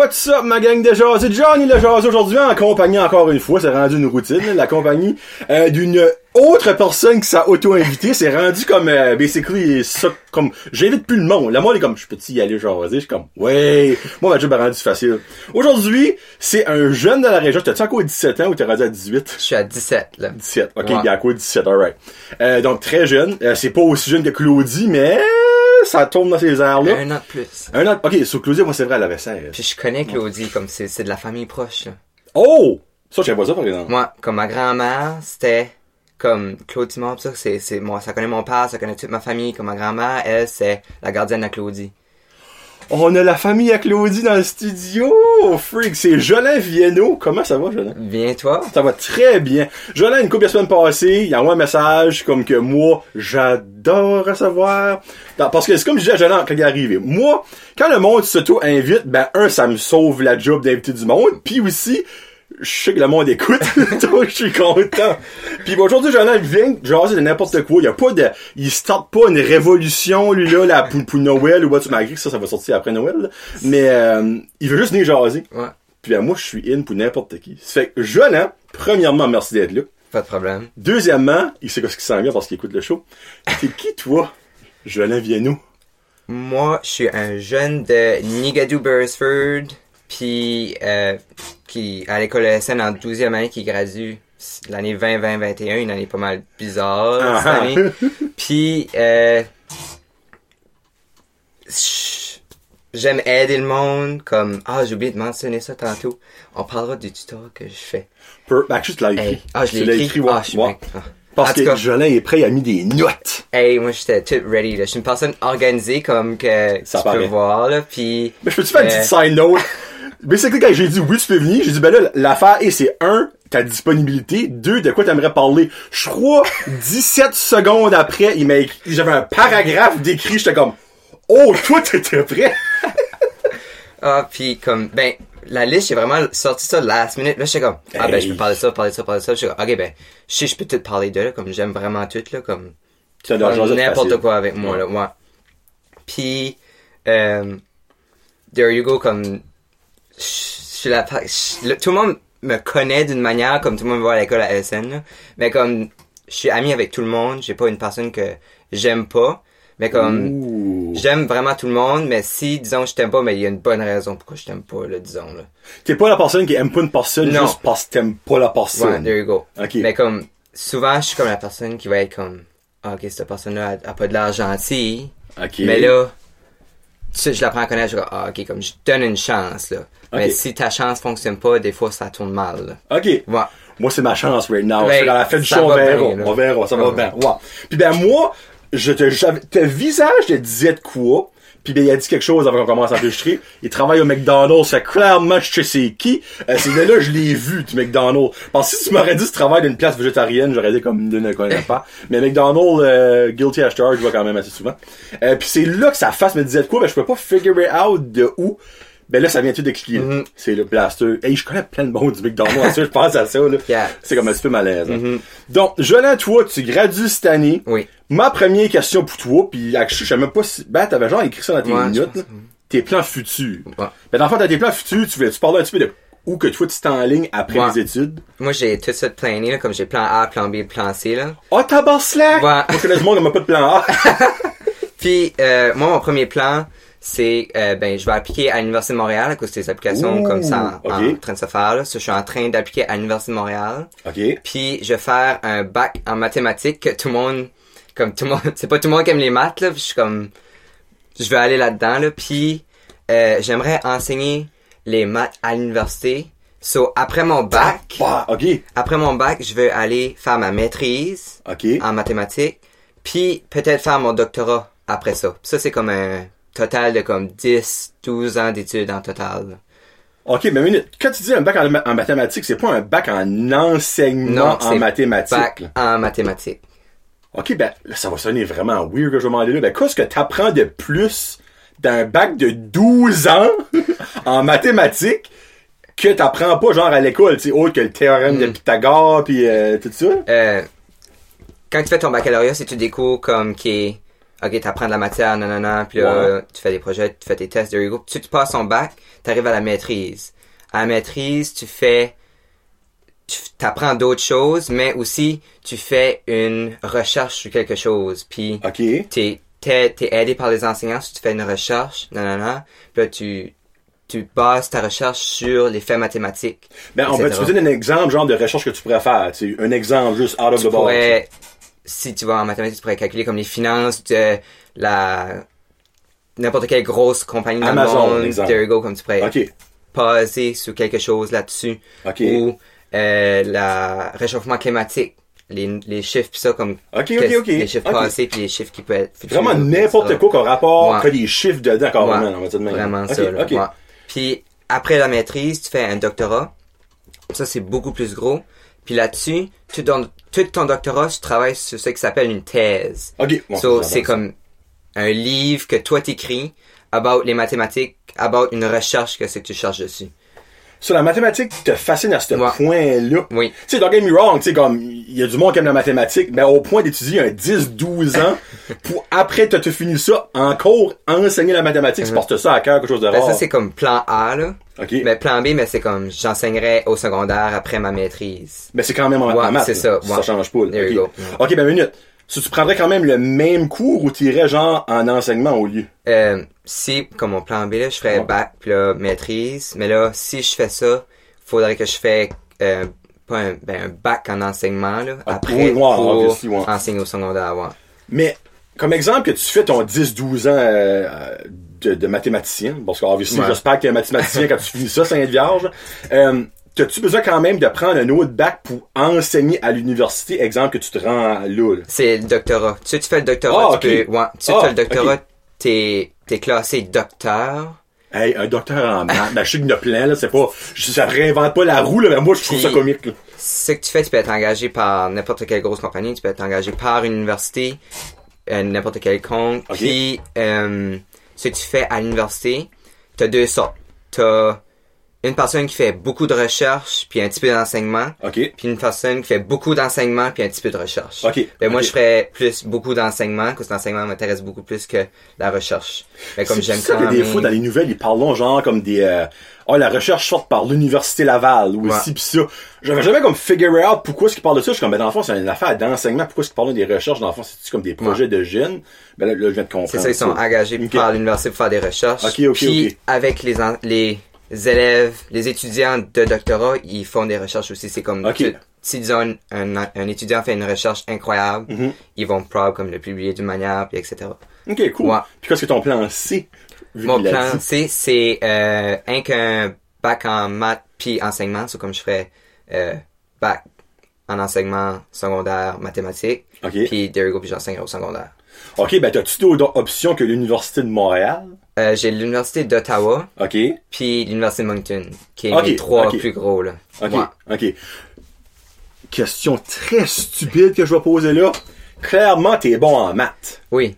What's up, ma gang de? C'est Johnny le aujourd'hui en compagnie, encore une fois, c'est rendu une routine, la compagnie euh, d'une autre personne qui s'est auto-invité. C'est rendu comme, euh, basically, ça, comme, j'invite plus le monde. Le monde est comme, je peux y aller jaser? Je suis comme, ouais. Moi, ma job est rendu facile. Aujourd'hui, c'est un jeune de la région. T'as-tu encore 17 ans ou t'es rendu à 18? Je suis à 17, là. 17. Ok, y a quoi 17, alright. Euh, donc, très jeune. Euh, c'est pas aussi jeune que Claudie, mais ça tourne dans ces airs-là. Un an de plus. Un an. Ok, sur Claudie, moi, c'est vrai, elle avait 16. Puis je connais Claudie, comme c'est, c'est de la famille proche, là. Oh! Ça, je pas ça, par exemple. Moi, comme ma grand-mère, c'était comme Claudie Mort, ça, c'est, c'est, moi, ça connaît mon père, ça connaît toute ma famille, comme ma grand-mère, elle, c'est la gardienne de Claudie. On a la famille à Claudie dans le studio! Freak, c'est Jolin Vienno. Comment ça va, Jolin? Viens, toi? Ça va très bien. Jolin, une couple de semaines passées, il envoie un message comme que moi, j'adore recevoir. Parce que c'est comme je disais à Jolin quand il est arrivé. Moi, quand le monde s'auto-invite, ben, un, ça me sauve la job d'inviter du monde. Puis aussi, je sais que le monde écoute, donc je suis content. Puis aujourd'hui, Jolin vient jaser de n'importe quoi. Il y a pas de, il starte pas une révolution, lui là, là pour, pour Noël ou what, malgré que ça, ça va sortir après Noël. là. Mais euh, il veut juste venir jaser. Ouais. Puis ben, moi, je suis in pour n'importe qui. Ça fait que Jolin, premièrement, merci d'être là. Pas de problème. Deuxièmement, il sait ce qui s'en vient parce qu'il écoute le show. T'es qui, toi? Jolin Vienno? Moi, je suis un jeune de Nigadoo Beresford, puis euh, qui à l'école SN en 12e année qui gradue l'année 20-20-21, une année pas mal bizarre Ah, cette année. Puis euh, j'aime aider le monde comme ah j'ai oublié de mentionner ça tantôt. On parlera du tutoriel que je fais. Per, ben, juste l'as écrit. Hey, ah je l'ai écrit. ouais. Je suis Ouais. bien. Ah. Parce En que Jolin est prêt, il a mis des notes. Hey, moi j'étais tout ready là. Je suis une personne organisée comme que Ça tu paraît. peux voir là. Puis Mais je peux-tu faire une Euh. petite side note? Basically, quand j'ai dit oui, tu peux venir, j'ai dit, ben là, l'affaire, et c'est un, ta disponibilité, deux, de quoi t'aimerais parler? Je crois, 17 secondes après, il m'a écrit, j'avais un paragraphe d'écrit, j'étais comme, oh, toi, t'étais prêt? Ah, puis comme, ben, la liste, j'ai vraiment sorti ça last minute. Là, j'étais comme, ah ben, je peux parler de ça, parler de ça, parler de ça. J'étais comme, ok, ben, je sais, je peux tout parler de là, comme j'aime vraiment tout, là, comme, Tu n'importe quoi avec moi, là, ouais. Puis, euh, there you go, comme, je suis la, le- tout le monde me connaît d'une manière, comme tout le monde me voit à l'école à LSN, là. Mais comme, je suis ami avec tout le monde, j'ai pas une personne que j'aime pas. Mais comme. J'aime vraiment tout le monde, mais si, disons, je t'aime pas, mais il y a une bonne raison pourquoi je t'aime pas, là, disons, là. T'es pas la personne qui aime pas une personne Non. juste parce que t'aimes pas la Ouais, personne. there you go. Mais comme, souvent, je suis comme la personne qui va être comme, ah, ok, cette personne-là a, a pas de l'air gentil, Ok. mais là, tu sais, je la prends à connaître, je comme, ah, ok, comme, je te donne une chance, là. Mais si ta chance fonctionne pas, des fois, ça tourne mal, là. Ok. Ouais. Moi, c'est ma chance right now. Ben, Fait qu'à la fin du show, on verra. on verra, ça va Ouais. bien. Ouais. Puis ben, moi, je te, te visage te disait de quoi. Puis ben, il a dit quelque chose avant qu'on commence à enregistrer. Il travaille au McDonald's. Fait que clairement, je sais c'est qui. Euh, c'est de là je l'ai vu, du McDonald's. Parce que si tu m'aurais dit tu travailles d'une place végétarienne, j'aurais dit comme, je ne connais pas. Mais McDonald's, euh, guilty as charged, je vois quand même assez souvent. Euh, puis c'est là que sa face me disait de quoi. Ben, je peux pas figure it out de où. Ben là, ça vient tout d'expliquer. Mhm. C'est le blaster. Hey, je connais plein de bons du McDonald's. je pense à ça, là. Yeah. C'est comme un petit peu malaise. hein. Mhm. Donc, Jolan, toi, tu gradues cette année. Oui. Ma première question pour toi, puis je sais même pas si... Ben, t'avais genre écrit ça dans tes Ouais, minutes, là. Tes plans futurs. Ouais. Ben, dans le fond, dans tes plans futurs, tu veux tu parler un petit peu de où que toi, tu t'es en ligne après Ouais. les études? Moi, j'ai tout ça de plané, là, comme j'ai plan A, plan B, plan C, là. Oh, tabarnak! Ouais. Moi, je connais du monde n'a pas de plan A. Puis, euh, moi, mon premier plan, c'est, euh, ben, je vais appliquer à l'Université de Montréal à cause des applications Ouh, comme ça en, en train de se faire. Là. Je suis en train d'appliquer à l'Université de Montréal. OK. Puis, je vais faire un bac en mathématiques que tout le monde, comme tout le monde, c'est pas tout le monde qui aime les maths, là. Je suis comme, je vais aller là-dedans, là. Puis, euh, j'aimerais enseigner les maths à l'université. So, après mon bac, Bah, OK. après mon bac, je vais aller faire ma maîtrise en mathématiques, puis peut-être faire mon doctorat après ça. Ça, c'est comme un total de comme 10, 12 ans d'études en total. OK, mais minute. Quand tu dis un bac en, en mathématiques, c'est pas un bac en enseignement Non, en c'est mathématiques. Bac en mathématiques. OK, ben, là, ça va sonner vraiment weird que je vais demander là. Ben, qu'est-ce que t'apprends de plus d'un bac de 12 ans en mathématiques que t'apprends pas, genre, à l'école, tu sais, autre que le théorème de Mm. Pythagore, puis euh, tout ça? Euh, quand tu fais ton baccalauréat, c'est tu des cours comme qui est ok, t'apprends de la matière, non, puis là, Ouais. tu fais des projets, tu fais tes tests, go. Tu, tu passes ton bac, t'arrives à la maîtrise. À la maîtrise, tu fais, tu apprends d'autres choses, mais aussi, tu fais une recherche sur quelque chose, puis OK. t'es, t'es aidé par les enseignants si tu fais une recherche, non, puis là, tu, tu bases ta recherche sur les faits mathématiques. Ben, on peut etc. te donner un exemple, genre, de recherche que tu pourrais faire, tu un exemple juste out of tu the box. Si tu vas en mathématiques, tu pourrais calculer comme les finances de la n'importe quelle grosse compagnie dans Amazon, le monde. exemple. There you go, comme tu pourrais OK. baser sur quelque chose là-dessus. Ou euh, la réchauffement climatique. Les, les chiffres pis ça comme OK, qu'est-ce- OK, OK. les chiffres passés puis les chiffres qui peuvent être futurs, Vraiment n'importe quoi comme rapport, Ouais. des chiffres dedans, carrément, Ouais, on va dire de même. Vraiment ça. Là, ouais. Puis après la maîtrise, tu fais un doctorat. Ça, c'est beaucoup plus gros. Puis là-dessus, tout, ton- tout ton doctorat, tu travailles sur ce qui s'appelle une thèse. OK. bon, so, c'est comme un livre que toi t'écris about les mathématiques, about une recherche que c'est que tu cherches dessus. So, la mathématique te fascine à ce Ouais. point-là. Oui. Tu sais, don't get me wrong, tu sais, comme, il y a du monde qui aime la mathématique, mais au point d'étudier un 10-12 ans, pour après, t'as tout fini ça, encore enseigner la mathématique, tu portes ça à cœur, quelque chose de. Ben, rare. ça, c'est comme plan A, là. OK. Mais plan B, mais c'est comme j'enseignerais au secondaire après ma maîtrise. Mais c'est quand même en, Ouais, en maths. c'est ça, Ça change pas. là. There you go. OK, ben, minute. Si tu prendrais quand même le même cours ou t'irais genre en enseignement au lieu? Euh, si, comme mon plan B, là, je ferais Ouais. bac, puis là, maîtrise. Mais là, si je fais ça, faudrait que je fais euh, pas un, ben, un bac en enseignement, là, Ah, après, oui, ouais, pour enseigner au secondaire. Mais, comme exemple, que tu fais ton 10-12 ans euh, de, de mathématicien, parce Ouais. j'espère que un mathématicien quand tu finis ça, Sainte-Vierge, euh, T'as-tu besoin quand même de prendre un autre bac pour enseigner à l'université, exemple que tu te rends là? là? C'est le doctorat. Tu sais, tu fais le doctorat, Ah, tu peux, ouais, tu sais, Ah, le doctorat, t'es, t'es classé docteur. Hey, un docteur en maths, ben, je sais qu'il y en a plein, là, c'est pas, je, ça réinvente pas la roue, là, mais moi, je trouve Puis- ça comique, là. Ce que tu fais, tu peux être engagé par n'importe quelle grosse compagnie, tu peux être engagé par une université, euh, n'importe quel compte. Puis, euh, ce que tu fais à l'université, t'as deux sortes. T'as une personne qui fait beaucoup de recherche, puis un petit peu d'enseignement. OK. Puis une personne qui fait beaucoup d'enseignement, puis un petit peu de recherche. Ok, Ben, Moi, je ferais plus beaucoup d'enseignement, parce que l'enseignement m'intéresse beaucoup plus que la recherche. Mais comme C'est j'aime ça quand que des fois, dans les nouvelles, ils parlent genre comme des... Euh, oh, la recherche sorte par l'Université Laval, ou Ouais. ici pis ça. J'avais jamais comme figure out pourquoi est-ce qu'ils parlent de ça. Je suis comme, ben, dans le fond, c'est une affaire d'enseignement. Pourquoi est-ce qu'ils parlent des recherches? Dans le fond, c'est comme des projets de jeunes? Ben là, là, je viens de comprendre. C'est ça, ils sont engagés par l'université pour faire des recherches. Ok, ok, Puis, avec les, les élèves, les étudiants de doctorat, ils font des recherches aussi. C'est comme, si disons un, un, étudiant fait une recherche incroyable, Mhm. ils vont probablement comme le publier d'une manière, puis etc. OK, cool. Ouais. Puis qu'est-ce que ton plan C? Mon plan. C, c'est euh, un qu'un bac en maths puis enseignement. C'est comme je ferais euh, bac en enseignement secondaire mathématiques. OK. Puis there you go, puis j'enseignerai au secondaire. OK, ben, t'as-tu d'autres options que l'Université de Montréal? Euh, j'ai l'université d'Ottawa, OK. puis l'université de Moncton, qui est les trois plus gros là. OK. Ouais. OK. Question très stupide que je vais poser là. Clairement, t'es bon en maths. Oui.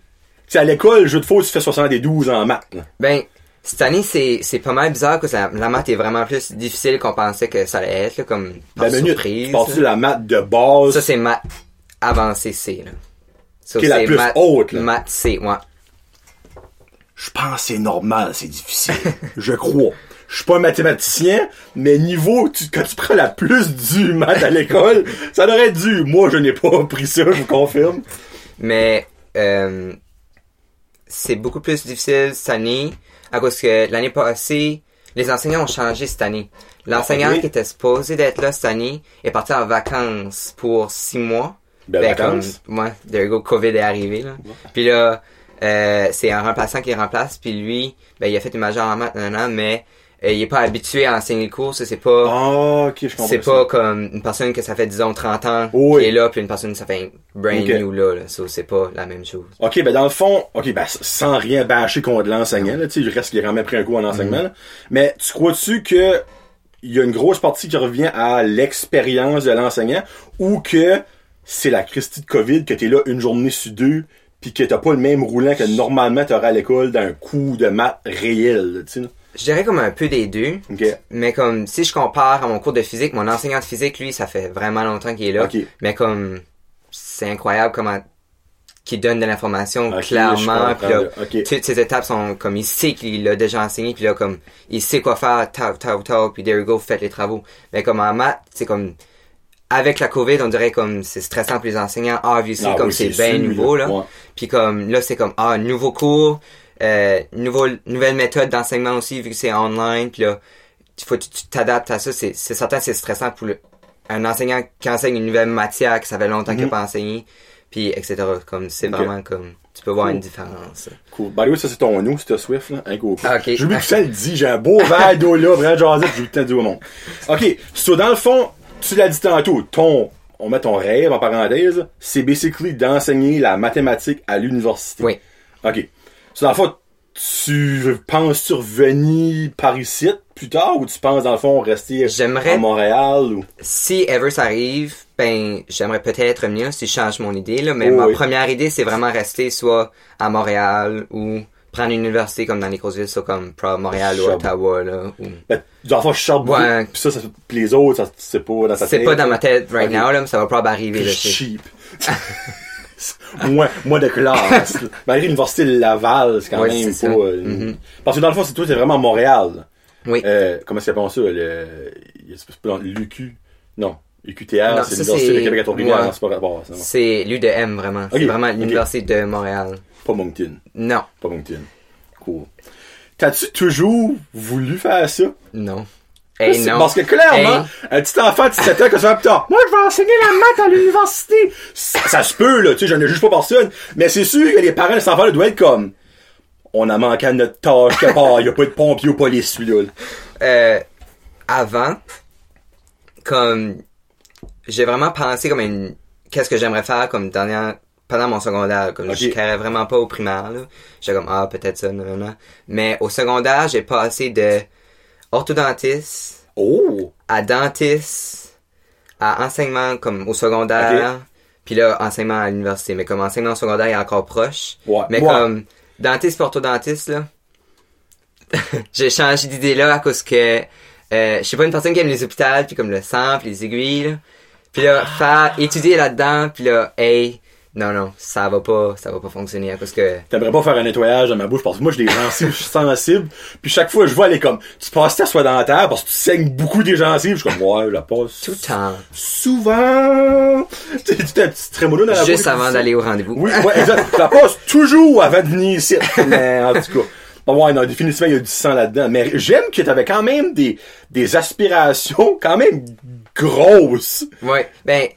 Tu sais, à l'école, jeu de faux, tu fais 72 en maths. là. Ben cette année c'est c'est pas mal bizarre que la, la maths est vraiment plus difficile qu'on pensait que ça allait être là, comme par Ben, surprise. tu de la maths de base? Ça c'est maths avancé C là. Ça, Qui est la plus maths- haute, là. Maths C, ouais. Je pense que c'est normal, c'est difficile. je crois. Je suis pas un mathématicien, mais niveau, tu- quand tu prends la plus du maths à l'école, ça aurait dû. Moi, je n'ai pas pris ça, je vous confirme. Mais euh, c'est beaucoup plus difficile cette année à cause que l'année passée, les enseignants ont changé cette année. L'enseignant Ok. qui était supposé d'être là cette année est parti en vacances pour six mois. Ben, vacances. Comme, ouais, there you go, COVID est arrivé, là. Puis là, euh, c'est un remplaçant qui remplace, puis lui, ben, il a fait une majeure en maths, nan, mais euh, il est pas habitué à enseigner le cours, ça, c'est pas... Ah, ok, je comprends. C'est pas comme une personne que ça fait, disons, 30 ans Oui. qui est là, puis une personne que ça fait brand new là, là. So, c'est pas la même chose. OK, ben dans le fond, OK, ben sans rien bâcher contre l'enseignant, là, tu sais, je reste qu'il a quand même pris un coup en enseignement, là. mais tu crois-tu que il y a une grosse partie qui revient à l'expérience de l'enseignant ou que c'est la Christie de COVID que t'es là une journée sur deux puis que t'as pas le même roulant que normalement t'aurais à l'école d'un cours de maths réel, tu sais. Je dirais comme un peu des deux. Mais comme, si je compare à mon cours de physique, mon enseignant de physique, lui, ça fait vraiment longtemps qu'il est là. Mais comme, c'est incroyable comment, qui donne de l'information clairement. Puis là, toutes ces étapes sont comme il sait qu'il l'a déjà enseigné, puis là comme il sait quoi faire, tau tau tau, puis there you go, faites les travaux. Mais comme en maths, c'est comme avec la COVID, on dirait comme c'est stressant pour les enseignants, obviously Ah comme oui, c'est bien nouveau là. Ouais. Puis comme là c'est comme ah nouveau cours, euh, nouveau nouvelle méthode d'enseignement aussi vu que c'est online, puis là il faut que tu t'adaptes à ça, c'est certain c'est stressant pour le- un enseignant qui enseigne une nouvelle matière que ça fait longtemps qu'il n'a Mhm. pas enseigné, puis etc. Comme c'est vraiment comme tu peux voir Cool. une différence. Cool. The way, ça c'est ton nom, c'était Swift, là. Un go. Ah, ok. J'ai oublié que ça le dit, j'ai un beau verre d'eau là, vraiment j'ai eu le temps de dire au monde. Ok, so dans le fond, tu l'as dit tantôt, ton, on met ton rêve en parenthèse, c'est basically d'enseigner la mathématique à l'université. Oui. Ok. So dans le fond, tu penses survenir par ici plus tard ou tu penses dans le fond rester à Montréal ou? si ever ça arrive, ben j'aimerais peut-être revenir si je change mon idée là, mais Oh, ma oui. première idée c'est vraiment rester soit à Montréal ou prendre une université comme dans les grosses villes, comme Montréal ou. Ottawa là. Ou... Ben, dans le fond, je sors beaucoup, Ouais. pis ça, ça, pis les autres, ça, c'est pas dans ta C'est tête, pas dans ma tête right now là, mais ça va probablement arriver là. C'est- cheap. moi, moi de classe. Malgré l'université de Laval, c'est quand Ouais, même c'est pas. euh, Mhm. Parce que dans le fond, c'est toi, c'est vraiment Montréal. Oui. Euh, comment ça s'appelle ça? Le. C'est l'UQ. Non. UQTR, c'est l'Université de Québec à Trois-Rivières. non, C'est pas. C'est l'UDM vraiment. C'est vraiment l'université de Montréal. Pas Moncton. Non, Pas Moncton. Cool. T'as-tu toujours voulu faire ça? non. Hey, non. Parce que clairement, un petit enfant de 17 ans qui se fait putain, moi je vais enseigner la maths à l'université. Ça, ça se peut, là, tu sais, je ne juge pas personne. Mais c'est sûr que les parents de cet enfant-là doivent être comme, on a manqué à notre tâche quelque part, il n'y a pas de pompier ou police, celui-là. euh, avant, comme j'ai vraiment pensé comme une qu'est-ce que j'aimerais faire comme dernière pendant mon secondaire comme Ok. je carrais vraiment pas au primaire là j'étais comme ah peut-être ça non non non mais au secondaire j'ai passé de orthodontiste Oh! à dentiste à enseignement comme au secondaire puis là enseignement à l'université mais comme enseignement au secondaire il est encore proche Ouais. mais Ouais. comme dentiste et orthodontiste, là, j'ai changé d'idée là à cause que euh, je suis pas une personne qui aime les hôpitaux, puis comme le sang, puis les aiguilles, là. Puis là, faire étudier là-dedans, puis là, hey, non, non, ça va pas, ça va pas fonctionner cause que... T'aimerais pas faire un nettoyage dans ma bouche parce que moi j'ai des gencives sensibles. Puis chaque fois je vois elle est comme tu passes ta soie dentaire parce que tu saignes beaucoup des gencives. Je suis comme ouais, je la passe. Tout le temps. Souvent. Tu t'as un petit trémolo dans la bouche. Juste avant d'aller au rendez-vous. Oui, ouais, exact. Je la passe toujours avant de venir ici. Mais en tout cas. Bon, ouais, non, définitivement, il y a du sang là-dedans. Mais j'aime que t'avais quand même des, des aspirations quand même grosses. Ouais, ben,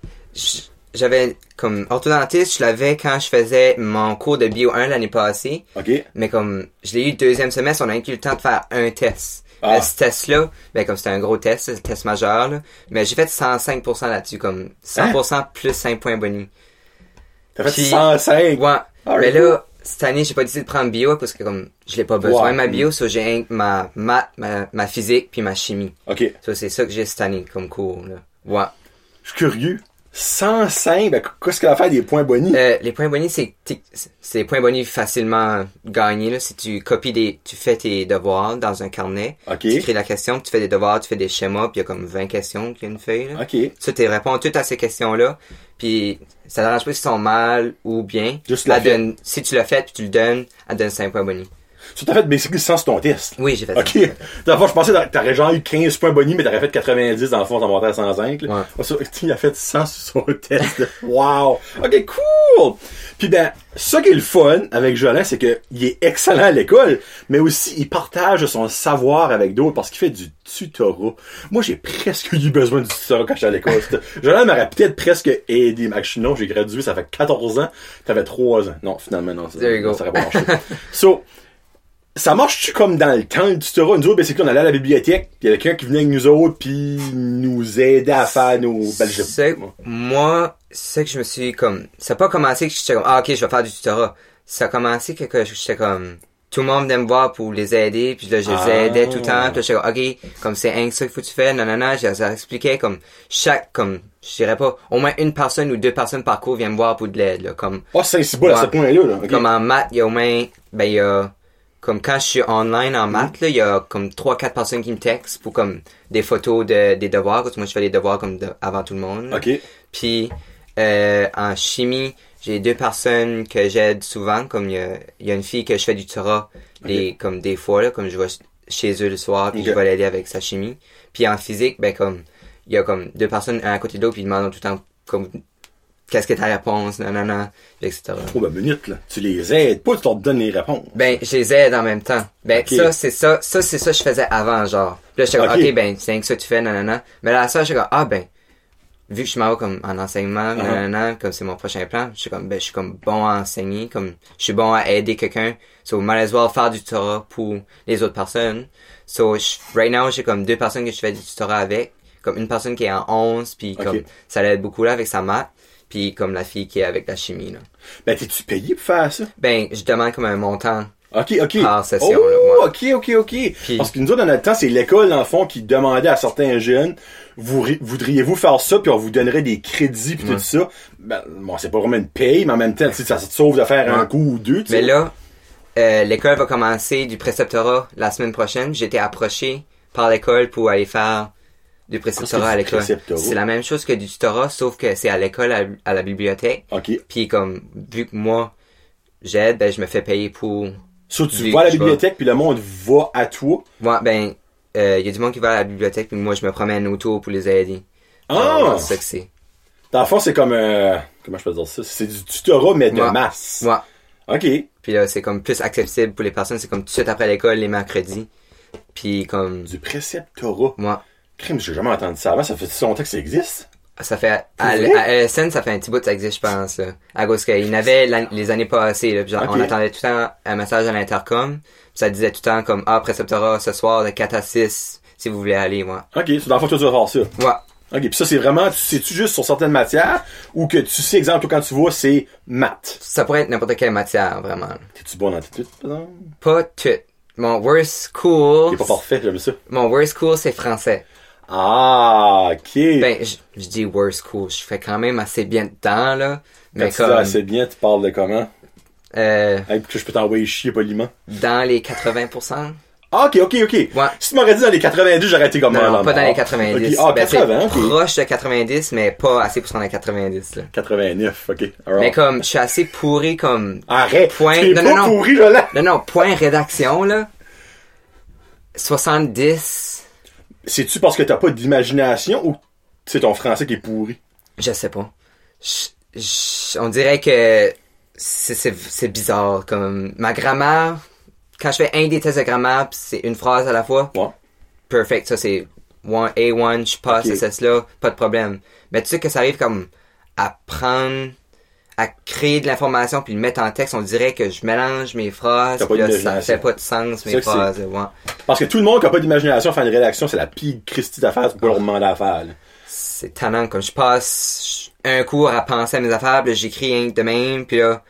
j'avais, comme, orthodontiste, je l'avais quand je faisais mon cours de bio 1 l'année passée. OK? Mais comme je l'ai eu le deuxième semestre, on a eu le temps de faire un test. Ah. Euh, ce test-là, ben comme c'était un gros test, c'est le test majeur, là, mais j'ai fait 105% là-dessus, comme 100% plus 5 points bonus. T'as fait Puis- 105. Ouais. Ah, mais là, cette année, j'ai pas décidé de prendre bio parce que comme je l'ai pas besoin de ma bio, so j'ai ma maths, ma, ma physique puis ma chimie. OK. Ça c'est ça que j'ai cette année comme cours là. Ouais. Je suis curieux. 105, ben, qu'est-ce qu'elle va faire des points bonus? Euh, les points bonus, c'est c'est des points bonus facilement gagnés. Là. Si tu copies des, tu fais tes devoirs dans un carnet, OK. tu écris la question, puis tu fais des devoirs, tu fais des schémas, puis il y a comme 20 questions qu'il y a une feuille. Là. OK. Ça, tu réponds toutes à ces questions-là, puis ça t'arrange pas si sont mal ou bien. Juste la donne, si tu l'as fait, puis tu le donnes, elle donne 5 points bonus. Tu t'as fait basically sans ton test. Oui, j'ai fait OK. ça. Fond, je pensais que t'aurais genre eu 15 points bonus, mais t'aurais fait 90 dans le fond, t'en montais à 105. là. Ouais. Il a fait 100 sur son test. wow. OK, cool. Puis ben, ça qui est le fun avec Jolin, c'est que il est excellent à l'école, mais aussi il partage son savoir avec d'autres parce qu'il fait du tutorat. Moi, j'ai presque eu besoin du tutorat quand j'étais à l'école. Jolin m'aurait peut-être presque aidé. Mais non, j'ai gradué, ça fait 14 ans. T'avais 3 ans. Non, finalement, non. ça- There you go. Ça aurait pas marché. so, ça marche-tu comme dans le temps, le tutorat? Nous autres, ben, c'est qu'on allait à la bibliothèque, pis il y a quelqu'un qui venait avec nous autres, puis nous aidait à faire nos... Ben, je- moi, c'est que je me suis comme, ça a pas commencé que j'étais comme, ah, ok, je vais faire du tutorat. Ça a commencé que, que j'étais comme, tout le monde venait me voir pour les aider, puis là, je les Ah. aidais tout le temps, puis là, j'étais comme, ok, comme c'est un ça qu'il faut que tu fais, non, non, non, je leur expliquais comme, chaque, comme, je dirais pas, au moins une personne ou deux personnes par cours viennent me voir pour de l'aide, là, comme, Ah, c'est si beau à ce point-là, là. comme en maths, il y a au moins, ben, il y a, comme quand je suis online en maths, là, il y a comme trois, quatre personnes qui me textent pour comme des photos de, des devoirs, parce que moi je fais les devoirs comme de- avant tout le monde. OK. Puis euh, en chimie, j'ai deux personnes que j'aide souvent, comme il y a, il y a une fille que je fais du tutorat, des, comme des fois, là, comme je vais chez eux le soir, puis je vais l'aider avec sa chimie. Puis en physique, ben comme, il y a comme deux personnes un à côté de l'autre, puis ils demandent tout le temps, comme, qu'est-ce que ta réponse, non, etc. Oh, ben, minute, là. Tu les aides pas, tu leur donnes les réponses. Ben, je les aide en même temps. Ben, ça, c'est ça, ça, c'est ça que je faisais avant, genre. Là, j'étais comme, Ok. ok, ben, c'est que ça que tu fais, nanana. Mais là, ça, j'étais comme, ah, ben, vu que je m'en vais comme en enseignement, Uh-huh. nanana, comme c'est mon prochain plan, je suis comme, ben, je suis comme bon à enseigner, comme, je suis bon à aider quelqu'un. So, might as well faire du tutorat pour les autres personnes. So, je- right now, j'ai comme deux personnes que je fais du tutorat avec. Comme une personne qui est en 11, puis comme, ça l'aide beaucoup là avec sa maths. Puis comme la fille qui est avec la chimie, là. Ben, t'es-tu payé pour faire ça? Ben, je demande comme un montant. Ok, ok. Par session, oh, là, ouais. ok, ok, ok. Puis- Parce que nous autres, dans notre temps, c'est l'école, dans le fond, qui demandait à certains jeunes, vous, ri- voudriez-vous faire ça, puis on vous donnerait des crédits, puis Ouais. tout ça. Ben, bon, c'est pas vraiment une paye, mais en même temps, ça te sauve de faire un coup ou deux. Mais là, euh, l'école va commencer du préceptorat la semaine prochaine. J'ai été approché par l'école pour aller faire du préceptorat Ah, à l'école. C'est la même chose que du tutorat, sauf que c'est à l'école, à, à la bibliothèque. Ok. Puis comme, vu que moi, j'aide, ben, je me fais payer pour... So, tu vas à la bibliothèque, puis le monde va à toi? Moi, ben, il y a du monde qui va à la bibliothèque, puis moi, je me promène autour pour les aider. Ah! Alors, C'est ça que c'est. Dans le fond, c'est comme, euh, comment je peux dire ça? C'est du tutorat, mais de Ouais. masse. Moi, Ok. puis là, c'est comme plus accessible pour les personnes. C'est comme tout de suite après l'école, les mercredis. Puis comme, Du préceptorat. moi, Crime, j'ai jamais entendu ça avant, ça fait si longtemps que ça existe. Ça fait, à, LSN, ça fait un petit bout que ça existe, je pense, là. À cause qu'il y en avait les années passées, là. genre, on attendait tout le temps un message à l'intercom. ça disait tout le temps comme, ah, préceptorat ce soir de 4 à 6, si vous voulez aller, moi. Ok, so, dans le fond, toi, tu vas faire ça. Ouais. Ok, puis ça, c'est vraiment, tu sais-tu juste sur certaines matières, ou que tu sais, exemple, toi, quand tu vois, c'est maths? Ça pourrait être n'importe quelle matière, vraiment. T'es-tu bon dans tes trucs, par exemple? Pas tout. Mon worst school, T'es pas parfait, j'aime ça. mon worst school, c'est français. Ah, ok. Ben, je je dis worst school, je fais quand même assez bien dedans, là. quand Mais tu comme, dis assez bien, tu parles de comment? euh, Hey, que je peux t'envoyer chier poliment. dans les 80%. Ah, ok, ok, ok. Ouais. Si tu m'aurais dit dans les 90, j'aurais été comme Non, non, pas dans les 90. Ok. Ah, Ben, c'est 80, ok. proche de 90, mais pas assez pour dans les 90, là. 89, ok. Mais comme, je suis assez pourri comme... Arrête. Point- non, pas non, non. pourri, Jolan. Non, non, point rédaction, là. 70, C'est-tu parce que t'as pas d'imagination ou c'est ton français qui est pourri? je sais pas. Je- je- on dirait que c'est- bizarre, comme... Ma grammaire, quand je fais un des tests de grammaire, c'est une phrase à la fois, Ouais. perfect, ça c'est one, A1, je passe Ok. ce test-là, pas de problème. Mais tu sais que ça arrive comme à prendre, à créer de l'information puis le mettre en texte, on dirait que je mélange mes phrases, pas puis là, ça fait pas de sens mes phrases. ouais. Parce que tout le monde qui a pas d'imagination faire une rédaction, c'est la pire Christie d'affaires, peux leur demander à faire. C'est tannant, comme je passe un cours à penser à mes affaires, puis j'écris un de même, puis là,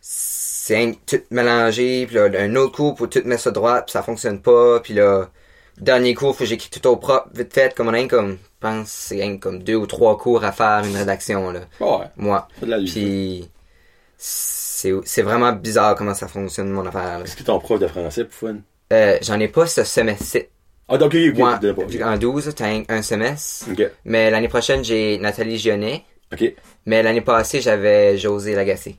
c'est un- tout mélangé, puis là, un autre cours pour tout mettre ça droit, puis ça fonctionne pas, puis là, dernier cours, faut que j'écris tout au propre, vite fait, comme on a un comme, pense, c'est comme deux ou trois cours à faire une rédaction, là. Ouais, Moi. Puis, c'est, c'est vraiment bizarre comment ça fonctionne, mon affaire, là. Est-ce que ton prof de français, pour fun? Euh, j'en ai pas ce semestre. Ah, donc, ok, ok, Moi, tu l'as pas. en 12, t'as un, un semestre. Mais l'année prochaine, j'ai Nathalie Gionnet. ok. Mais l'année passée, j'avais José Lagacé.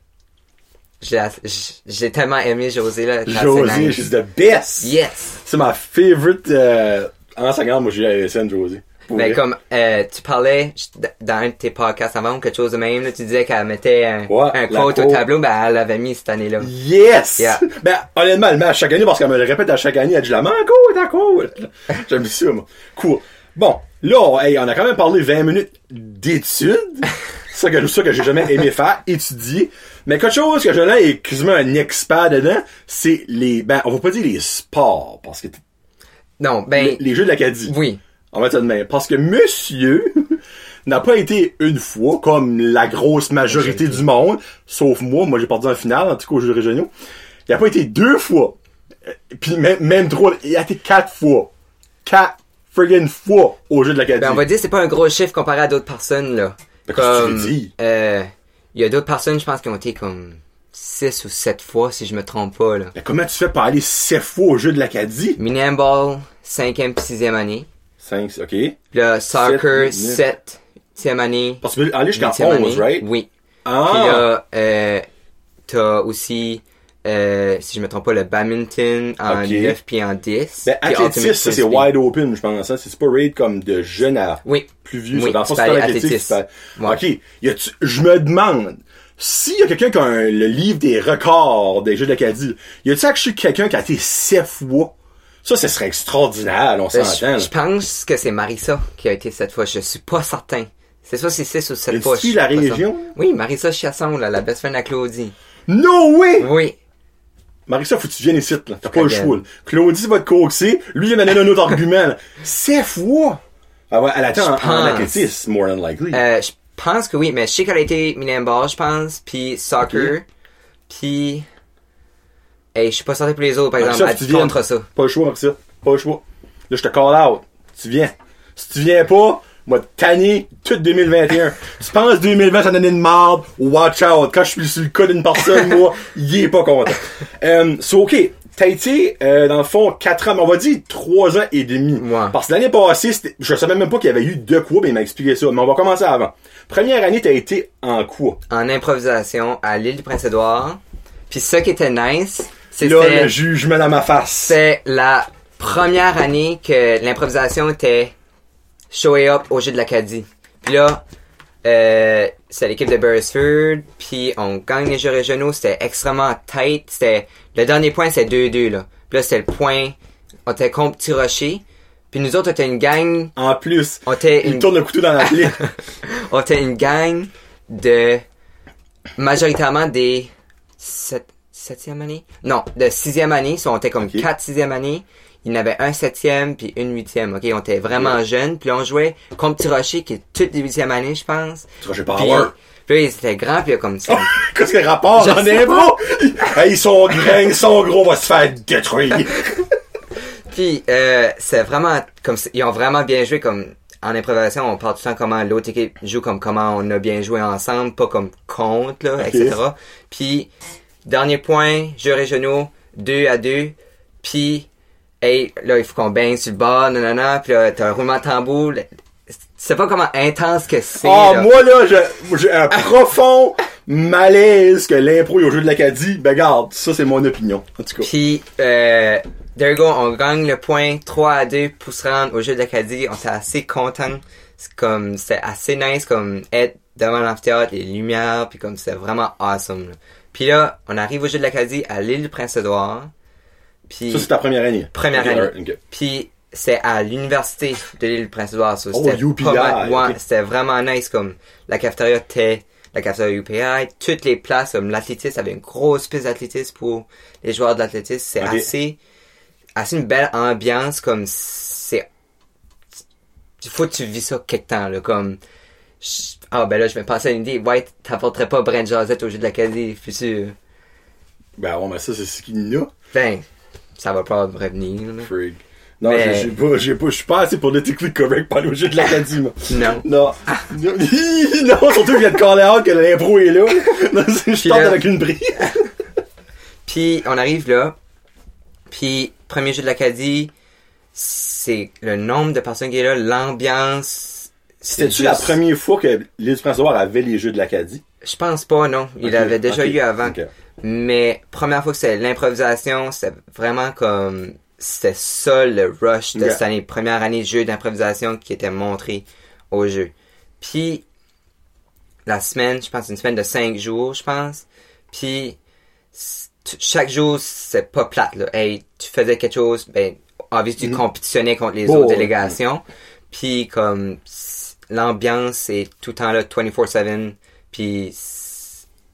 J'ai, tellement aimé José, là. José, she's the best! Yes! C'est ma favorite, euh, en seconde, moi, j'ai eu à SN, José. Mais vrai. comme, euh, tu parlais dans un de tes podcasts avant ou quelque chose de même, là, tu disais qu'elle mettait un, Ouais, un quote au tableau, ben, elle l'avait mis cette année-là. Yes! Yeah. Ben, honnêtement, elle le met à chaque année parce qu'elle me le répète à chaque année. Elle dit la manco, ta côte. J'aime ça, moi. Cool. Bon, là, on, hey, on a quand même parlé 20 minutes d'études. ça que, ça que j'ai jamais aimé faire, étudier. Mais quelque chose que je l'ai est quasiment un expert dedans, c'est les, ben, on va pas dire les sports, parce que Non, ben, les, les jeux de l'Acadie. oui. On va dire de même. Parce que monsieur n'a pas été une fois, comme la grosse majorité du monde, sauf moi, moi j'ai perdu en finale, en tout cas aux Jeux régionaux. Il n'a pas été deux fois. Euh, Puis même, même trois, il a été quatre fois. Quatre friggin' fois aux Jeux de l'Acadie. Ben, on va dire que c'est pas un gros chiffre comparé à d'autres personnes, là. Ben, qu'est-ce que tu Comme, dire? euh, il y a d'autres personnes, je pense, qui ont été comme 6 ou 7 fois, si je me trompe pas, là. Ben, comment tu fais pour aller sept fois aux Jeux de l'Acadie? Mini handball, 5e puis 6e année. Cinq, ok. Puis là, soccer, huit, neuf. 7e année. Parce que aller jusqu'à 8e 11, année. right? Oui. Ah! Puis là, euh, t'as aussi, euh, si je me trompe pas, le badminton en Ok. 9 puis en 10. Ben, athlétisme, ça, c'est wide open, je pense. hein. C'est pas rate comme de jeune à Oui. plus vieux. Oui, ça. Dans le athlétisme. Ouais. Ok. Y je me demande, s'il y a quelqu'un qui a un- le livre des records des Jeux de l'Acadie, y a-tu quelqu'un qui a été sept fois? Ça, ce serait extraordinaire, on Ben, s'entend. je, je pense que c'est Marissa qui a été cette fois. Je suis pas certain. C'est soit c'est 6 ou 7 Est-ce fois. suis la certain. région? Oui, Marissa Chasson, là, la best friend à Claudie. No way! Oui. Marissa, faut que tu viennes ici, là. T'as pas le choix. Claudie va te coaxer. Lui, il va donner un autre argument, là. Sept fois! Ah ouais, elle attend en, en athlétisme, more than likely. Euh, je pense que oui, mais je sais qu'elle a été million ball, je pense, puis soccer, puis... Hey, je suis pas certain pour les autres, par Marissa, exemple, tu viennes. contre ça. Pas le choix, Marissa. Pas le choix. Là, je te call out. Tu viens. Si tu viens pas, moi, te tanner tout 2021. tu penses 2020, ça donne une marde. Watch out. Quand je suis sur le cas d'une personne, moi, il est pas content. Euh, so, ok. T'as été, euh, dans le fond, 4 ans, mais on va dire 3 ans et demi. Ouais. Parce que l'année passée, je savais même pas qu'il y avait eu deux quoi, mais il m'a expliqué ça. Mais on va commencer avant. Première année, t'as été en quoi? En improvisation à l'île du Prince-Édouard. Puis ce qui était nice, Là, le jugement dans ma face. c'est la première année que l'improvisation était showé up au jeu de l'Acadie. Puis là, euh, c'est l'équipe de Beresford, puis on gagne les jeux régionaux, c'était extrêmement tight, c'était, le dernier point c'était 2-2 là. Puis là c'était le point, on était contre Petit Rocher, puis nous autres on était une gang, En plus, on était il une, tourne le couteau dans la plaie. on était une gang de, majoritairement des sept, septième année? Non, de sixième année, so on était comme Ok. quatre sixième année. Il y en avait un septième puis une huitième, ok? On était vraiment jeunes, puis on jouait contre Petit Rocher, qui est toute des huitième année, je pense. Rocher Puis, power. puis là, il était grand, puis comme ça. Qu'est-ce que le rapport Je en sais impro? Hey, ils sont grands, ils sont gros, on va se faire détruire. Puis euh, c'est vraiment comme ils ont vraiment bien joué comme en improvisation, on parle tout le temps comment l'autre équipe joue comme comment on a bien joué ensemble, pas comme contre là, etc. Puis dernier point, jeux régionaux, 2 à 2. Puis hey, là il faut qu'on baigne sur le bord, nanana, puis là t'as un roulement de tambour. C'est pas comment intense que c'est. Ah, là. moi, là, j'ai un profond malaise que l'impro est au jeu de l'Acadie. Ben, garde, ça, c'est mon opinion. En tout cas. Puis, euh, there you go, on gagne le point 3 à 2 pour se rendre au jeu de l'Acadie. On était assez contents. C'est comme, c'était assez nice, comme, être devant l'amphithéâtre, les lumières, puis comme, c'était vraiment awesome, là. Puis là, on arrive au jeu de l'Acadie à l'île Prince-Édouard. Puis, Ça, c'est ta première année. Première année. alright, ok. puis c'est à l'université de l'île Prince-Édouard. so Oh, UPI, mal- ouais, ok. c'était vraiment nice, comme, la cafétéria était, la cafétéria UPI, toutes les places, comme l'athlétisme, avait une grosse piste d'athlétisme pour les joueurs de l'athlétisme. C'est assez, assez une belle ambiance, comme, c'est, il faut que tu vis ça quelque temps, là, comme, ah, ben là, je vais passer à une idée, ouais, t'apporterais pas Brent Josette au jeu de l'Acadie, futur. Ben, ouais, mais ça, c'est ce qu'il y a. Ben, ça va pas revenir, là. Freak. Non, Mais- j'ai j'ai pas, j'ai pas, je suis pas assez pour le technique correct pour aller au jeu de l'Acadie, moi. Non. Non. non, surtout qu'il vient de caller out que l'impro est là. Non, je tente là- avec une brise. Puis on arrive là. Puis premier jeu de l'Acadie, c'est le nombre de personnes qui est là, l'ambiance. C'était-tu la première fois que l'île du Prince-Édouard avait les jeux de l'Acadie? Je pense pas, non. Il Ok, avait déjà eu avant. Mais première fois que c'était l'improvisation, c'était vraiment comme c'était ça le rush de cette année, première année de jeu d'improvisation qui était montré au jeu. Puis la semaine, je pense une semaine de cinq jours, je pense. Puis chaque jour c'est pas plate là. Hey, tu faisais quelque chose, ben obviously tu Mhm. compétitionnais contre les autres délégations. Puis comme l'ambiance est tout le temps là 24/7 puis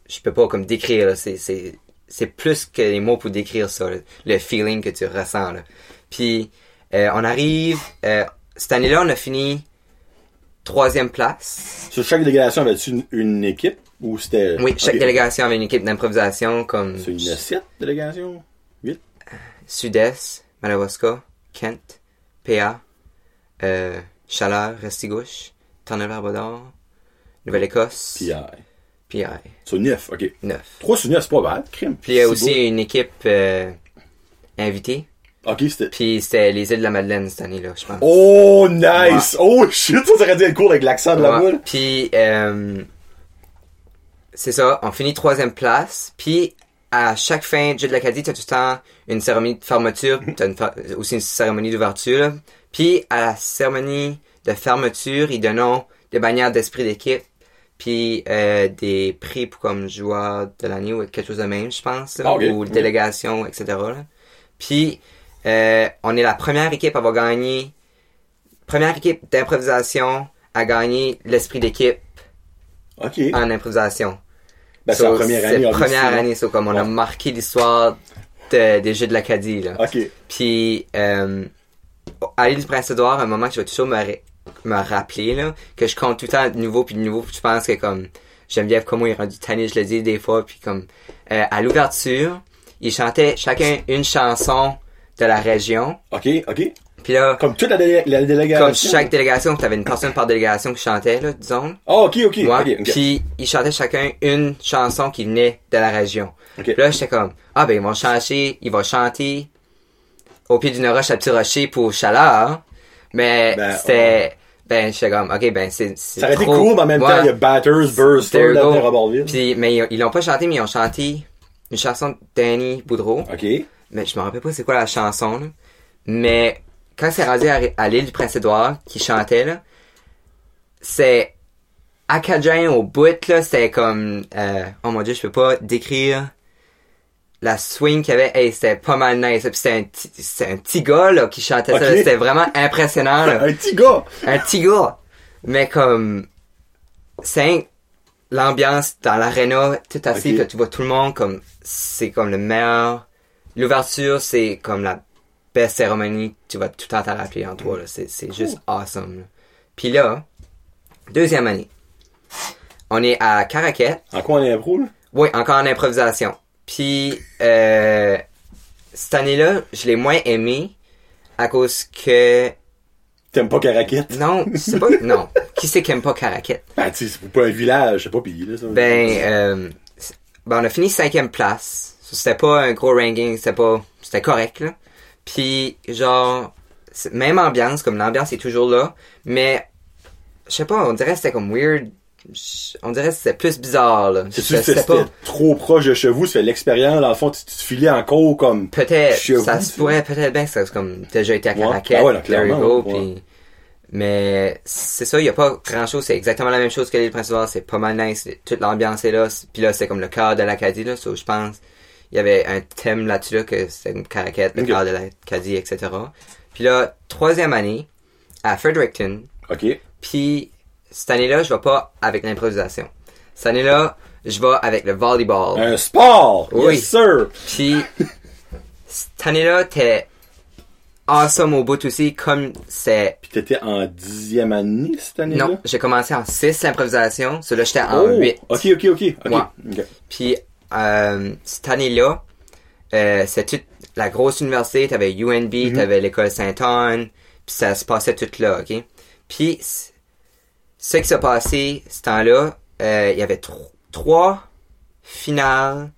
je peux pas comme décrire c'est c'est c'est plus que les mots pour décrire ça, là, le feeling que tu ressens là. Puis euh, on arrive euh, cette année-là, on a fini troisième place. Sur chaque délégation, avait-tu une, une équipe? Ou c'était... Oui, chaque délégation avait une équipe d'improvisation comme C'est une 7 délégations? 8? Sud-Est, Madawaska, Kent, PA, euh, Chaleur, Restigouche, Terre-Neuve-Labrador, Nouvelle-Écosse, PI. PI, Sur 9, ok. 9. 3 sur 9, c'est pas bad, crime. Puis il y a aussi beau. une équipe euh, invitée. Ok, c'était... Puis c'était les îles de la Madeleine cette année-là, je pense. Oh, nice! Oh, shit! Ça, ça aurait dû être cool avec l'accent de la boule. Puis, euh, c'est ça, on finit troisième place, puis à chaque fin de jeu de l'Acadie, t'as tout le temps une cérémonie de fermeture, t'as une fa- aussi une cérémonie d'ouverture, puis à la cérémonie de fermeture, ils donnent des bannières d'esprit d'équipe, puis euh, des prix pour comme joueur de l'année ou quelque chose de même, je pense, là, ou Ok. délégation, etc. là. Puis euh, on est la première équipe à avoir gagné, première équipe d'improvisation à gagner l'esprit d'équipe en improvisation. Ben, c'est la So, première c'est année. la obviously, première année, c'est comme on a marqué l'histoire de- des Jeux de l'Acadie, là. Puis, euh, à l'île du Prince-Édouard, un moment que je vais toujours me, me rappeler, là, que je compte tout le temps de nouveau, puis de nouveau, puis je pense que, comme, Geneviève, comme moi, il est rendu tanné, je le dis des fois, puis comme, euh, à l'ouverture, ils chantaient chacun une chanson de la région, OK, OK. puis là, Comme toute la, délé- la délégation. comme chaque délégation, t'avais une personne par délégation qui chantait, là, disons. Ah, OK, OK. Puis ils chantaient chacun une chanson qui venait de la région. OK. Puis là, j'étais comme, ah ben ils vont chanter, ils vont chanter au pied d'une roche à petit rocher pour chaleur. Mais Ben, c'était, ben j'étais comme, ok ben c'est, Ça aurait été cool, mais en même Ouais. temps, il y a Batters, Ballville. Puis mais ils, ils l'ont pas chanté, mais ils ont chanté une chanson de Danny Boudreau. OK. Mais je me rappelle pas c'est quoi la chanson, là. Mais quand c'est rendu à, à l'île du Prince-Édouard, qui chantait, là, c'est acadien au bout, là, c'était comme, euh, oh mon dieu, je peux pas décrire la swing qu'il y avait, hey, c'était pas mal nice. Puis c'était un un petit gars, là, qui chantait ça, c'était vraiment impressionnant, là. Un petit gars. un petit gars. Mais comme, c'est l'ambiance dans l'aréna, tout assis, Ok. que tu vois tout le monde, comme, c'est comme le meilleur. L'ouverture, c'est comme la best cérémonie, tu vas tout le temps t'en rappeler en toi. C'est, c'est juste awesome, là. Puis là, deuxième année. On est à Caraquet. En quoi on est impro, là? Oui, encore en improvisation. Puis, euh, cette année-là, je l'ai moins aimé à cause que T'aimes pas Caraquette? non, c'est pas. Non. Qui c'est qui aime pas Caraquet? Ben, tu sais, c'est pas un village, c'est pas payé, là, ça. Ben, euh, ben, on a fini cinquième place. C'était pas un gros ranking, c'était pas. C'était correct, là. Puis, genre, même ambiance, comme l'ambiance est toujours là, mais, je sais pas, on dirait que c'était comme weird. On dirait que c'était plus bizarre, là. C'était trop proche de chez vous, c'est l'expérience, dans le fond, tu, tu te filais en cours comme... Peut-être, ça se pourrait peut-être bien que ça comme déjà été à Ouais. Caraquet, Ah ouais, go, ouais. puis- mais c'est ça, il y a pas grand chose, c'est exactement la même chose que l'île principale, c'est pas mal nice, toute l'ambiance est là, puis là c'est comme le cœur de l'Acadie là, so, je pense, il y avait un thème là-dessus là, que c'était comme le Ok. cœur de l'Acadie, etc. Puis là, troisième année, à Fredericton, OK. puis cette année-là, je vais pas avec l'improvisation. Cette année-là, je vais avec le volleyball. Un sport! Oui. Yes, sir! Puis, cette année-là, t'es awesome au bout aussi, comme c'est... Puis t'étais en dixième année, cette année-là? Non, j'ai commencé en 6 l'improvisation, celui-là j'étais en Oh! 8. OK, OK, OK. OK. Ouais. OK. Puis, euh, cette année-là, euh, c'est toute la grosse université, t'avais UNB, Mhm. t'avais l'école Saint-Anne, puis ça se passait tout là, ok? Puis, ce qui s'est passé, ce temps-là, euh, il y avait tro- trois finales,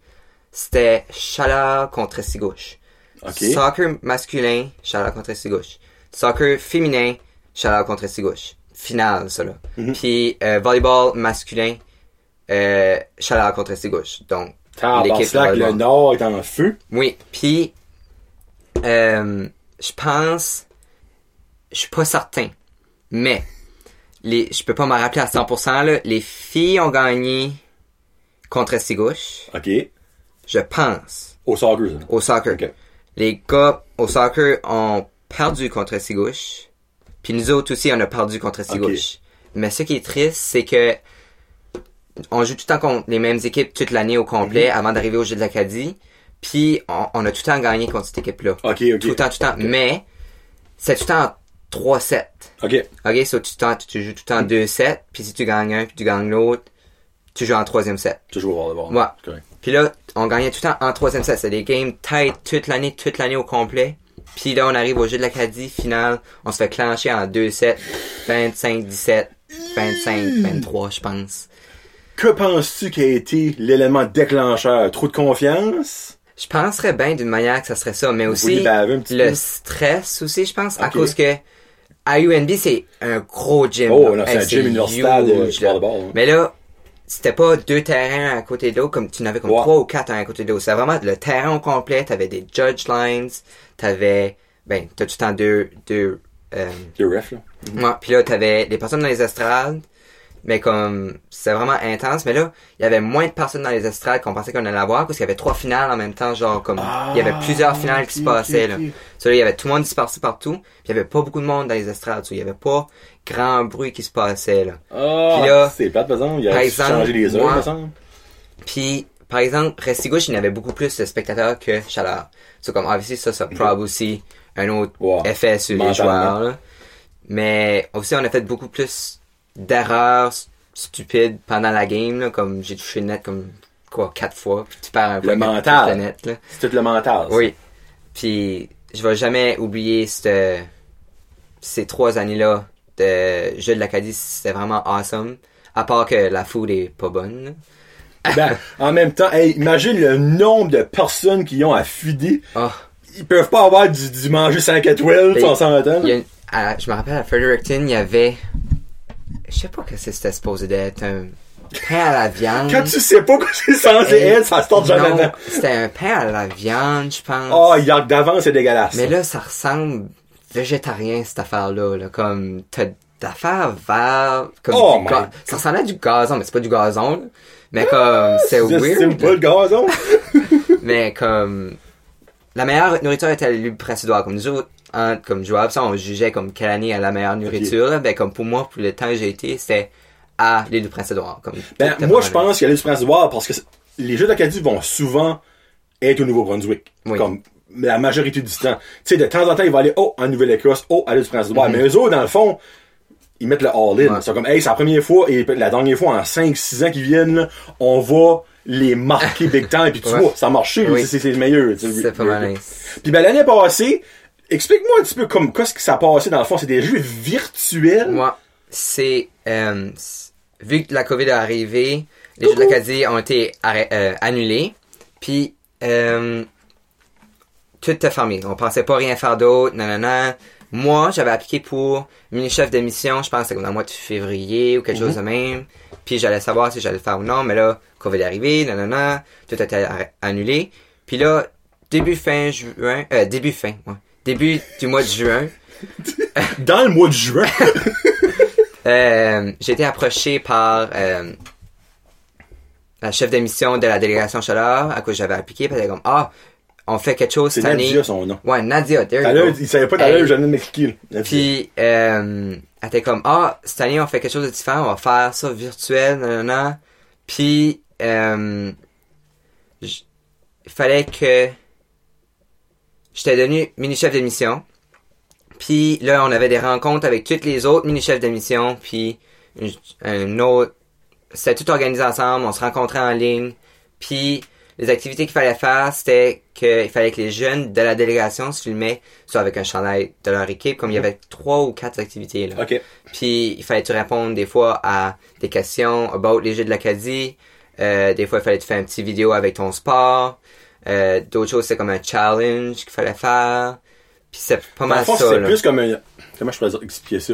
c'était Chaleur contre Sigouche. OK. Soccer masculin, Chaleur contre Sigouche. Soccer féminin, Chaleur contre Sigouche. Finale, ça là. Mhm. Puis euh, volleyball masculin, euh, Chaleur contre Sigouche. Donc, l'équipe de le. Nord est en feu. Oui, puis euh, je pense, je suis pas certain, mais les, je peux pas me rappeler à 100%, là, les filles ont gagné contre Sigouche, OK. je pense, Au soccer, ça. au soccer. Les gars au soccer ont perdu contre Sigouche. Puis nous autres aussi, on a perdu contre Sigouche. Mais ce qui est triste, c'est que on joue tout le temps contre les mêmes équipes toute l'année au complet avant d'arriver au jeu de l'Acadie. Puis on, on a tout le temps gagné contre cette équipe-là. OK, OK. Tout le temps, tout le temps. Mais c'est tout le temps en 3-7. OK. Ok, so tu, t'en- tu joues tout le temps 2-7. Puis si tu gagnes un, puis tu gagnes l'autre, tu joues en troisième set. Toujours voir le bord. Ouais. Puis là, on gagnait tout le temps en troisième set. C'est des games tight toute l'année, toute l'année au complet. Puis là, on arrive au jeu de l'Acadie, finale. On se fait clencher en 2-7, 25-17, 25-23, je pense. Que penses-tu qui a été l'élément déclencheur? Trop de confiance? Je penserais bien d'une manière que ça serait ça, mais aussi le peu? stress aussi, je pense, à cause que à UNB, c'est un gros gym. Oh, là. c'est un gym universitaire de bord. Mais là, c'était pas deux terrains à côté de l'autre, comme tu n'avais comme trois ou quatre à côté de l'autre. C'était vraiment le terrain au complet, t'avais des judge lines, t'avais, ben, t'as tout le temps deux, deux, euh, Le ref, là. Ouais, puis là, t'avais des personnes dans les estrades, mais comme, c'était vraiment intense, mais là, il y avait moins de personnes dans les estrades qu'on pensait qu'on allait avoir, parce qu'il y avait trois finales en même temps, genre, comme, il y avait plusieurs finales qui se Ah, passaient, là. ok. So, là, il y avait tout le monde dispersé partout, puis il y avait pas beaucoup de monde dans les estrades, so, il y avait pas grand bruit qui se passait, là. Ah, Puis là, c'est plate, par exemple. Il a par exemple, changé les heures, moi- par exemple. Puis, par exemple, Restigouche, il y avait beaucoup plus de spectateurs que Chaleur. C'est comme, obviously, ça, ça probe aussi un autre effet sur les joueurs, là. Mais aussi, on a fait beaucoup plus d'erreurs stupides pendant la game, là, comme j'ai touché net comme, quoi, quatre fois, puis tu perds un mental. contre le net, là. C'est tout le mental. ça. Oui. Puis, je vais jamais oublier cette, ces trois années-là de jeu de l'Acadie, c'était vraiment awesome. À part que la food est pas bonne. Ben, en même temps, hey, imagine le nombre de personnes qui ont à fider. Oh. Ils peuvent pas avoir du, du manger 5 étoiles, tu Ben, une- à- je me rappelle à Fredericton, il y avait. Je sais pas que c'était supposé d'être un pain à la viande. Quand tu sais pas quoi c'est censé être, ça se tente jamais Non, dedans. C'était un pain à la viande, je pense. Oh, yark d'avance, c'est dégueulasse. Mais là, ça ressemble végétarien, cette affaire-là. Là, comme, t'as d'affaires vert, comme Oh du my ga- God. Ça ressemblait à du gazon, mais c'est pas du gazon, là. Mais comme, c'est C'est weird. pas le gazon. Mais comme la meilleure nourriture était à Prince-Édouard. Comme nous autres, hein, comme joueurs, ça, on jugeait comme quelle année a la meilleure nourriture. Ben comme pour moi, pour le temps que j'ai été, c'était à l'île du Prince-Édouard. Comme Ben, moi, je pense qu'il y a du prince voir parce que les jeux d'Acadie vont souvent être au Nouveau-Brunswick. Oui. Comme la majorité du temps. Tu sais, de temps en temps, ils vont aller, oh, en Nouvelle-Écosse, oh, à l'île du Prince-Édouard. Mais eux autres, dans le fond, ils mettent le all-in. Ouais. C'est comme, hey, c'est la première fois et la dernière fois en 5-6 ans qu'ils viennent, là, on va les marquer big time. Puis tu Ouais. vois, ça a marché, Oui. c'est le meilleur. C'est pas mal. Puis ben, l'année passée, explique-moi un petit peu comme, qu'est-ce qui s'est passé dans le fond. C'est des jeux virtuels? Moi, c'est euh, vu que la COVID est arrivée, les jeux de l'Acadie ont été euh, annulés. Puis euh, tout était fermé. On pensait pas rien faire d'autre. Nanana. Moi, j'avais appliqué pour mini-chef d'émission, je pense que dans le mois de février ou quelque chose de même. Puis j'allais savoir si j'allais le faire ou non, mais là, COVID est arrivé, nanana, tout était annulé. Puis là, début fin juin, euh, début fin, ouais. Début du mois de juin, Dans le mois de juin? euh, j'ai été approché par euh, la chef d'émission de la délégation Chaleur à quoi j'avais appliqué. Puis elle était comme, ah, on fait quelque chose cette année. Nadia son nom. Ouais, Nadia, there il savait pas tout à l'heure, je venais de m'expliquer. là. Nadia. Puis, euh, elle était comme, ah, cette année, on fait quelque chose de différent, on va faire ça virtuel, nanana. Puis, euh, il fallait que j'étais devenu mini-chef d'émission. Puis là, on avait des rencontres avec tous les autres mini-chefs d'émission, puis une- un autre... C'était tout organisé ensemble, on se rencontrait en ligne. Puis les activités qu'il fallait faire, c'était qu'il fallait que les jeunes de la délégation se filmaient, soit avec un chandail de leur équipe, comme il y avait trois ou quatre activités. Là. Ok. Puis il fallait que tu répondes des fois à des questions about les jeux de l'Acadie. Euh, des fois, il fallait que tu fasses un petit vidéo avec ton sport. Euh, D'autres choses, c'est comme un challenge qu'il fallait faire. Puis c'est pas mal ça. c'est plus comme un, comment je dire- expliquer ça?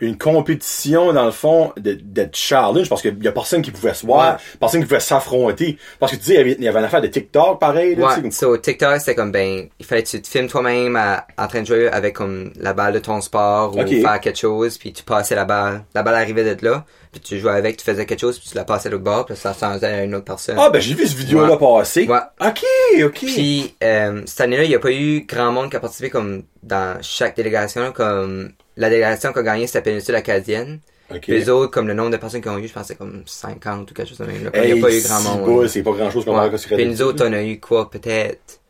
Une compétition, dans le fond, de, de challenge, parce qu'il y a personne qui pouvait se voir, Ouais. personne qui pouvait s'affronter. Parce que tu dis, il y avait, il y avait une affaire de TikTok, pareil, là, tu sais, Ouais, comme- so TikTok, c'était comme, ben, il fallait que tu te filmes toi-même à- en train de jouer avec comme la balle de ton sport ou faire quelque chose, puis tu passais la balle. La balle arrivait d'être là, puis tu jouais avec, tu faisais quelque chose, puis tu la passais de l'autre bord, puis ça changeait à une autre personne. Ah, ben, j'ai vu cette vidéo-là passer. Ouais. Ok, ok. Puis euh, cette année-là, il n'y a pas eu grand monde qui a participé comme dans chaque délégation. là, Comme la délégation qui a gagné, c'était la péninsule acadienne. ok. Puis les autres, comme le nombre de personnes qui ont eu, je pense que c'est comme 50 ou quelque chose de même. là. Il n'y a pas eu grand monde. C'est pas grand chose qu'on Ouais. Puis nous autres, on a eu quoi, peut-être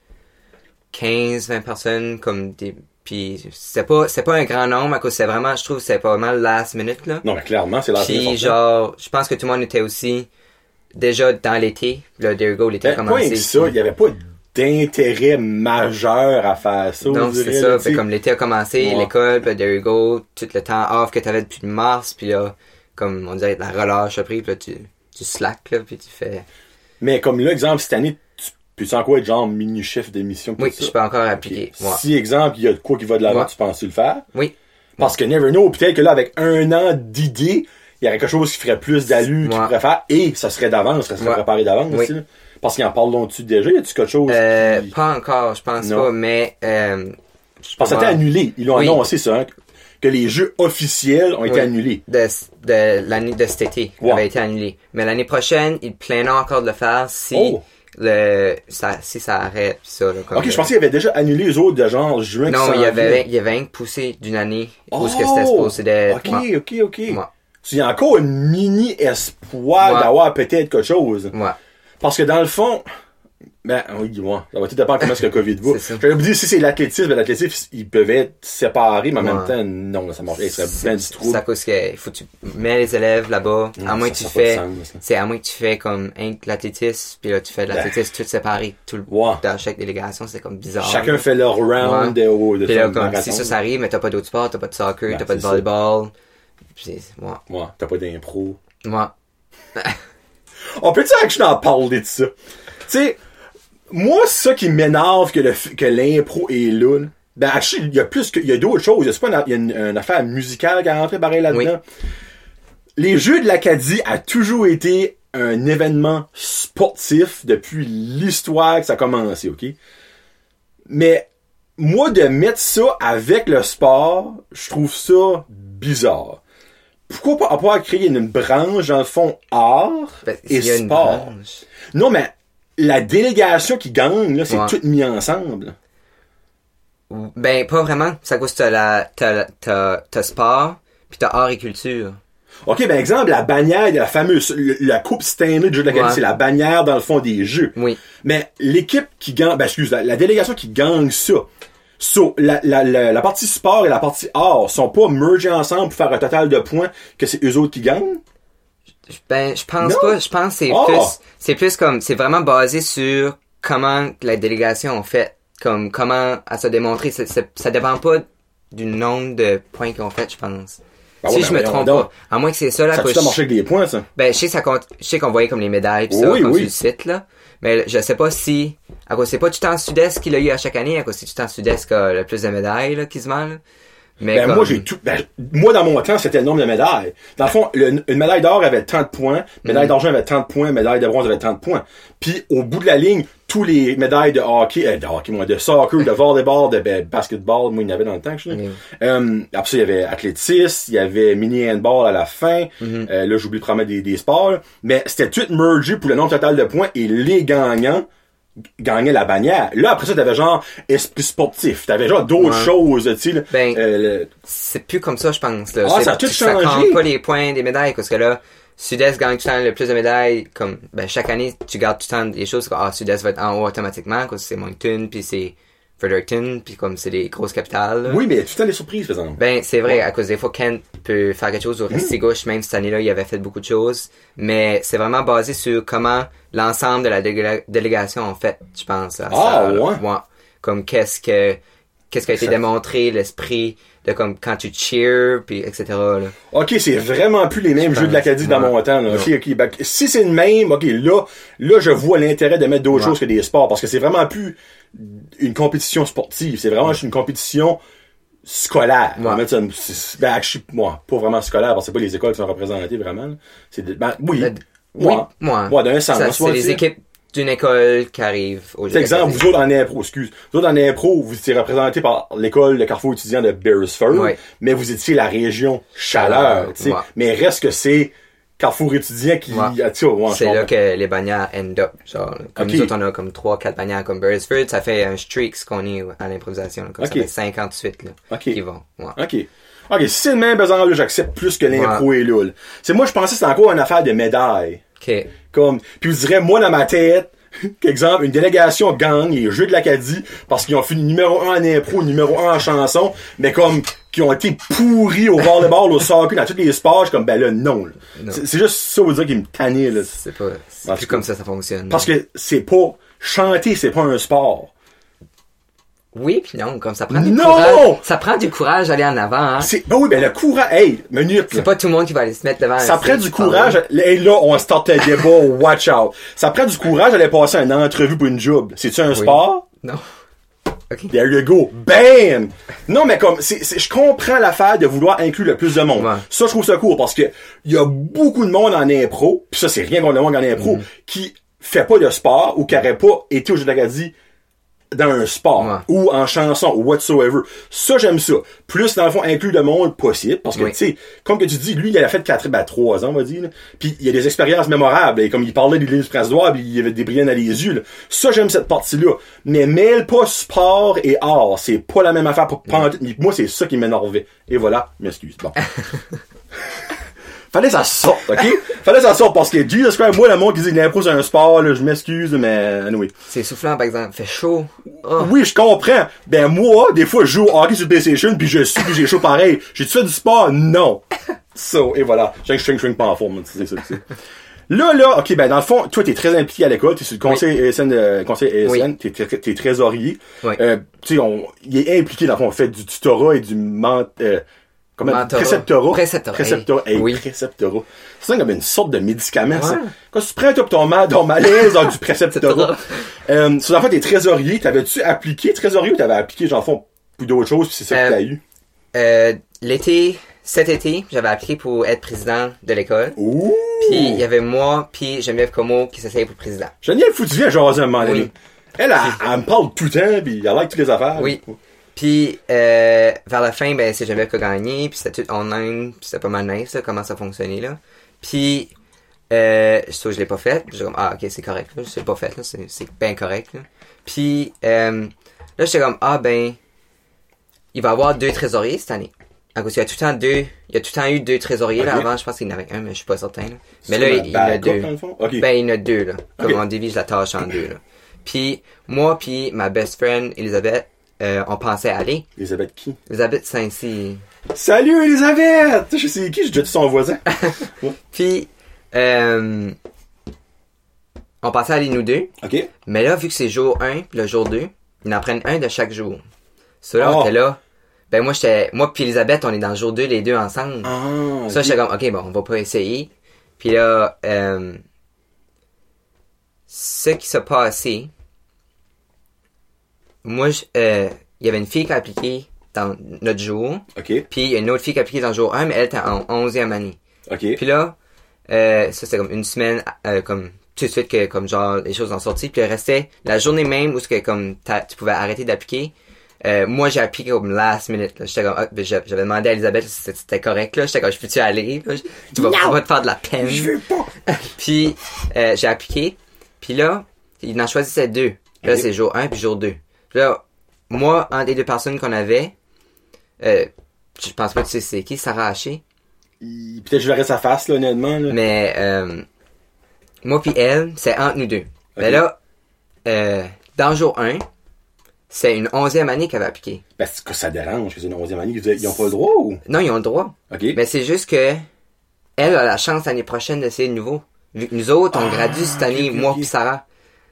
15, 20 personnes comme des. Puis c'est pas, c'est pas un grand nombre, à cause c'est vraiment, je trouve, que c'est pas mal last minute, là. Non, mais clairement, c'est la Puis genre, je pense que tout le monde était aussi déjà dans l'été. Là, there you go, l'été a Ben, pas commencé. ça, il y avait pas d'intérêt majeur à faire ça. Non, on c'est ça. Fait comme l'été a commencé, Ouais. l'école, puis there you go, tout le temps off que t'avais depuis mars, puis là, comme on dirait, la relâche a pris, puis là, tu, tu slack, là, puis tu fais... Mais comme là, exemple, cette année, tu peux-tu encore être genre mini-chef d'émission? Oui, ça? je peux encore appliquer. Ouais. Si, exemple, il y a de quoi qui va de l'avant, Ouais. tu penses-tu le faire? Oui. Parce que never know, peut-être que là, avec un an d'idées, il y aurait quelque chose qui ferait plus d'allure qu'il Ouais. pourrait faire, et ça serait d'avance, ça serait préparé d'avance Oui. aussi, là. Parce qu'il en parle dessus déjà, y a-tu quelque chose Euh, qui- pas encore, je pense Non. pas, mais euh, je que ça a été annulé. Ils l'ont Oui. annoncé ça, hein, que les jeux officiels ont été annulés. de, de l'année de cet été Ouais. avait été annulé. Mais l'année prochaine, il planait encore de le faire si Oh. le ça si ça arrête pis ça. Là, comme Ok, je pensais qu'il avait déjà annulé les autres de genre juin. Non, il y avait il y avait un poussé d'une année où ce que Oh! c'était supposé d'être. Ok, ok, ok. Il y a encore une mini espoir d'avoir peut-être quelque chose. Ouais. Parce que dans le fond, ben oui, ouais, ça va tout dépendre comment est-ce que le COVID va. C'est. J'allais vous dire, si c'est l'athlétisme, ben, l'athlétisme, ils peuvent être séparés, mais en même temps, non, ça marche. C'est serait bien du c'est trou. à cause que il faut que tu mets les élèves là-bas. à moins que tu de fais, c'est à moins que tu fais comme un l'athlétisme, puis là tu fais de l'athlétisme tout séparé, tout le, Ouais. dans chaque délégation, c'est comme bizarre. Chacun fait leur round Ouais. de, de, de Puis là, comme si ça, ça arrive, mais t'as pas d'autres sports, t'as pas de soccer, Ben, t'as pas de c'est volleyball. Puis c'est, ouais. Ouais, t'as pas d'impro. Ouais. On peut dire que je t'en parle de ça? Tu sais, moi, c'est ça qui m'énerve que le, que l'impro est là. là. Ben, il y a plus que, il y a d'autres choses. C'est pas une, il y a une, une affaire musicale qui est rentrée pareil là-dedans. Les Jeux de l'Acadie a toujours été un événement sportif depuis l'histoire que ça a commencé, ok? Mais, moi, de mettre ça avec le sport, je trouve ça bizarre. Pourquoi pas avoir créé une branche, dans le fond, art Ben, et y a sport? Non, mais la délégation qui gagne, là, c'est Ouais. tout mis ensemble. Ben, pas vraiment. Ça cause t'as la, t'as, la- t'as, t'as sport, puis t'as art et culture. OK, ben exemple, la bannière de la fameuse, le- la coupe Stanley de jeu de l'Acadie, Ouais. c'est la bannière dans le fond des jeux. Oui. Mais l'équipe qui gagne, ben excuse, la, la délégation qui gagne ça, so, la, la, la, la partie sport et la partie art sont pas mergés ensemble pour faire un total de points que c'est eux autres qui gagnent? Ben, je pense Non. pas. Je pense que c'est Oh. plus, c'est plus comme, c'est vraiment basé sur comment la délégation a fait, comme comment elle s'est démontrée. C'est- c'est- ça dépend pas du nombre de points qu'ils ont fait, je pense. Ben si ouais, je ben me trompe donc. pas. À moins que c'est ça, là, Ça je- marcher avec les points, ça? Ben, je sais que ça compte, je sais qu'on voyait comme les médailles pis ça, Oui, comme oui. sur le site, là. Mais je sais pas si, à cause c'est pas tout le temps Sud-Est qu'il a eu à chaque année, à cause c'est tout le temps Sud-Est qui a le plus de médailles, là, quasiment, là. Mais Ben, comme- moi, j'ai tout, ben, moi, dans mon temps, c'était le nombre de médailles. Dans le fond, le- une médaille d'or avait tant de points, médaille Mm. d'argent avait tant de points, médaille de bronze avait tant de points. Puis, au bout de la ligne, tous les médailles de hockey, euh, de hockey, moi, de soccer, de volleyball, de ben, basketball, moi, il y en avait dans le temps que je. Oui. Euh, après ça, il y avait athlétisme, il y avait mini handball à la fin. Mm-hmm. Euh, là, j'oublie de des, des sports. là. Mais c'était tout mergé pour le nombre total de points et les gagnants gagnaient la bannière. Là, après ça, t'avais genre esprit sportif? T'avais genre d'autres Ouais. choses, tu sais. Ben, Euh, le- c'est plus comme ça, je pense, là. Ah, ça a tout Ça changé. compte pas les points des médailles, parce que là, Sud-Est gagne tout le temps le plus de médailles, comme, ben, chaque année, tu gardes tout le temps des choses, ah, Sud-Est va être en haut automatiquement, parce que c'est Moncton, puis c'est Fredericton, puis comme c'est des grosses capitales, là. Oui, mais il y a tout le temps des surprises, par exemple. Ben, c'est vrai, à cause des fois, Kent peut faire quelque chose au Risty gauche, même cette année-là, il avait fait beaucoup de choses. Mais c'est vraiment basé sur comment l'ensemble de la délé- délégation en fait, je pense. Ah, ça, là. ouais? Comme qu'est-ce que, qu'est-ce qui a été Ça- démontré, l'esprit de comme quand tu cheers, puis etc. Là. Ok, c'est vraiment plus les mêmes Je jeux de l'Acadie dans mon temps. Là. ouais. Ben, si c'est le même, ok, là, là, je vois l'intérêt de mettre d'autres Ouais. choses que des sports parce que c'est vraiment plus une compétition sportive. C'est vraiment juste une compétition scolaire. Ouais. c'est- ben, actually, moi, pas vraiment scolaire parce que c'est pas les écoles qui sont représentées vraiment. C'est ben, oui. Ben, moi. Oui, moi. Moi, d'un sens. C'est les équipes d'une école qui arrivent au jeu Par exemple, vous autres en impro, excuse. Vous autres en impro, vous étiez représentés par l'école de Carrefour étudiant de Beresford, mais vous étiez la région chaleur, ouais. Mais reste que c'est Carrefour étudiant qui, Ouais. tu sais, ouais, C'est là comprends. que les bannières end up. Genre, comme nous autres, on a comme 3-4 bannières comme Beresford. Ça fait un streak ce qu'on est à l'improvisation. Comme Ok. ça fait 58 là, Ok. qui vont. Ouais. OK. OK, si c'est le même besoin là, j'accepte plus que l'impro est là. là. C'est moi, je pensais que c'était encore une affaire de médailles. Ok. Comme, puis vous direz, moi, dans ma tête, qu'exemple, une délégation gagne les Jeux de l'Acadie parce qu'ils ont fini numéro un en impro, numéro un en chanson, mais comme, qui ont été pourris au volleyball, au soccer, dans tous les sports, je suis comme, ben là, non. là. Non. C'est c'est juste ça, vous dire, qui me tannait, là. C'est pas, c'est plus comme ça ça fonctionne. Parce que c'est pas, chanter, c'est pas un sport. Oui, puis non, comme ça prend du Non! courage. Ça prend du courage d'aller en avant, hein. C'est, ben oui, ben le courage, hey, minute, C'est pas tout le monde qui va aller se mettre devant Ça prend stage, du courage. Et là, on start le débat. Watch out. Ça prend du courage d'aller passer une entrevue pour une job. C'est-tu un sport? Non. There you go. Bam! Non, mais comme, c'est, je comprends l'affaire de vouloir inclure le plus de monde. Ouais. Ça, je trouve ça cool parce que il y a beaucoup de monde en impro, puis ça, c'est rien contre le monde en impro, Mm-hmm. qui fait pas de sport ou qui aurait pas été au Jeu d'Acadie dans un sport Ouais. ou en chanson ou whatsoever. Ça, j'aime ça. Plus, dans le fond, inclure le monde possible. Parce que, Oui. tu sais, comme que tu dis, lui, il a fait 4, ben, 3 ans, on va dire. là. Puis, il y a des expériences mémorables. Et comme il parlait de l'île du puis il y avait des brillants dans les yeux. là. Ça, j'aime cette partie-là. Mais mêle pas sport et art. C'est pas la même affaire pour prendre. Moi, c'est ça qui m'énervait. Et voilà. M'excuse. Bon. Fallait que ça sorte, ok? Fallait que ça sorte parce que Jesus Christ, moi, le monde qui dit que l'impro c'est un sport, là, je m'excuse, mais anyway. C'est soufflant, par exemple. Fait chaud. Oh. Oui, je comprends. Ben moi, des fois, je joue au hockey sur PlayStation, puis je suis, puis j'ai chaud pareil. J'ai-tu fait du sport? Non. So, et voilà. J'ai un string string pas en forme, c'est ça. c'est. Là, là, ok, ben dans le fond, toi, t'es très impliqué à l'école, t'es sur le conseil ESN, de, conseil ESN, Oui. t'es, t'es, t'es trésorier. Oui. Euh, tu sais, on, il est impliqué dans le fond, on fait du tutorat et du ment, euh, comment, Mentorat. préceptorat. Préceptorat, Préceptorat. hey. Oui. C'est comme une sorte de médicament, ça. Quand tu prends ton, mal, ton malaise dans du préceptorat. euh, sur la fois, t'es trésorier, t'avais-tu appliqué trésorier ou t'avais appliqué, genre, fond, plus d'autres choses, puis c'est ça que Euh, t'as eu? Euh, l'été, cet été, j'avais appliqué pour être président de l'école. Ouh! Puis il y avait moi, puis Geneviève Como qui s'essayait pour président. Geneviève Foutu vient jaser un moment donné. Oui. Elle, elle, elle me parle tout le temps, puis elle like toutes les affaires. Oui. Puis euh, vers la fin, ben c'est Geneviève qui a gagné, puis c'était tout online, puis c'était pas mal nice, là, comment ça fonctionnait là. Puis euh, ça, je l'ai pas fait. J'étais comme ah ok c'est correct, là, c'est pas fait, là, c'est c'est bien correct. Là. Puis euh, là j'étais comme ah ben il va y avoir deux trésoriers cette année. À cause qu'il y a tout le temps deux, il y a tout le temps eu deux trésoriers là avant, je pense qu'il y en avait un, mais je suis pas certain. Là. Mais là il y en a deux. dans le fond? Ok. Ben, il y en a deux, là. Comme on divise la tâche en deux, là. Puis, moi puis ma best friend, Elisabeth, euh, on pensait aller. Elisabeth qui? Elisabeth Saint-Cy. Salut, Elisabeth! Je sais qui, j'ai déjà son voisin. Puis, euh, on pensait aller nous deux. ok. Mais là, vu que c'est jour 1 puis le jour 2, ils en prennent un de chaque jour. Ceux-là, Oh. on était là. Ben, moi, j'étais, moi puis Elisabeth, on est dans le jour 2, les deux ensemble. Ah, Ça, j'étais comme, ok, bon, on va pas essayer. Puis là, euh, ce qui s'est passé, moi, je- euh, il y avait une fille qui a appliqué dans notre jour, Ok, puis il y a une autre fille qui a appliqué dans le jour 1, mais elle était en 11e année. ok. Puis là, euh, ça c'était comme une semaine, euh, comme tout de suite que comme genre les choses ont sorti, puis il restait la journée même où ce que comme tu pouvais arrêter d'appliquer. Euh, moi j'ai appliqué comme last minute. J'étais comme ah, ben, j'a- j'avais demandé à Elisabeth si c'était- correct là. J'étais comme je peux-tu aller là? Tu vas pas te faire de la peine. Je veux pas! Puis euh, j'ai appliqué. Puis là, il en choisissait deux. Là, c'est jour 1 puis jour 2. Puis là, moi, un des deux personnes qu'on avait, euh, je pense pas que tu sais c'est qui, Sarah Haché. Peut-être que je verrais sa face, là, honnêtement, là. Mais euh, moi puis elle, c'est entre nous deux. Mais là, euh, dans jour 1, c'est une onzième année qu'elle avait appliqué. Ben, c'est que ça dérange que c'est une 11e année. Ils ils ont pas le droit, ou? Non, ils ont le droit. Ok. Mais c'est juste que elle a la chance l'année prochaine d'essayer de nouveau. Vu que nous autres, on Ah, gradue cette année, moi ok. puis Sarah.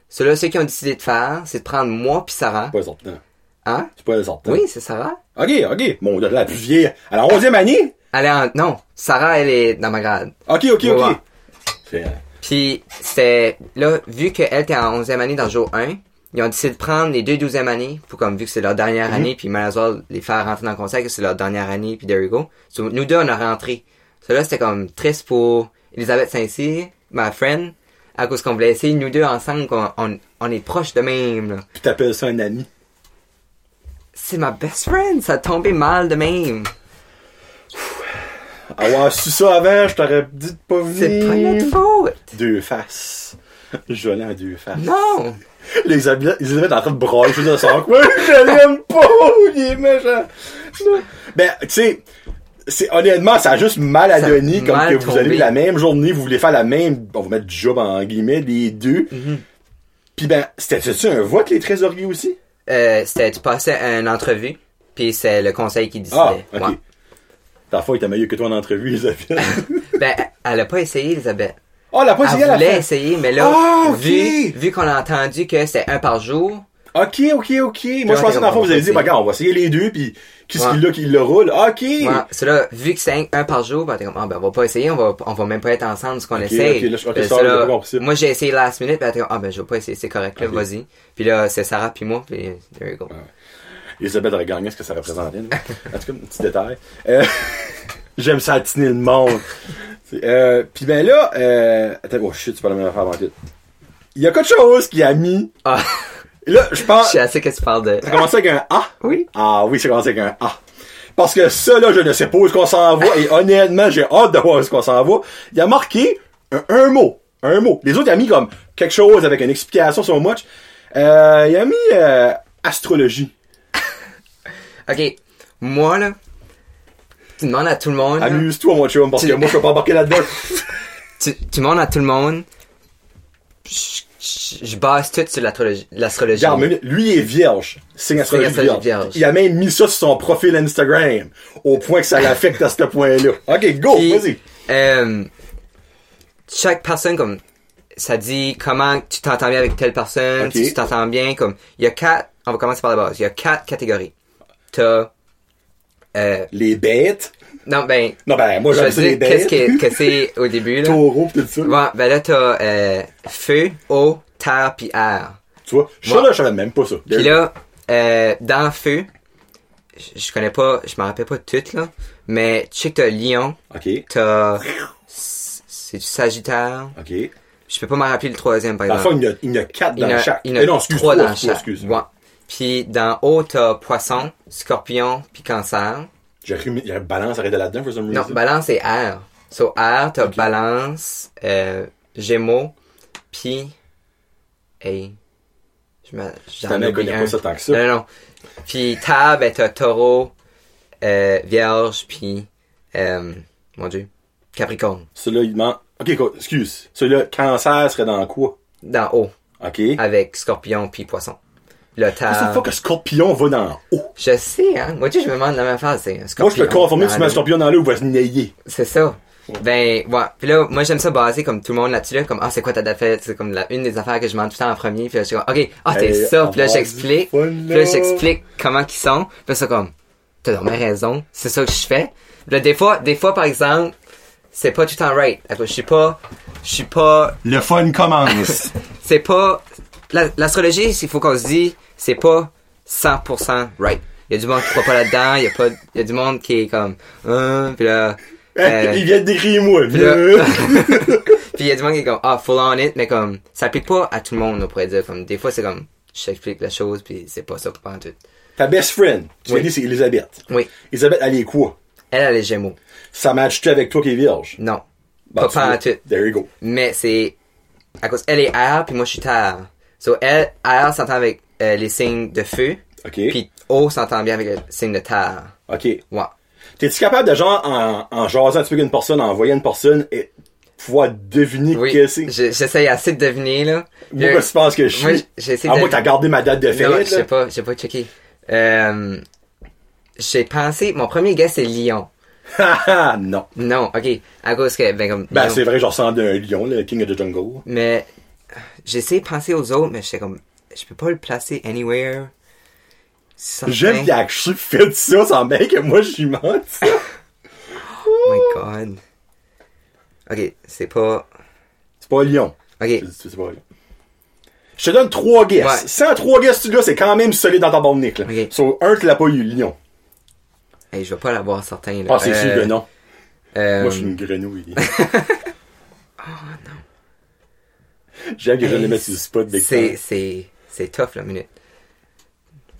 Ceux-là, ceux qui ont décidé de faire, c'est de prendre moi puis Sarah. C'est pas les sortants. Hein? C'est pas les sortants. Oui, c'est Sarah. Ok, ok. Bon, la plus vieille. À la 11e année? Elle est en... Non, Sarah, elle est dans ma grade. Ok, ok, Ouais, ok. C'est, euh, Puis, c'était, là, vu qu'elle était en 11e année dans le jour 1, ils ont décidé de prendre les deux 12e années, pour comme, vu que c'est leur dernière année, puis malheureusement, les faire rentrer dans le conseil, que c'est leur dernière année, puis there you go. So, nous deux, on a rentré. Là, c'était comme triste pour Elisabeth Saint-Cyr, ma friend, à cause qu'on voulait essayer, nous deux ensemble, qu'on on, on est proches de même, là. Puis t'appelles ça un ami. C'est ma best friend, ça a tombé mal de même. Avoir su ça avant, je t'aurais dit de pas venir. C'est pas notre faute. Deux faces. Jolie en deux faces. Non. Les Elisabeth, Elisabeth est en train de brailler, je faisais ça. Ouais, je l'aime pas, il est méchant. Non. Ben, tu sais, c'est, honnêtement, ça a juste mal à a donner, comme que vous avez tombé. la même journée, vous voulez faire la même, on va mettre job en guillemets, les deux. Mhm. Puis ben, c'était-tu un vote, les trésoriers aussi? Euh, c'était, tu passais une entrevue, puis c'est le conseil qui décidait. Ah, ok. Ouais. Ta fois, il était meilleur que toi en entrevue, Elisabeth. Ben, elle a pas essayé, Elisabeth. oh, la pas essayé Elle la voulait fin. essayer, mais là, Ah, vu, vu qu'on a entendu que c'était un par jour, Ok, ok, ok. Moi, je pensais on vous avez dit, bah, regarde, on va essayer les deux, puis qu'est-ce Ouais. qu'il a qui le roule? Ok! Ouais, cela, vu que c'est un, un par jour, ben, t'es comme, ah, ben, on va pas essayer, on va, on va même pas être ensemble, ce qu'on Ok, essaye. ok, là, je- ça, ça? moi, j'ai essayé last minute, ben, t'es comme, ah, ben, je vais pas essayer, c'est correct, là, vas-y. Puis là, c'est Sarah puis moi, puis there you go. Elisabeth aurait gagné ce que ça représentait. là. En tout cas, un petit détail. Euh, J'aime ça attiner le monde. C'est, Euh, puis ben là, euh, attends, oh shit, tu parles de la même affaire avant tout. Il y a quelque chose qui a mis. Ah, Et là, je je pense. sais assez que tu parles de... Ça commence avec un A? Oui. Ah oui, ça commence avec un A. Parce que ça, là, je ne sais pas où est-ce qu'on s'en va. Et honnêtement, j'ai hâte de voir où est-ce qu'on s'en va. Il a marqué un, un mot. Un mot. Les autres, il a mis comme quelque chose avec une explication sur much. Euh, il a mis euh, astrologie. Ok, moi, là, tu demandes à tout le monde, Amuse-toi, mon chum, parce que moi, je peux pas embarquer là-dedans. tu, tu demandes à tout le monde, je, je- je base tout sur l'astrologie. lui est vierge. Signe astrologie vierge. vierge. Il a même mis ça sur son profil Instagram. Au point que ça l'affecte à ce point-là. Ok, go, vas-y. euh, chaque personne, comme, ça dit comment tu t'entends bien avec telle personne, si tu t'entends bien, comme, il y a quatre, on va commencer par la base, il y a quatre catégories. T'as, euh, Les bêtes. Non, ben, Non, ben, moi, je j'aime les qu'est-ce que, que c'est au début, là. Taureau, pis tout ça. Bon, ben là, t'as, euh, feu, eau, terre, puis air. Tu vois, ça, Ouais. là, je savais même pas ça. Puis là, euh, dans feu, je connais pas, je me rappelle pas tout, là, mais tu sais que t'as lion, Ok, t'as, c'est du sagittaire, ok. je peux pas me rappeler le troisième, par exemple. fond, il y en a, il y a quatre Il dans a, chaque. il y en a Eh non, trois trois, dans chaque. excuse. Ouais. Puis dans haut, t'as poisson, scorpion, puis cancer. J'ai cru, il y a balance arrêté là-dedans, for some Non, reason. balance et air. So, air, t'as Ok. balance, euh, gémeaux, puis... Hey. Je me... J'en connaît un. pas ça tant que ça. Non, non, non. Puis terre, ben t'as taureau, euh, vierge, puis... Euh, mon dieu. Capricorne. Celui-là, il demande. Ok, quoi, excuse. Celui-là, cancer serait dans quoi? Dans haut, Ok. avec scorpion, puis poisson. Le C'est une terre... fois que Scorpion va dans haut. Je sais, hein. Moi, tu sais, je me demande la même chose. C'est un Moi, je scorpion. peux te confirmer que si tu mets un Dans Scorpion dans l'eau, il va se nailler. C'est ça. Ben, ouais. Puis là, moi, j'aime ça baser comme tout le monde là-dessus, là, comme, ah, c'est quoi ta date fête? C'est comme la, une des affaires que je demande tout le temps en premier. Puis là, je suis comme, ok, ah, t'es ça. Puis là, j'explique. Puis là. j'explique comment qu'ils sont. Puis là, c'est comme, t'as vraiment raison. C'est ça que je fais. Puis là, des fois, des fois, par exemple, c'est pas tout le temps right. Je suis pas, je suis pas, Le fun commence. c'est pas, la- l'astrologie, il faut qu'on se dise, c'est pas 100% right. Il y a du monde qui croit pas là-dedans, il y a pas, il y a du monde qui est comme, euh, puis là, euh, il vient de décrire moi. puis il y a du monde qui est comme, ah, full on it, mais comme, ça applique pas à tout le monde, on pourrait dire. Comme, des fois, c'est comme, je t'explique la chose, puis c'est pas ça pour tout. Ta best friend, tu Oui. dit, c'est Elisabeth. Oui. Elisabeth, elle est quoi? Elle a les gémeaux. Ça match-tu avec toi qui est vierge? Non. Bah, pas pas à tout. There you go. Mais c'est, à cause, elle est air, puis moi, je suis terre. So, elle, air s'entend avec euh, les signes de feu, OK. puis eau s'entend bien avec le signe de terre. OK. Ouais. T'es-tu capable de, genre, en, en jasant un petit peu avec une personne, en voyant une personne, et pouvoir deviner Oui. que c'est? Je- J'essaye assez de deviner, là. Moi, Je- qu'est-ce que tu penses que je Moi, suis? essayé Ah, de- moi, t'as gardé ma date de fête, Non, là? je sais pas, j'ai pas checké. Euh, j'ai pensé, mon premier guess c'est Lyon. Non. Non, ok. À cause que, ben comme. Ben, c'est vrai, je ressemble à un lion, le king of the jungle. Mais, j'ai essayé de penser aux autres, mais j'étais comme, je peux pas le placer anywhere. J'aime qu'il a actually fait ça sans bien que moi, je suis menti. Oh my god. Ok, c'est pas. C'est pas lion. Ok, C'est pas. Je te donne trois guesses. Ouais. Sans trois guesses, tu là, c'est quand même solide dans ta bande là. Ok. Sur un, tu l'as pas eu, lion. hey, je vais pas l'avoir certain, là. Ah, c'est Euh, sûr que non. euh, Moi, je suis une grenouille. J'aime que je mette sur le spot, C'est. C'est, tough, la minute.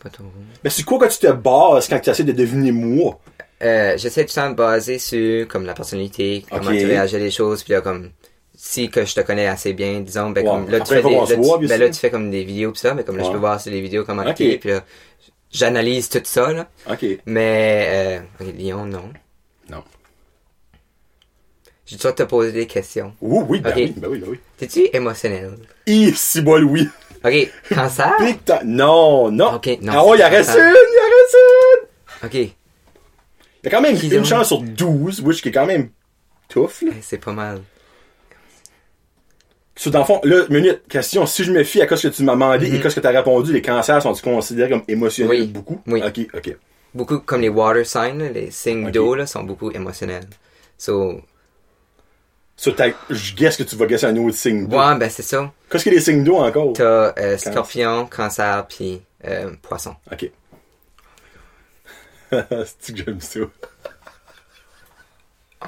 Pas trop. Mais c'est quoi quand tu te bases quand tu essaies de deviner moi? Euh, j'essaie tout le temps de baser sur comme la personnalité, comment tu réagis à des choses, puis là comme si que je te connais assez bien, disons, ben comme là tu Après, fais des, là, tu, ben, là sûr. tu fais comme des vidéos pis ça, mais comme là je peux voir sur les vidéos comment Ok. tu es, puis là j'analyse tout ça là, Ok. mais euh, Lyon non. Non. J'ai toujours te poser des questions. Oui, oui, ben oui, ben oui, ben oui. T'es-tu émotionnel? Ici, bol, oui. Ok, cancer? Big time. Non, non. Ok, non, Ah ouais, il c'est en reste une, il en reste une. Ok, Il y a quand même Qui une donc? chance sur 12, which qui est quand même tough, là. c'est pas mal. So, dans le fond, là, minute, question, si je me fie à ce que tu m'as demandé et Mhm. ce que tu as répondu, les cancers sont-ils considérés comme émotionnels Oui. beaucoup? Oui. Ok, ok. Beaucoup comme les water signs, là, les signes d'eau, là, sont beaucoup émotionnels. So, So, je guess que tu vas guesser un autre signe d'eau. ouais, ben c'est ça. Qu'est-ce qu'il y a des signes d'eau encore? T'as euh, scorpion, cancer, puis euh, poisson. Ok. C'est que j'aime ça?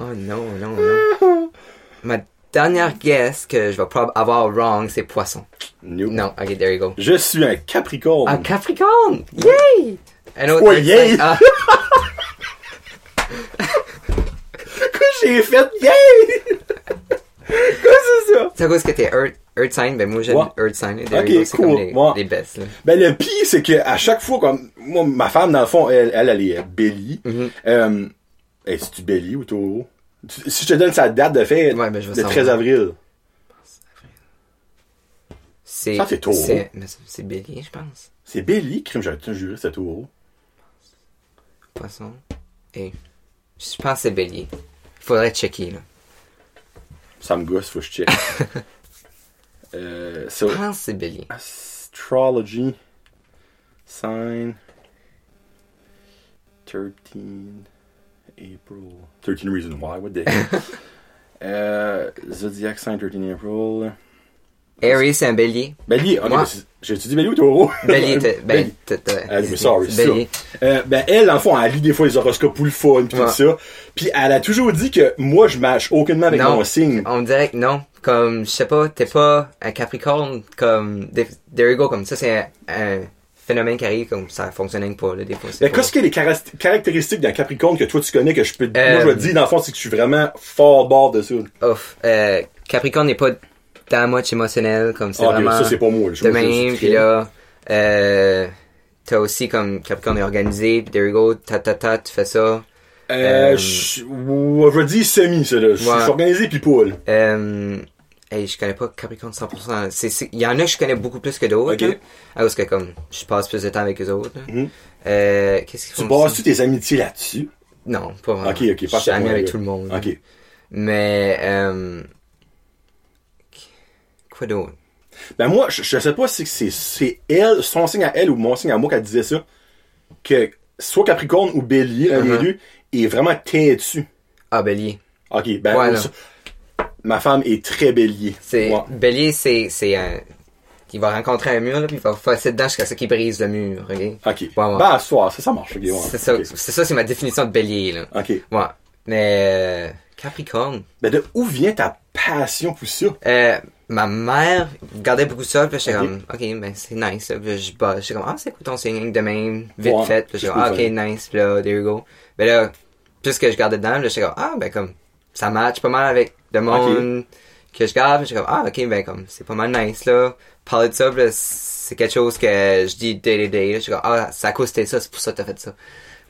Oh non, non, non. Ma dernière guess que je vais probablement avoir wrong, c'est poisson. Nope. Non, ok, there you go. Je suis un Capricorne. Ah, Capricorne! Yay! Un autre Ouais, earth yay! J'ai fait? Yay! Quoi c'est ça? c'est à cause que t'es earth, earth sign, ben moi j'aime Ouais. earth sign. you go, c'est cool. comme les, Ouais. les best, là. Ben le pire, c'est que à chaque fois, comme moi, ma femme, dans le fond, elle, elle, elle est bélie. Mhm. Euh, est-tu bélie ou taureau? Tu- Si je te donne sa date de fête, Ouais, ben, je le savoir. 13 avril. C'est, Ça, c'est taureau. C'est, mais c'est- c'est bélier, je pense. C'est bélie, crime, j'avais tout juré, c'était taureau. Poisson. Et, je pense que c'est bélier. Faudrait checker, là. Ça me gosse, faut que je check. euh, so, Je pense que c'est bélier. astrology, sign, 13 April. 13 reasons why, what the heck? euh, Zodiac sign, 13 April. Aries, c'est un bélier. Bélier, ok, j'ai-tu dit bélier ou taureau? Bélier, t'es, ben, mais sorry, c'est ça. Euh, ben, elle, le fond, elle lit des fois les horoscopes pour le fun, pis tout ça. Puis elle a toujours dit que moi, je match aucunement avec mon signe. On dirait que non. Comme, je sais pas, t'es pas un capricorne, comme, there you go, comme ça, c'est un, phénomène qui arrive, comme ça fonctionne pas, là, des fois. pas- qu'est-ce y a les cara- caractéristiques d'un Capricorne que toi tu connais que je peux. Euh, Moi, je vais te dire, dans le fond, c'est que je suis vraiment fort bord de ça. Ouf, euh, Capricorne n'est pas that much émotionnel, comme c'est Ah, vraiment ça, c'est pas moi. Je de je même, puis là, euh, t'as aussi comme Capricorne est organisé, puis there you go, ta ta ta, tu fais ça. Euh, Euh, je je dire semi, ça, là. Je suis organisé pis poule. Euh, hey, je connais pas Capricorne 100%. C'est, c'est- il y en a que je connais beaucoup plus que d'autres. Ok. là. À cause que comme, je passe plus de temps avec eux autres. là. Mhm. Euh, qu'est-ce qu'ils Tu font bases-tu aussi? tes amitiés là-dessus? Non, pas vraiment. Ok, ok, Je pas suis ami avec tout le monde. Ok. Mais, euh, quoi d'autre? Ben moi, je, je sais pas si c'est, elle, son signe à elle ou mon signe à moi qui disait ça. Que soit Capricorne ou Bélier, un des Uh-huh. deux, est vraiment têtu. Ah, Bélier. Ok, ben, Ouais, ça- ma femme est très Bélier. C'est, Ouais. Bélier, c'est, c'est un, il va rencontrer un mur, là, puis il va passer dedans jusqu'à ce qu'il brise le mur, ok? Ok. ouais. Ben, à soir, ça, ça marche. C'est ça, c'est ça, c'est ma définition de Bélier, là. Ok. Ouais. Mais, euh, Capricorne. Ben, de où vient ta passion pour ça? Euh, ma mère regardait beaucoup ça, puis j'étais comme, ok, ben c'est nice. Puis je bah, j'étais comme, ah, c'est quoi ton signe de même, vite Ouais, fait. Puis j'étais comme, ah, ok, nice, puis là, there you go. Mais là, plus que je gardais dedans, j'étais comme, ah, ben comme, ça match pas mal avec le monde que je garde. J'étais comme, ah, ok, ben comme, c'est pas mal nice, là. Parler de ça, c'est quelque chose que je dis day to day. J'étais comme, ah, c'est à cause ça, c'est pour ça que t'as fait ça.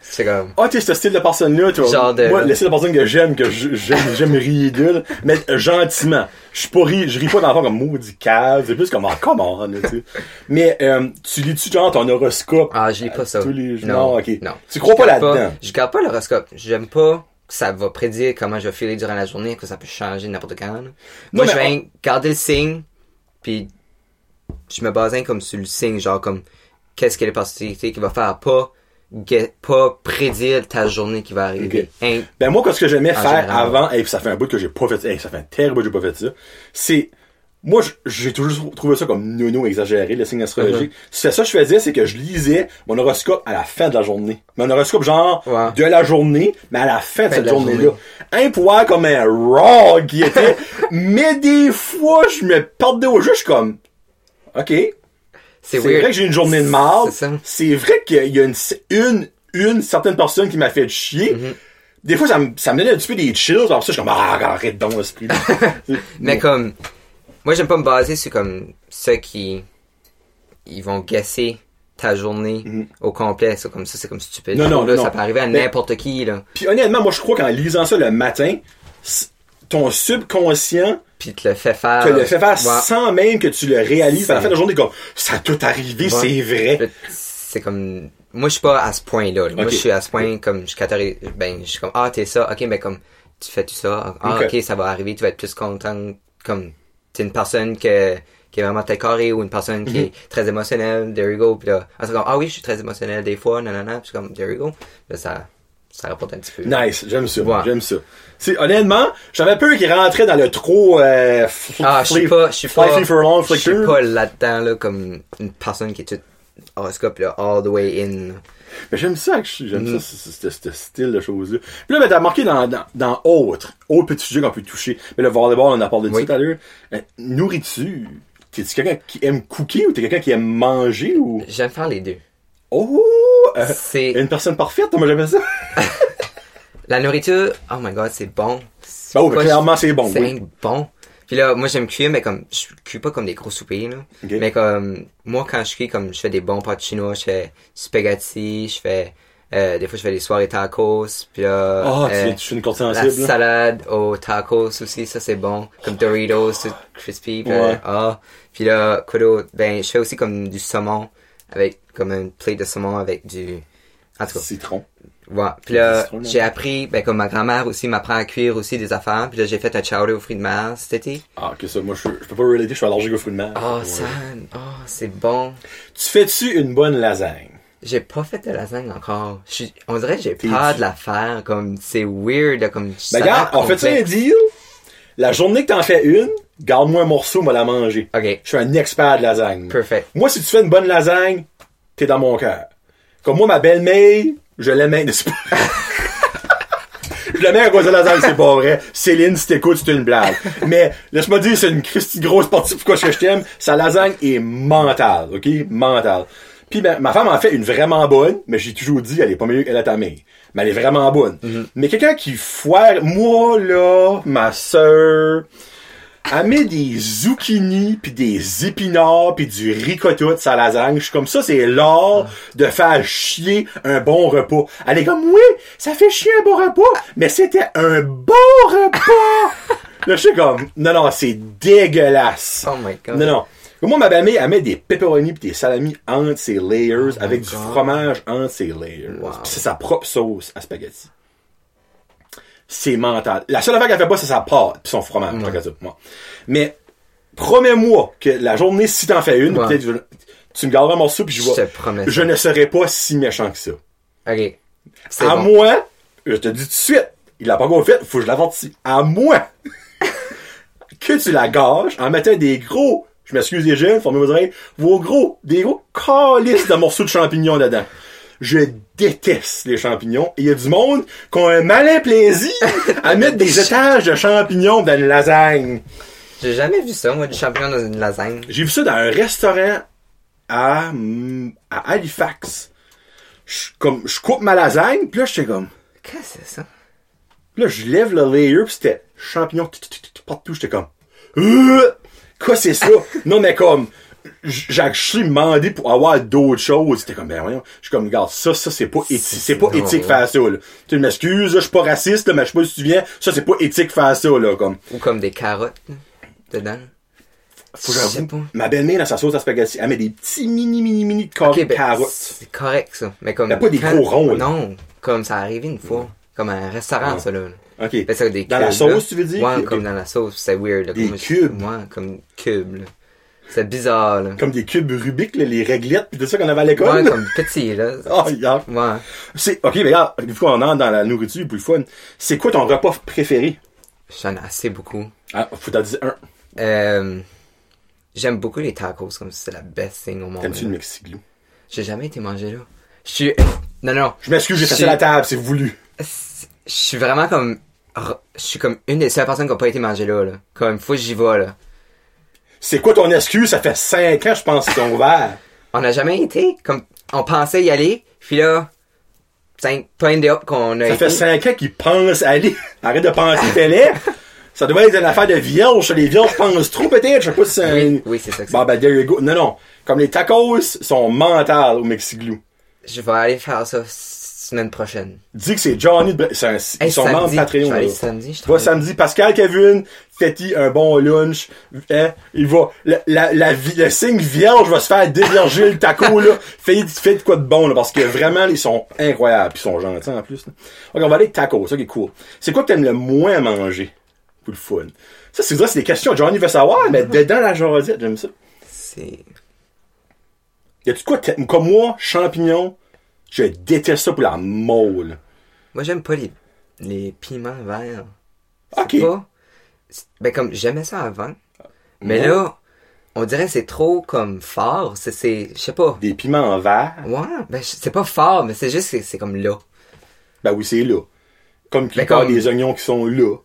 C'est comme, Ah, tu sais, ce style de personne-là, toi. Genre de- Moi, le style de personne que j'aime, que j'aime, rire mais gentiment. Je suis pas ri, je ris pas fond comme maudit cave, c'est plus comme, ah, come on, là, tu sais. Mais, euh, tu lis-tu, genre, ton horoscope? ah, je lis pas ça. tous les jours? Non, Non, ok. Non. Tu crois pas là-dedans? Je garde pas l'horoscope. J'aime pas que ça va prédire comment je vais filer durant la journée, que ça peut changer n'importe quand. là. Moi, je vais garder le signe, puis je me base comme sur le signe, genre comme qu'est-ce que les possibilités qu'il va faire, pas pas prédire ta journée qui va arriver. Hein, Ben, moi, ce que j'aimais faire général. avant, et ça fait un bout que j'ai pas fait, hey, ça fait un terrible bout que j'ai pas fait ça, c'est, moi, j'ai toujours trouvé ça comme nono exagéré, le signe astrologique. C'est ça que je faisais, c'est que je lisais mon horoscope à la fin de la journée. Mon horoscope, genre, Ouais. de la journée, mais à la fin de Fin cette de journée-là. journée. Un poids comme un raw qui était, mais des fois, je me perdais au jeu, je suis comme, ok, c'est vrai que j'ai une journée de marde. C'est ça. Vrai qu'il y a une, une, une certaine personne qui m'a fait chier. Mm-hmm. Des fois, ça me, ça me donnait un petit peu des chills. Alors ça, je suis comme, ah, arrête donc. Mais comme, moi j'aime pas me baser sur comme ceux qui, ils vont guesser ta journée Mhm. au complet. C'est comme ça, c'est comme stupide. Non, non, là, non. Ça peut arriver à n'importe qui, là. Puis honnêtement, moi, je crois qu'en lisant ça le matin, ton subconscient Puis te le fait faire. te le fait faire Ouais. sans même que tu le réalises. À la fin de la journée, comme, ça a tout arrivé, Ouais. c'est vrai. C'est comme, moi je suis pas à ce point-là. là. Moi je suis à ce point comme, je catégorise, ben, je suis comme, ah, t'es ça, ok, ben comme, tu fais tout ça, ah, Ok. ok, ça va arriver, tu vas être plus content, comme, t'es une personne que, qui est vraiment très carrée ou une personne qui est très émotionnelle, there you go. Puis là, ah, comme, ah oui, je suis très émotionnel des fois, nanana, puis comme, there you go. Là, ça, ça rapporte un petit peu. Nice, j'aime ça, Ouais. j'aime ça. Honnêtement, j'avais peur qu'il rentrait dans le trop euh, Ah, je suis pas, je suis pas, je suis pas là-dedans, là, comme une personne qui est toute horoscope, là, all the way in. Mais j'aime ça, que je- j'aime Mhm. ça, ce, style de choses-là. Puis là, ben, t'as marqué dans, dans, dans autre, autre petit sujet qu'on peut toucher. Mais le volleyball, on a parlé de Oui. tout à l'heure. Euh, nourriture. T'es-tu quelqu'un qui aime cooker ou t'es quelqu'un qui aime manger ou... J'aime faire les deux. Oh! euh, C'est, une personne parfaite, moi j'aime ça. la nourriture, oh my god, c'est bon. C'est pas- clairement c'est bon, C'est oui. bon. Puis là, moi j'aime cuire, mais comme, je cuis pas comme des gros soupers, là. Mais comme, moi quand je cuis, comme, je fais des bons pâtes chinois, je fais spaghetti, je fais, euh, des fois je fais des soirées tacos, puis là, tu euh, de toucher une la là. salade aux tacos aussi, ça c'est bon. Comme Doritos, tout crispy, puis là, Ouais. ah. Puis là, quoi d'autre? Ben, je fais aussi comme du saumon, avec, comme une plate de saumon avec du, en tout cas, Citron. Ouais. Puis là, j'ai appris, ben comme ma grand-mère aussi m'apprend à cuire aussi des affaires. Puis là, j'ai fait un chowder aux fruits de mer cet été. Ah, que ça, moi je, je peux pas relater, je suis allergique aux fruits de mer. Oh, Ouais. ça, oh, c'est bon. Tu fais-tu une bonne lasagne? J'ai pas fait de lasagne encore. Je on dirait que j'ai peur de la faire. Comme, c'est weird, comme, Ben regarde, on fait ça un deal? La journée que t'en fais une, garde-moi un morceau, moi la manger. Ok, Je suis un expert de lasagne. perfect. Moi, si tu fais une bonne lasagne, t'es dans mon cœur. Comme moi, ma belle-mère, je l'aimais. c'est pas- je l'aimais à cause de la lasagne, c'est pas vrai. Céline, si t'écoutes, c'est une blague. Mais, laisse-moi dire, c'est une Christie grosse partie pourquoi je t'aime. Sa lasagne est mentale, ok? Mentale. Puis ben, ma femme en fait une vraiment bonne, mais j'ai toujours dit, elle est pas mieux qu'elle a ta mère. Mais elle est vraiment bonne. Mais quelqu'un qui foire, moi, là, ma sœur, elle met des zucchini puis des épinards puis du ricotta de sa lasagne. Je suis comme ça, c'est l'art de faire chier un bon repas. Elle est comme oui, ça fait chier un bon repas, mais c'était un bon repas. Là, je suis comme non non, c'est dégueulasse. Oh my god. Non non. Moi, ma belle-mère, elle met des pepperoni pis des salamis entre ses layers, Oh avec du fromage entre ses layers. Wow. Pis c'est sa propre sauce à spaghetti. C'est mental. La seule affaire qu'elle fait pas, c'est sa pâte pis son fromage. Ouais. tant ça, moi. Mais, promets-moi que la journée, si t'en fais une, Ouais. peut-être je- tu me garderas un morceau pis je Je te promets. Je ne serai pas si méchant que ça. Ok. C'est À bon. moi, je te dis tout de suite, il l'a pas encore fait, faut que je l'avertisse. À moi, que tu la gâches en mettant des gros, je m'excuse les jeunes, formez vos oreilles, vos gros, des gros calices de morceaux de champignons dedans. Je déteste les champignons. Et il y a du monde qui a un malin plaisir à mettre des étages de champignons dans une lasagne. J'ai jamais vu ça, moi, du champignon dans une lasagne. J'ai vu ça dans un restaurant à, mm, à Halifax. Je, comme, je coupe ma lasagne, puis là, j'étais comme, Qu'est-ce que c'est ça? Là, je lève le layer, pis c'était champignons tout, tout, tout, tout, partout. J'étais comme, euh, quoi c'est ça? non, mais comme, j'ai demandé pour avoir d'autres choses. C'était comme, ben voyons. Je suis comme, regarde, ça, ça, c'est pas éthique. C'est pas éthique faire ça, là. Tu m'excuses, là, je suis pas raciste, là, mais je sais pas si tu viens. Ça, c'est pas éthique faire ça, là, comme. Ou comme des carottes, là, dedans. Faut que pas. Ma belle-mère, dans sa sauce à spaghetti, elle met des petits mini, mini, mini ben, carottes. c'est correct, ça. Mais comme. Mais pas des gros ronds, là. Non. Comme ça arrivé une fois. Comme un restaurant, Ouais. ça, là. Ok. Ben, ça, des Dans la sauce, là. tu veux dire? Ouais, comme dans la sauce, c'est weird, là. Des comme, cubes. Ouais, comme cubes, là. C'est bizarre, là. Comme des cubes Rubik, là, les réglettes, pis tout ça qu'on avait à l'école. Ouais, comme petit, là. Oh, yeah. Ouais. C'est, ok, mais regarde, une fois qu'on entre dans la nourriture, plus le fun, c'est quoi ton repas préféré? J'en ai assez beaucoup. Ah, faut t'en dire un. Euh, J'aime beaucoup les tacos, comme si c'est la best thing au monde. T'aimes-tu le Mexiglou? J'ai jamais été manger là. Je suis. Non, non. Je m'excuse, j'ai cassé la table, c'est voulu. Je suis vraiment comme. Je suis comme une des seules personnes qui n'a pas été manger là, là. Comme, faut que j'y vais, là. C'est quoi ton excuse? Ça fait 5 ans, je pense, qu'ils sont ouverts. On n'a jamais été. Comme, on pensait y aller, puis là, cinq, plein de qu'on a Ça été. fait 5 ans qu'ils pensent aller. Arrête de penser télé. Ça devrait être une affaire de vierge. Les vierges pensent trop, peut-être. Je sais pas si c'est un... Oui, oui, c'est ça que c'est. Bon, ben, there you go. Non, non. Comme les tacos sont mentales au Mexiglou. Je vais aller faire ça semaine prochaine. Dis que c'est Johnny de... C'est un- Ils Hey, sont samedi, membres Je Patreon. là. samedi, je Va samedi, Pascal Kevin, faites-y un bon lunch. Hein? Il va, la, la, la vi- le signe vierge va se faire dévierger le taco, là. Faites, faites de quoi de bon, là, parce que vraiment, ils sont incroyables, ils sont gentils, en plus, là. Ok, on va aller avec taco, ça qui est cool. C'est quoi que t'aimes le moins manger? Pour le fun. Ça, c'est ça, c'est des questions. Johnny veut savoir, mais dedans la jasette, j'aime ça. C'est. Y a-tu quoi, comme moi, champignon, je déteste ça pour la molle. Moi, j'aime pas les, les piments verts. Ok. C'est pas. c'est- Ben, comme, j'aimais ça avant. Mais Ouais. là, on dirait que c'est trop, comme, fort. C'est, c'est, je sais pas. Des piments en verre. Ouais, ben, c'est pas fort, mais c'est juste que c'est comme là. Ben oui, c'est là. Comme qu'il comme- des oignons qui sont là.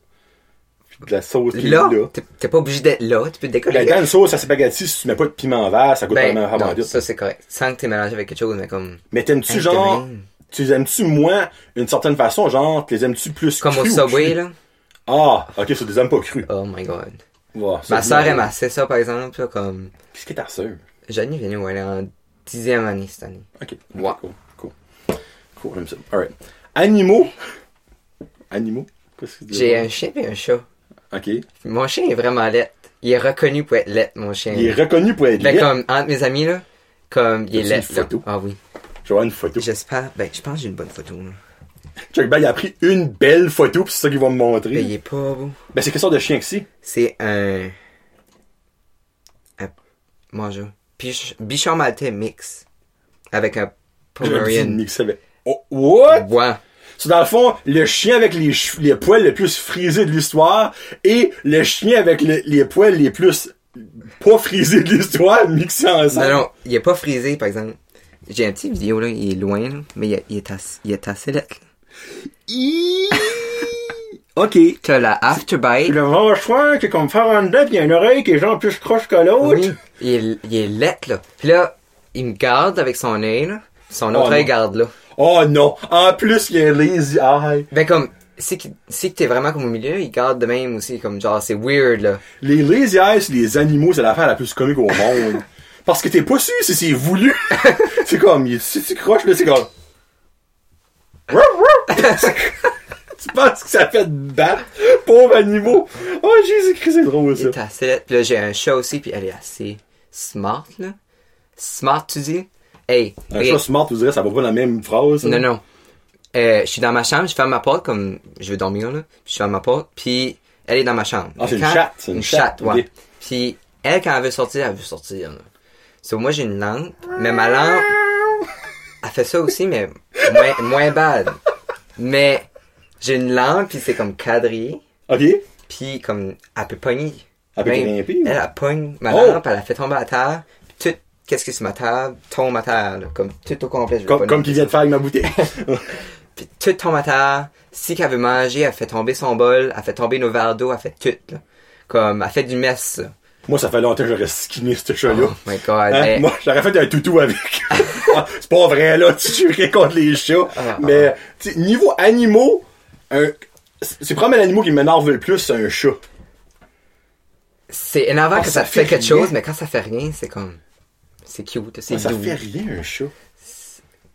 De la sauce qui Là, est là. t'es pas obligé d'être là, tu peux te décoller. Ben, quand une sauce à spaghetti, si tu mets pas de piment vert, ça coûte Ben, vraiment vraiment ça c'est correct. Sans que t'es mélangé avec quelque chose, mais comme. Mais t'aimes-tu genre, tu les aimes-tu moins d'une certaine façon, genre, tu les aimes-tu plus Comme au Subway, là. Ah, ok, ça des aimes pas crus. Oh my god. Ouais, ça, Ma soeur aime assez ça, par exemple, là, comme. Qu'est-ce que ta sœur? Jenny vient où elle est en dixième année cette année. Ok. Ouais. Cool. Cool. Cool, j'aime ça. Alright. Animaux? Animaux? Qu'est-ce que tu dis? J'ai un chien et un chat. Ok. Mon chien est vraiment laid. Il est reconnu pour être laid, mon chien. Il est reconnu pour être Ben, laid. comme, entre mes amis, là, comme, il est laid, une photo? Ah oui. Je vais avoir une photo. J'espère, ben, je pense que j'ai une bonne photo, là. Check, ben, il a pris une belle photo, puis c'est ça qu'ils vont me montrer. Ben, il est pas beau. Ben, c'est quelle sorte de chien que c'est? C'est un. Un. Bonjour. Bichon, bichon maltais mix. Avec un J'ai Pomeranian. mixé avec- Oh, what? Ouais. C'est dans le fond, le chien avec les, les poils les plus frisés de l'histoire et le chien avec le- les poils les plus pas frisés de l'histoire mixés ensemble. Non, non, il est pas frisé, par exemple. J'ai un petit vidéo, là, il est loin, là, mais il, est- il est assez, il est assez ok. T'as la afterbite. Le mâchoire qui est comme faire en dedans, pis y a une oreille qui est genre plus croche que l'autre. Oui. Il est, il est laid, là. Puis là, il me garde avec son œil, là. Son Oh, autre œil garde, là. Oh non! En plus, il y a un lazy eye. Ben, comme, si, que- t'es vraiment comme au milieu, il garde de même aussi, comme genre, c'est weird, là. Les lazy eyes, c'est les animaux, c'est l'affaire la plus comique au monde. Parce que t'es pas sûr si c'est voulu. c'est comme, si tu croches, là, c'est comme... tu penses que ça fait de battre? Pauvre animaux! Oh, Jésus-Christ, c'est drôle, ça. est assez. Puis là, j'ai un chat aussi, puis elle est assez smart, là. Smart, tu dis? Hey, Un ok. chat smart, vous direz, ça va pas la même phrase. Non, non. Euh, je suis dans ma chambre, je ferme ma porte comme je vais dormir là. Je ferme ma porte, puis elle est dans ma chambre. Ah, c'est une chatte, c'est une une chatte, chatte, ouais. Puis elle quand elle veut sortir, elle veut sortir. Là. So, moi j'ai une lampe, mais ma lampe elle fait ça aussi mais moins moins bad. Mais j'ai une lampe puis c'est comme quadrillé, Ok? puis comme elle peut pogner. Elle peut grimper, elle pogne ma Oh! lampe, elle la fait tomber à terre. Qu'est-ce que c'est ma table? Tombe à terre, là, comme tout au complet. je Comme, comme qu'il vient de faire avec ma bouteille. puis tout tombe à terre. Si qu'elle veut manger, elle fait tomber son bol, elle fait tomber nos verres d'eau, elle fait tout, là. Comme, elle fait du mess, là. Moi, ça fait longtemps que j'aurais skinné ce chat-là. Oh my god. Hein? Moi, j'aurais fait un toutou avec. Ah, c'est pas vrai, là, tu jurais contre les chats. Ah, mais, tu sais, niveau animaux, un... c'est probablement l'animal qui m'énerve le plus, c'est un chat. C'est énervant Ah, que ça ça, fait, fait quelque chose, mais quand ça fait rien, c'est comme, c'est cute, c'est Ça doux. fait rien, un chat.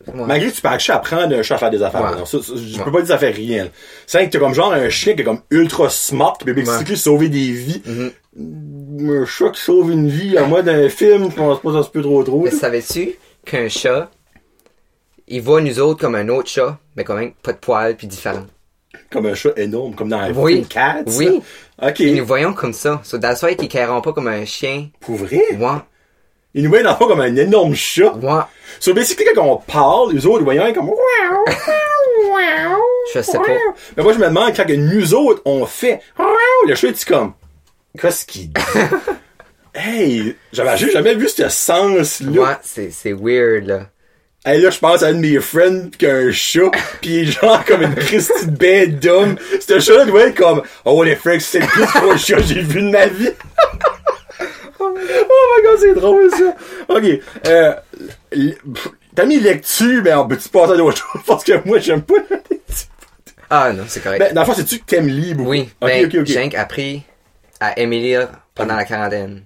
Ouais. Malgré que tu peux acheter apprendre un chat à faire des affaires. Ouais. Non, ça, ça, je Ouais. peux pas dire que ça fait rien. C'est vrai que t'as comme genre un chien qui est comme ultra smart, qui peut sauver des vies. Mhm. Un chat qui sauve une vie à moi d'un film, je pense pas que ça se peut trop trop. Mais savais-tu qu'un chat, il voit nous autres comme un autre chat, mais quand même pas de poils puis différent. Comme un chat énorme, comme dans un Oui. film Cats. Oui. Ok. Et nous voyons comme ça. So that's why qu'ils carront pas comme un chien. Pour vrai? Ouais. Ils nous voient dans le fond comme un énorme chat. Ouais. So, basically, quand on parle, les autres, voyons, comme... Je sais pas. Mais moi, je me demande, quand nous autres, on fait... Le chat, est comme... Qu'est-ce qu'il dit? hey! J'avais jamais vu ce sens-là. Ouais, c'est, c'est weird, là. Hey, là, je pense à un de mes friends qui a un chat, pis genre comme une Christie bête d'homme. Ce chat-là doit être comme... Oh, les frères, c'est le plus gros chat que j'ai vu de ma vie. Oh my god, c'est drôle, ça. OK. Euh, T'as mis lecture, mais on peut-tu passer à d'autres choses? Parce que moi, j'aime pas la lecture. Ah non, c'est correct. Ben, dans le fond, c'est-tu que t'aimes lire beaucoup? oui, Ok, ben, ok, ok. j'ai appris à aimer lire pendant la quarantaine.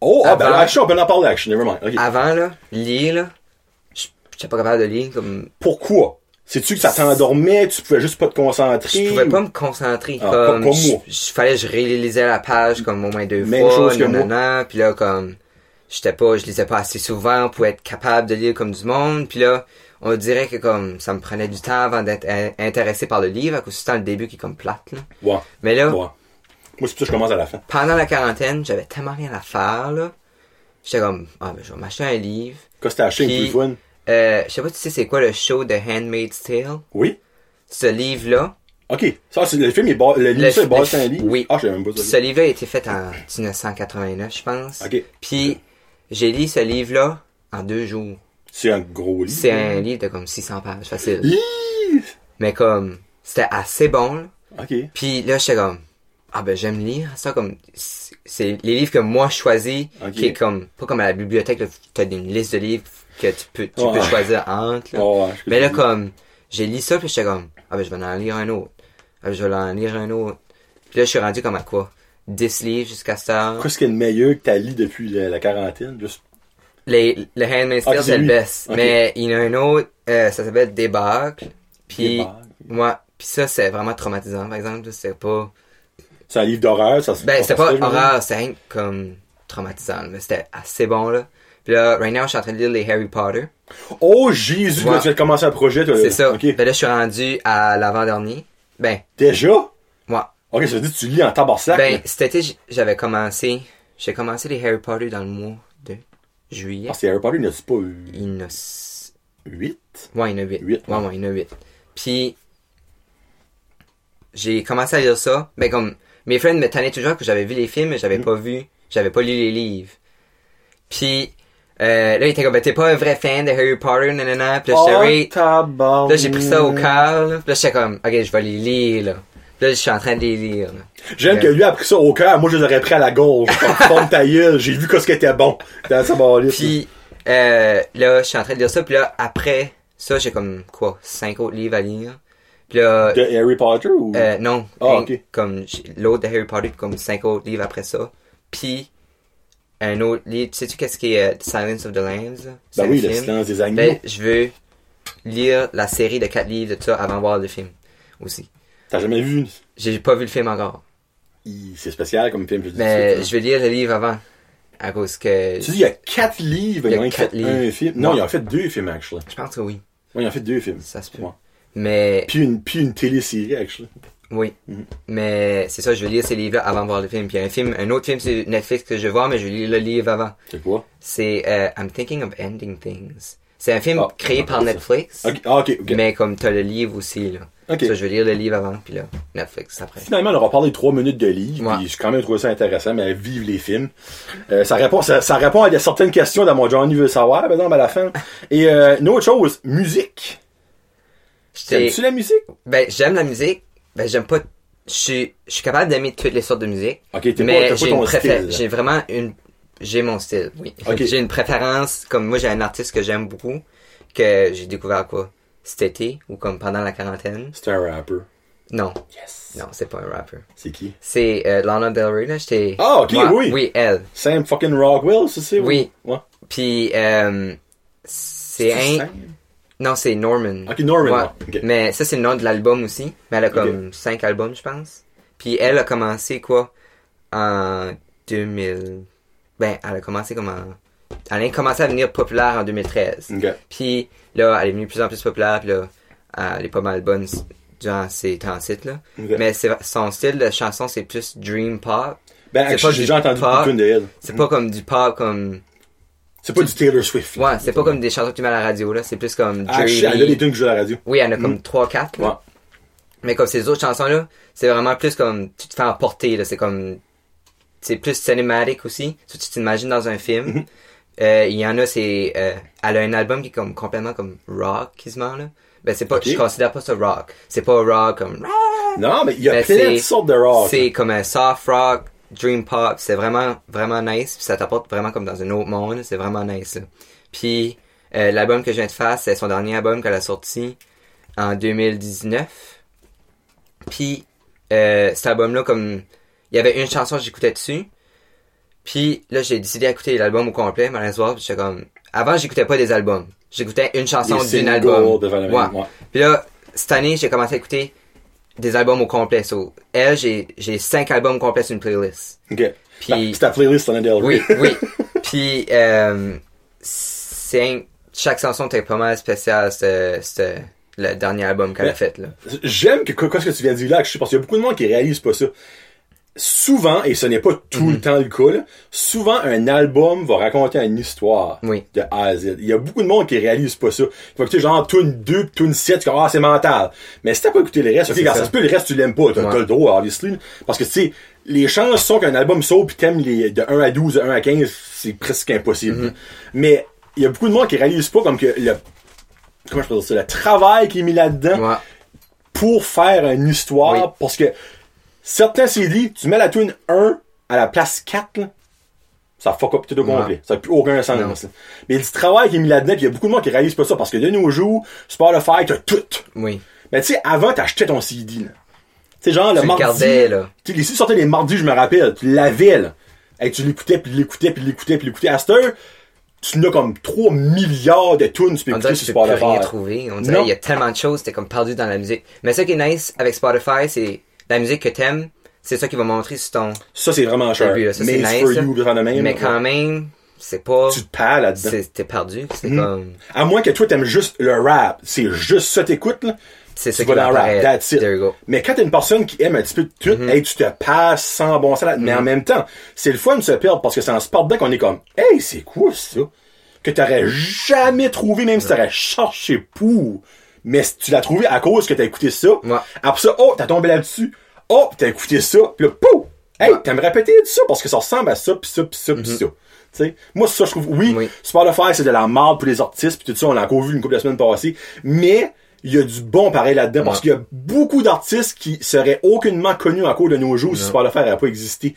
Oh, ah, ben, Avant- action, on peut en parler d'action, nevermind. Avant, là, lire, là, j'étais pas capable de lire, comme, Pourquoi? C'est-tu que ça t'endormait, tu pouvais juste pas te concentrer? je pouvais pas me concentrer. Ah, comme, moi. je- fallait que je rélisais la page, comme, au moins deux Même fois, chose que moi. nanana, puis là, comme, j'étais pas, je lisais pas assez souvent pour être capable de lire comme du monde, puis là, on dirait que, comme, ça me prenait du temps avant d'être in- intéressé par le livre, à cause du temps le début qui est comme plate, là. Ouais. Mais là, Ouais. Moi, c'est pour ça que je commence à la fin. pendant la quarantaine, j'avais tellement rien à faire, là. J'étais comme, ah, ben, je vais m'acheter un livre. Quand c'était acheté, Puis- une plus fun? Euh, je sais pas, tu sais, c'est quoi le show de Handmaid's Tale? Oui. Ce livre-là, Ok. Ça, c'est, le film est bas, le livre, Le- ça un livre? oui. Ah, je même pas ça. ce livre-là a été fait en 1989, je pense. Ok. Puis, j'ai lu ce livre-là en deux jours. C'est un gros livre. C'est un livre de comme 600 pages, facile. Hi! Mais comme, c'était assez bon, là. Ok. Puis là, j'étais comme, ah ben j'aime lire ça comme, c'est les livres que moi je choisis, qui est comme, pas comme à la bibliothèque, là, t'as une liste de livres que tu peux, tu Ouais. peux choisir entre, là. Ouais, je Mais là, comme, j'ai lu ça, puis j'étais comme, ah ben je vais en lire un autre. Ah ben je vais en lire un autre. Puis là, je suis rendu comme à quoi? 10 livres jusqu'à ça. Qu'est-ce qu'il y a de meilleur que t'as lu depuis la, la quarantaine? Juste? Les, le Handmaid's Ah, Tale, c'est c'est le best. Mais il y en a un autre, euh, ça s'appelle Débâcle. Puis, Débâcle. moi, puis ça, c'est vraiment traumatisant, par exemple. C'est pas, C'est un livre d'horreur, ça se Ben, c'était pas horreur, que comme traumatisant, mais c'était assez bon, là. Puis là, right now, je suis en train de lire les Harry Potter. Oh, Jésus, Ouais. tu viens de commencer un projet, toi. C'est ça. Ok. Ben là, je suis rendu à l'avant-dernier. Ben, Déjà? moi. Ok, ça veut dire que tu lis en tabarnak. Ben, là. cet été, j'avais commencé, j'ai commencé les Harry Potter dans le mois de juillet. Ah, c'est Harry Potter, il n'y a pas eu? Il y en a, s- 8? ouais, il y en a huit. Huit, Ouais, ouais. ouais, il y en a huit. Puis, j'ai commencé à lire ça. Ben, comme, mes friends me tannaient toujours que j'avais vu les films, mais j'avais Mm. pas vu, j'avais pas lu les livres. Puis, euh, là, il était comme, ben, t'es pas un vrai fan de Harry Potter, nanana. Puis là, j'étais, Oh. Là, j'ai pris ça au cœur, là. Puis là, j'étais comme, ok, je vais les lire, là. Là, je suis en train de les lire, là. J'aime que lui a pris ça au cœur, moi je les aurais pris à la gorge. Comme forme ta gueule, j'ai vu qu'est-ce qui était bon. Dans sa. Puis, euh, là, je suis en train de lire ça. Puis là, après ça, j'ai comme, quoi, cinq autres livres à lire. Puis là, De Harry Potter ou? euh, non. Ah, rien- ok. Comme, l'autre de Harry Potter, comme cinq autres livres après ça. Puis, un autre livre, tu sais-tu qu'est-ce qui est euh, Silence of the Lambs? ben oui, le silence des agneaux. Ben, je veux lire la série de quatre livres de ça avant de voir le film. Aussi. T'as jamais vu? J'ai pas vu le film encore. Il- C'est spécial comme film, je dis Mais ça, je vais lire le livre avant. À cause que. Tu dis, il y a quatre livres, Il y a quatre fait livres. un film. Non, Ouais. ils ont fait deux films, actually. Je pense que oui. Ouais, ils ont fait deux films. Ça se peut. Ouais. Mais. Puis une, puis une télésérie, actually. Oui. Mhm. Mais c'est ça, je vais lire ces livres-là avant de voir le film. Puis un film, un autre film sur Netflix que je voir, mais je lire le livre avant. C'est quoi? C'est euh, I'm Thinking of Ending Things. C'est un film Ah, créé par. Netflix. Ok, ah, ok, ok. Mais comme t'as le livre aussi, là. Ça, je vais lire le livre avant, puis là, Netflix après. Finalement, on aura parlé de trois minutes de livre, Ouais. puis j'ai quand même trouvé ça intéressant, mais vive les films. Euh, ça répond, ça, ça répond à des- certaines questions dans mon Johnny veut savoir, par exemple, à la fin. Et euh, une autre chose, musique. T'aimes-tu la musique? Ben, j'aime la musique. Ben, j'aime pas. Je suis, je suis capable d'aimer toutes les sortes de musique. Ok, t'es pas, mais j'ai une. J'ai vraiment une. J'ai mon style, oui. Ok. J'ai une préférence. Comme moi, j'ai un artiste que j'aime beaucoup, que j'ai découvert quoi? Cet été, ou comme pendant la quarantaine. C'est un rapper. Non, Yes. non, c'est pas un rapper. C'est qui? C'est euh, Lana Del Rey, là. J'étais. Ah, ok, Moi- oui. Oui, elle. Sam fucking Rockwell, c'est ça? Oui. Ouais. Puis, euh, c'est un. Sam? Non, c'est Norman. Ok, Norman, Ouais. Mais ça, c'est le nom de l'album aussi. Mais elle a comme cinq albums, je pense. Puis elle a commencé quoi? En 2000. Ben, elle a commencé comme en. Elle a commencé à devenir populaire en 2013. Ok. Puis là, elle est devenue de plus en plus populaire. Puis là, elle est pas mal bonne durant ses transits, là. Ok. Mais son style de chanson, c'est plus dream pop. Ben, j'ai déjà entendu pop. beaucoup de. C'est pas comme du pop comme. C'est pas du Taylor Swift. Ouais, c'est pas comme des chansons que tu mets à la radio, là. C'est plus comme Ah, je- dreamy. elle a des tunes que je joue à la radio. Oui, il y en a comme 3-4. Ouais. Mais comme ces autres chansons-là, c'est vraiment plus comme tu te fais emporter. là. C'est comme. C'est plus cinématique aussi. Tu tu t'imagines dans un film. Mhm. Euh, Il y en a, c'est. euh, elle a un album qui est comme complètement comme rock quasiment là. Ben c'est pas. Je considère pas ça rock. C'est pas rock comme. Non, mais il y a Ben, plein de sortes de rock. C'est comme un soft rock, dream pop. C'est vraiment vraiment nice. Puis ça t'apporte vraiment comme dans un autre monde. C'est vraiment nice. Là. Puis euh, l'album que je viens de faire, c'est son dernier album qu'elle a sorti en 2019. Puis euh, cet album-là, comme il y avait une chanson que j'écoutais dessus. Puis là, j'ai décidé d'écouter l'album au complet. Puis j'étais comme. Avant, j'écoutais pas des albums. J'écoutais une chanson d'un album. ouais. Puis là, cette année, j'ai commencé à écouter des albums au complet. So, elle, j'ai, j'ai cinq albums complets sur une playlist. Ok. Puis- C'est ta playlist Lana Del Rey. Oui, oui. Puis, euh, chaque chanson était pas mal spéciale. C'était, le dernier album qu'elle a fait, là. J'aime que quoi ce que tu viens de dire là, parce qu'il y a beaucoup de monde qui réalise pas ça. Souvent, et ce n'est pas tout Mhm. le temps le cas, là, souvent un album va raconter une histoire Oui. de A à Z. Il y a beaucoup de monde qui réalise pas ça. Il faut écouter genre tune 2 pis tune 7, tu ah, c'est mental. Mais si t'as pas écouté les restes, ok, ça. ça se peut, le reste tu l'aimes pas, t'as Ouais. le droit, obviously. Parce que tu sais, les chances sont qu'un album sort pis t'aimes les de 1 à 12, de 1 à 15, c'est presque impossible. Mhm. Mais il y a beaucoup de monde qui réalise pas comme que le comment je peux dire ça, le travail qui est mis là-dedans Ouais. pour faire une histoire Oui. parce que certains CD, tu mets la tune 1 à la place 4, là, ça fuck up tout au Ouais. complet. Ça n'a plus aucun sens. Mais du travail qui est mis là-dedans, il y a beaucoup de monde qui réalise pas ça parce que de nos jours, Spotify, t'as tout. Oui. Mais tu sais, avant, t'achetais ton CD, là. Tu sais, genre, le Tu le mardi. gardais, là. Tu sais, les CD sortaient les mardis, je me rappelle. Tu l'avais, là. Hey, tu l'écoutais, puis l'écoutais, puis l'écoutais, puis l'écoutais. À cette heure, tu n'as comme 3 milliards de tunes tu peux On écouter dirait que sur tu peux plus Spotify. rien trouver. On dirait qu'il y a tellement de choses, t'es comme perdu dans la musique. Mais ce qui est nice avec Spotify, c'est la musique que t'aimes, c'est ça qui va montrer sur ton Ça, c'est vraiment cher. début. Ça, c'est Made nice. for you, même. Mais quand même, c'est pas... tu te perds là-dedans. T'es perdu. C'est Mhm. comme... À moins que toi t'aimes juste le rap, c'est juste ça t'écoutes là. C'est ça Tu qui vas dans le rap, that's it. Mais quand t'es une personne qui aime un petit peu de tout, Mhm. hey, tu te passes sans bon sens. là- Mais en même temps, c'est le fun de se perdre parce que c'est en perdant qu'on est comme, hey, c'est quoi ça? Que t'aurais jamais trouvé, même si t'aurais cherché pour. Mais tu l'as trouvé à cause que t'as écouté ça. Ouais. Après ça, oh, t'as tombé là-dessus. Oh, t'as écouté ça. Puis là, pouf! Hey, Ouais. t'aimerais répéter ça parce que ça ressemble à ça, pis ça, pis ça, pis ça. Tu sais, moi, ça, je trouve, oui, Oui. Spotify, c'est de la merde pour les artistes, pis tout ça, on l'a encore vu une couple de semaines passées. Mais, il y a du bon pareil là-dedans, parce qu'il y a beaucoup d'artistes qui seraient aucunement connus en cours de nos jours si. Spotify n'avait pas existé.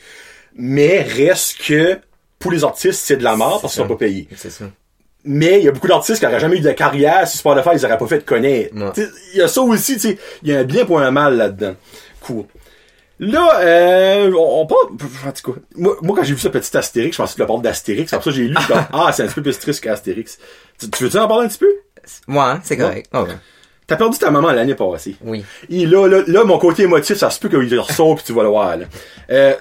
Mais, reste que, pour les artistes, c'est de la merde parce qu'ils ça. sont pas payés. C'est ça. Mais il y a beaucoup d'artistes qui n'auraient jamais eu de carrière si Spotify ils auraient pas fait connaître. Ouais. T'sais, Il y a ça aussi, tu sais, il y a un bien pour un mal là-dedans. Cool. Là, euh, on, on parle, en tout cas, moi, moi quand j'ai vu ça petit Astérix, je pensais que tu parles d'Astérix, c'est pour ça que j'ai lu comme, ah, c'est un petit peu plus triste qu'Astérix. Tu, tu veux-tu en parler un petit peu? Ouais, hein, c'est correct. Ouais. T'as perdu ta maman l'année passée. Oui. Et là, là, là, mon côté émotif, ça se peut qu'il ressort pis tu vas le voir, là. Euh,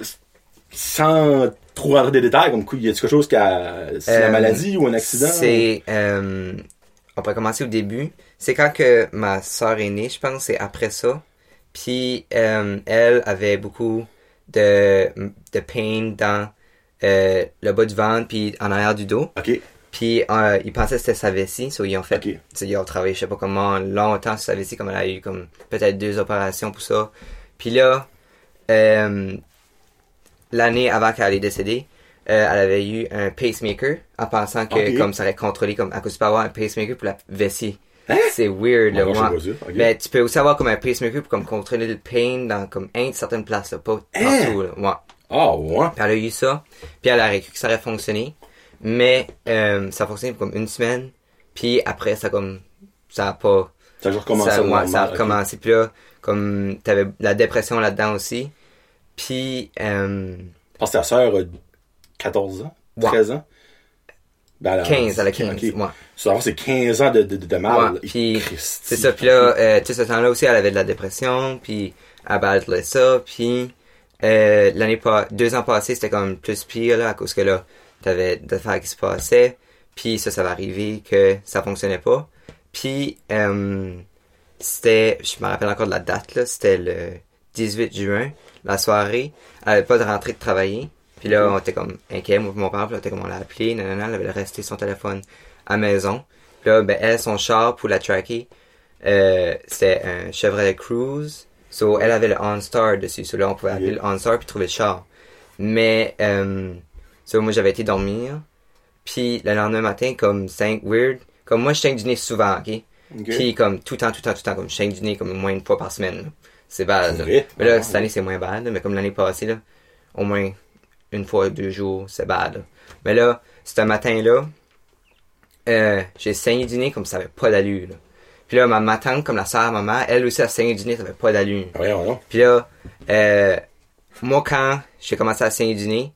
sans trop rentrer des détails, comme, y a quelque chose qui a, c'est la Euh, maladie ou un accident? C'est, euh, on peut commencer au début. C'est quand que ma sœur est née, je pense, c'est après ça. Puis euh, elle avait beaucoup de, de pain dans euh, le bas du ventre puis en arrière du dos. Ok. Puis euh, ils pensaient que c'était sa vessie, so ils ont fait, Ok. tu sais, ils ont travaillé je sais pas comment longtemps sur sa vessie, comme elle a eu comme peut-être deux opérations pour ça. Puis là, euh, l'année avant qu'elle est décédée, euh, elle avait eu un pacemaker en pensant que comme ça allait contrôler comme à cause tu avoir un pacemaker pour la vessie. Hein? C'est weird là. Mais tu peux aussi avoir comme un pacemaker pour comme contrôler le pain dans comme une certaine place là, pas Hein? partout là. Ouais. Ah, ouais. Puis elle a eu ça. Puis elle a cru que ça aurait fonctionné. Mais euh, ça a fonctionné pour comme une semaine. Puis après, ça comme... Ça a pas... Ça a recommencé ça, ouais, ça a recommencé. Puis là, comme... T'avais la dépression là-dedans aussi. Puis... Euh, Parce que ta sœur a 14 ans? Ouais. 13 ans? Ben, elle 15, elle a ok, 15. ok. Ouais. C'est 15 ans de, de, de, mal. Ouais, puis c'est ça. Puis là, euh, tu sais, ce temps-là aussi, elle avait de la dépression. Puis elle battait ça. Puis euh, l'année pas deux ans passés, c'était comme plus pire là, à cause que là, t'avais des affaires qui se passaient. Puis ça, ça va arriver que ça fonctionnait pas. Puis euh, c'était, je me rappelle encore de la date là, c'était le 18 juin, la soirée. Elle avait pas de rentrée de travailler. Puis là, on était comme inquiet, moi mon père, puis là, on était comme on l'a appelé, nanana, elle avait resté son téléphone à la maison. Puis là, ben, elle, son char pour la tracker, euh, c'était un Chevrolet Cruise. So, elle avait le OnStar dessus. So, là, on pouvait appeler le OnStar puis trouver le char. Mais, euh, so, moi, j'avais été dormir. Puis, le lendemain matin, comme, c'est weird. Comme, moi, je saigne du nez souvent, ok? Puis, comme, tout le temps, tout le temps, tout le temps, comme, je saigne du nez, comme, au moins une fois par semaine. là. C'est bad, là. Mais là, Ah, cette année, c'est moins bad, là. Mais comme l'année passée, là, au moins une fois, deux jours, c'est bad, là. Mais là, ce matin-là, euh, j'ai saigné du nez comme ça avait pas d'allure. Puis là, ma, ma tante, comme la à maman, elle aussi a saigné du nez, ça avait pas d'allure. Puis là, euh, moi, quand j'ai commencé à saigner du nez,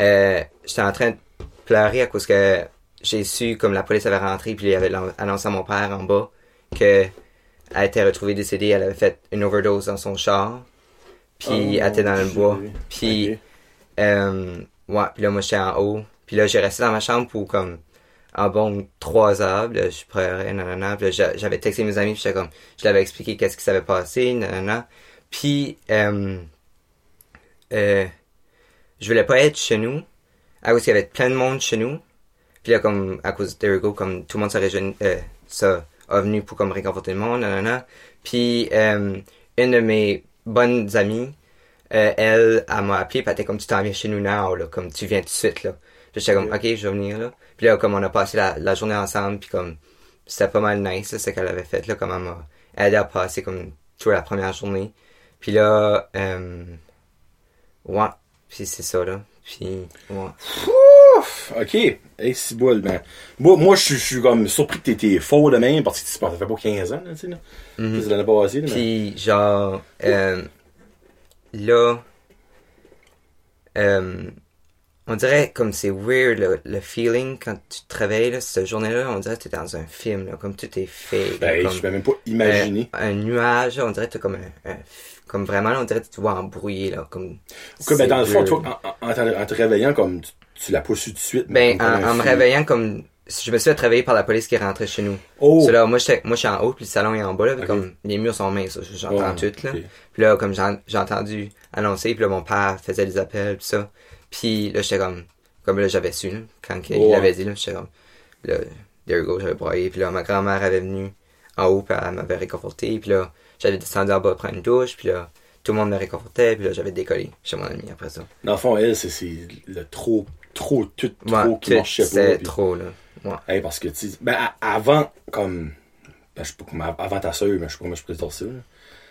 euh, j'étais en train de pleurer à cause que j'ai su, comme la police avait rentré, puis il avait annoncé à mon père en bas que elle a été retrouvée décédée, elle avait fait une overdose dans son char, puis Oh, elle était dans le bois. Puis, euh, ouais, puis là, moi, j'étais en haut. Puis là, j'ai resté dans ma chambre pour, comme, en bon trois heures. Puis là, je pleurais, nanana. Puis là, j'avais texté mes amis, puis j'étais comme, je l'avais expliqué qu'est-ce qui s'avait passé, nanana. Puis, euh, euh, je voulais pas être chez nous, à cause qu'il y avait plein de monde chez nous. Puis là, comme, à cause d'Erigo, comme tout le monde s'est réjoui- euh, ça a venu pour comme réconforter le monde, nanana. Puis, euh, une de mes bonnes amies, euh, elle, elle m'a appelé, puis elle était comme, tu t'en viens chez nous now, là, comme, tu viens tout de suite, là. J'étais comme, ok, je vais venir, là. Puis là, comme, on a passé la, la journée ensemble, puis comme, c'était pas mal nice, là, ce qu'elle avait fait, là, comme, elle m'a aidé à passer, comme, toute la première journée. Puis là, euh, ouais, puis c'est ça, là. Puis, ouais. Ouf, ok. Hey, c'est boule, ben. Moi, moi je suis- comme surpris que t'étais faux de même, parce que tu- ça fait pas 15 ans, là, tu sais, là. Mhm. C'est l'année passée, là, mais- Puis, genre, euh, là, euh, on dirait comme c'est weird le, le feeling quand tu te réveilles, là, cette journée-là, on dirait que t'es dans un film, là, comme tout est fait. Ben, comme, je peux même pas imaginer. un nuage, on dirait que t'as comme un, un- comme vraiment, là, on dirait que tu te vois embrouiller, là, comme. Comme, ben, dans le fond, toi, en, te- en te réveillant, comme, tu, tu l'as pas su tout de suite. Ben, en, me réveillant, comme, je me suis fait réveiller par la police qui est rentrée chez nous. Oh! Là, moi, j'étais, moi, je suis en haut, puis le salon est en bas, là, comme, les murs sont minces, j'entends Ouais, tout, là. Puis là, comme j'ai entendu annoncer, puis là, mon père faisait des appels, puis ça. Puis là, j'étais comme, comme là, j'avais su, là, quand il Ouais. l'avait dit, là, j'étais comme, là, there you go, j'avais broyé. Puis là, ma grand-mère avait venu en haut, puis elle m'avait réconforté. Puis là, j'avais descendu en bas prendre une douche, puis là, tout le monde me réconfortait, puis là, j'avais décollé chez mon ami après ça. Dans le fond, elle, c'est le trop, trop, tout, trop qui marchait pas. C'était trop, là. Ouais. Hey, parce que, tu ben, avant, comme, ben, je sais pas comment, avant ta soeur, mais je sais pas comment je peux dire ça, là.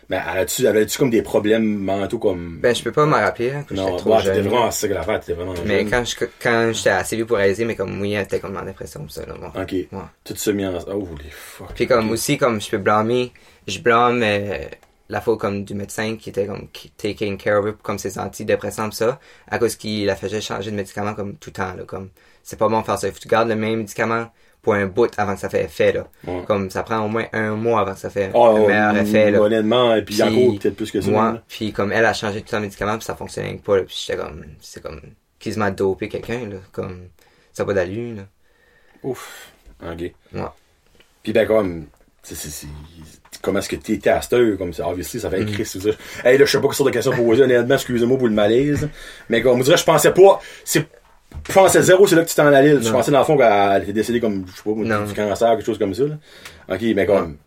Mais avais-tu, avais-tu comme des problèmes mentaux comme. Ben, je peux pas m'en rappeler, que non, j'étais trop t'étais jeune. vraiment, c'est ça que l'affaire, t'étais vraiment Mais jeune. quand je, quand j'étais assez vieux pour réaliser, mais comme, oui, elle était comme en dépression, ça, là. Ok. Ouais. Tout ça mis en. Oh, les fuck. Puis comme aussi, comme je peux blâmer, je blâme euh, la faute comme du médecin qui était comme taking care of it, comme ses antidépresseurs pis ça, à cause qu'il la faisait changer de médicament comme tout le temps, là, comme c'est pas bon de faire ça. Il faut que tu gardes le même médicament pour un bout avant que ça fait effet, là. Ouais. Comme ça prend au moins un mois avant que ça fait Oh, un meilleur effet, là. Honnêtement, et puis, encore peut-être plus que ça. Moi, puis comme elle a changé tout le médicament puis ça fonctionnait pas, là, puis j'étais comme, c'est comme quasiment dopé quelqu'un, là, comme ça a pas d'allure, là. Ouf. Ok. Ouais. Puis ben comme, comment est-ce que à cette heure, comme ça, obviously, ça fait Mm. sur ça. Hey, là, je sais pas quelle sorte de question poser, honnêtement, excusez-moi pour le malaise. Mais comme, on dirait, je pensais pas, c'est, je pensais zéro, c'est là que tu t'en allais. Je pensais dans le fond qu'elle était décédée comme, je sais pas, Non. du cancer, quelque chose comme ça, là. Ok, mais comme,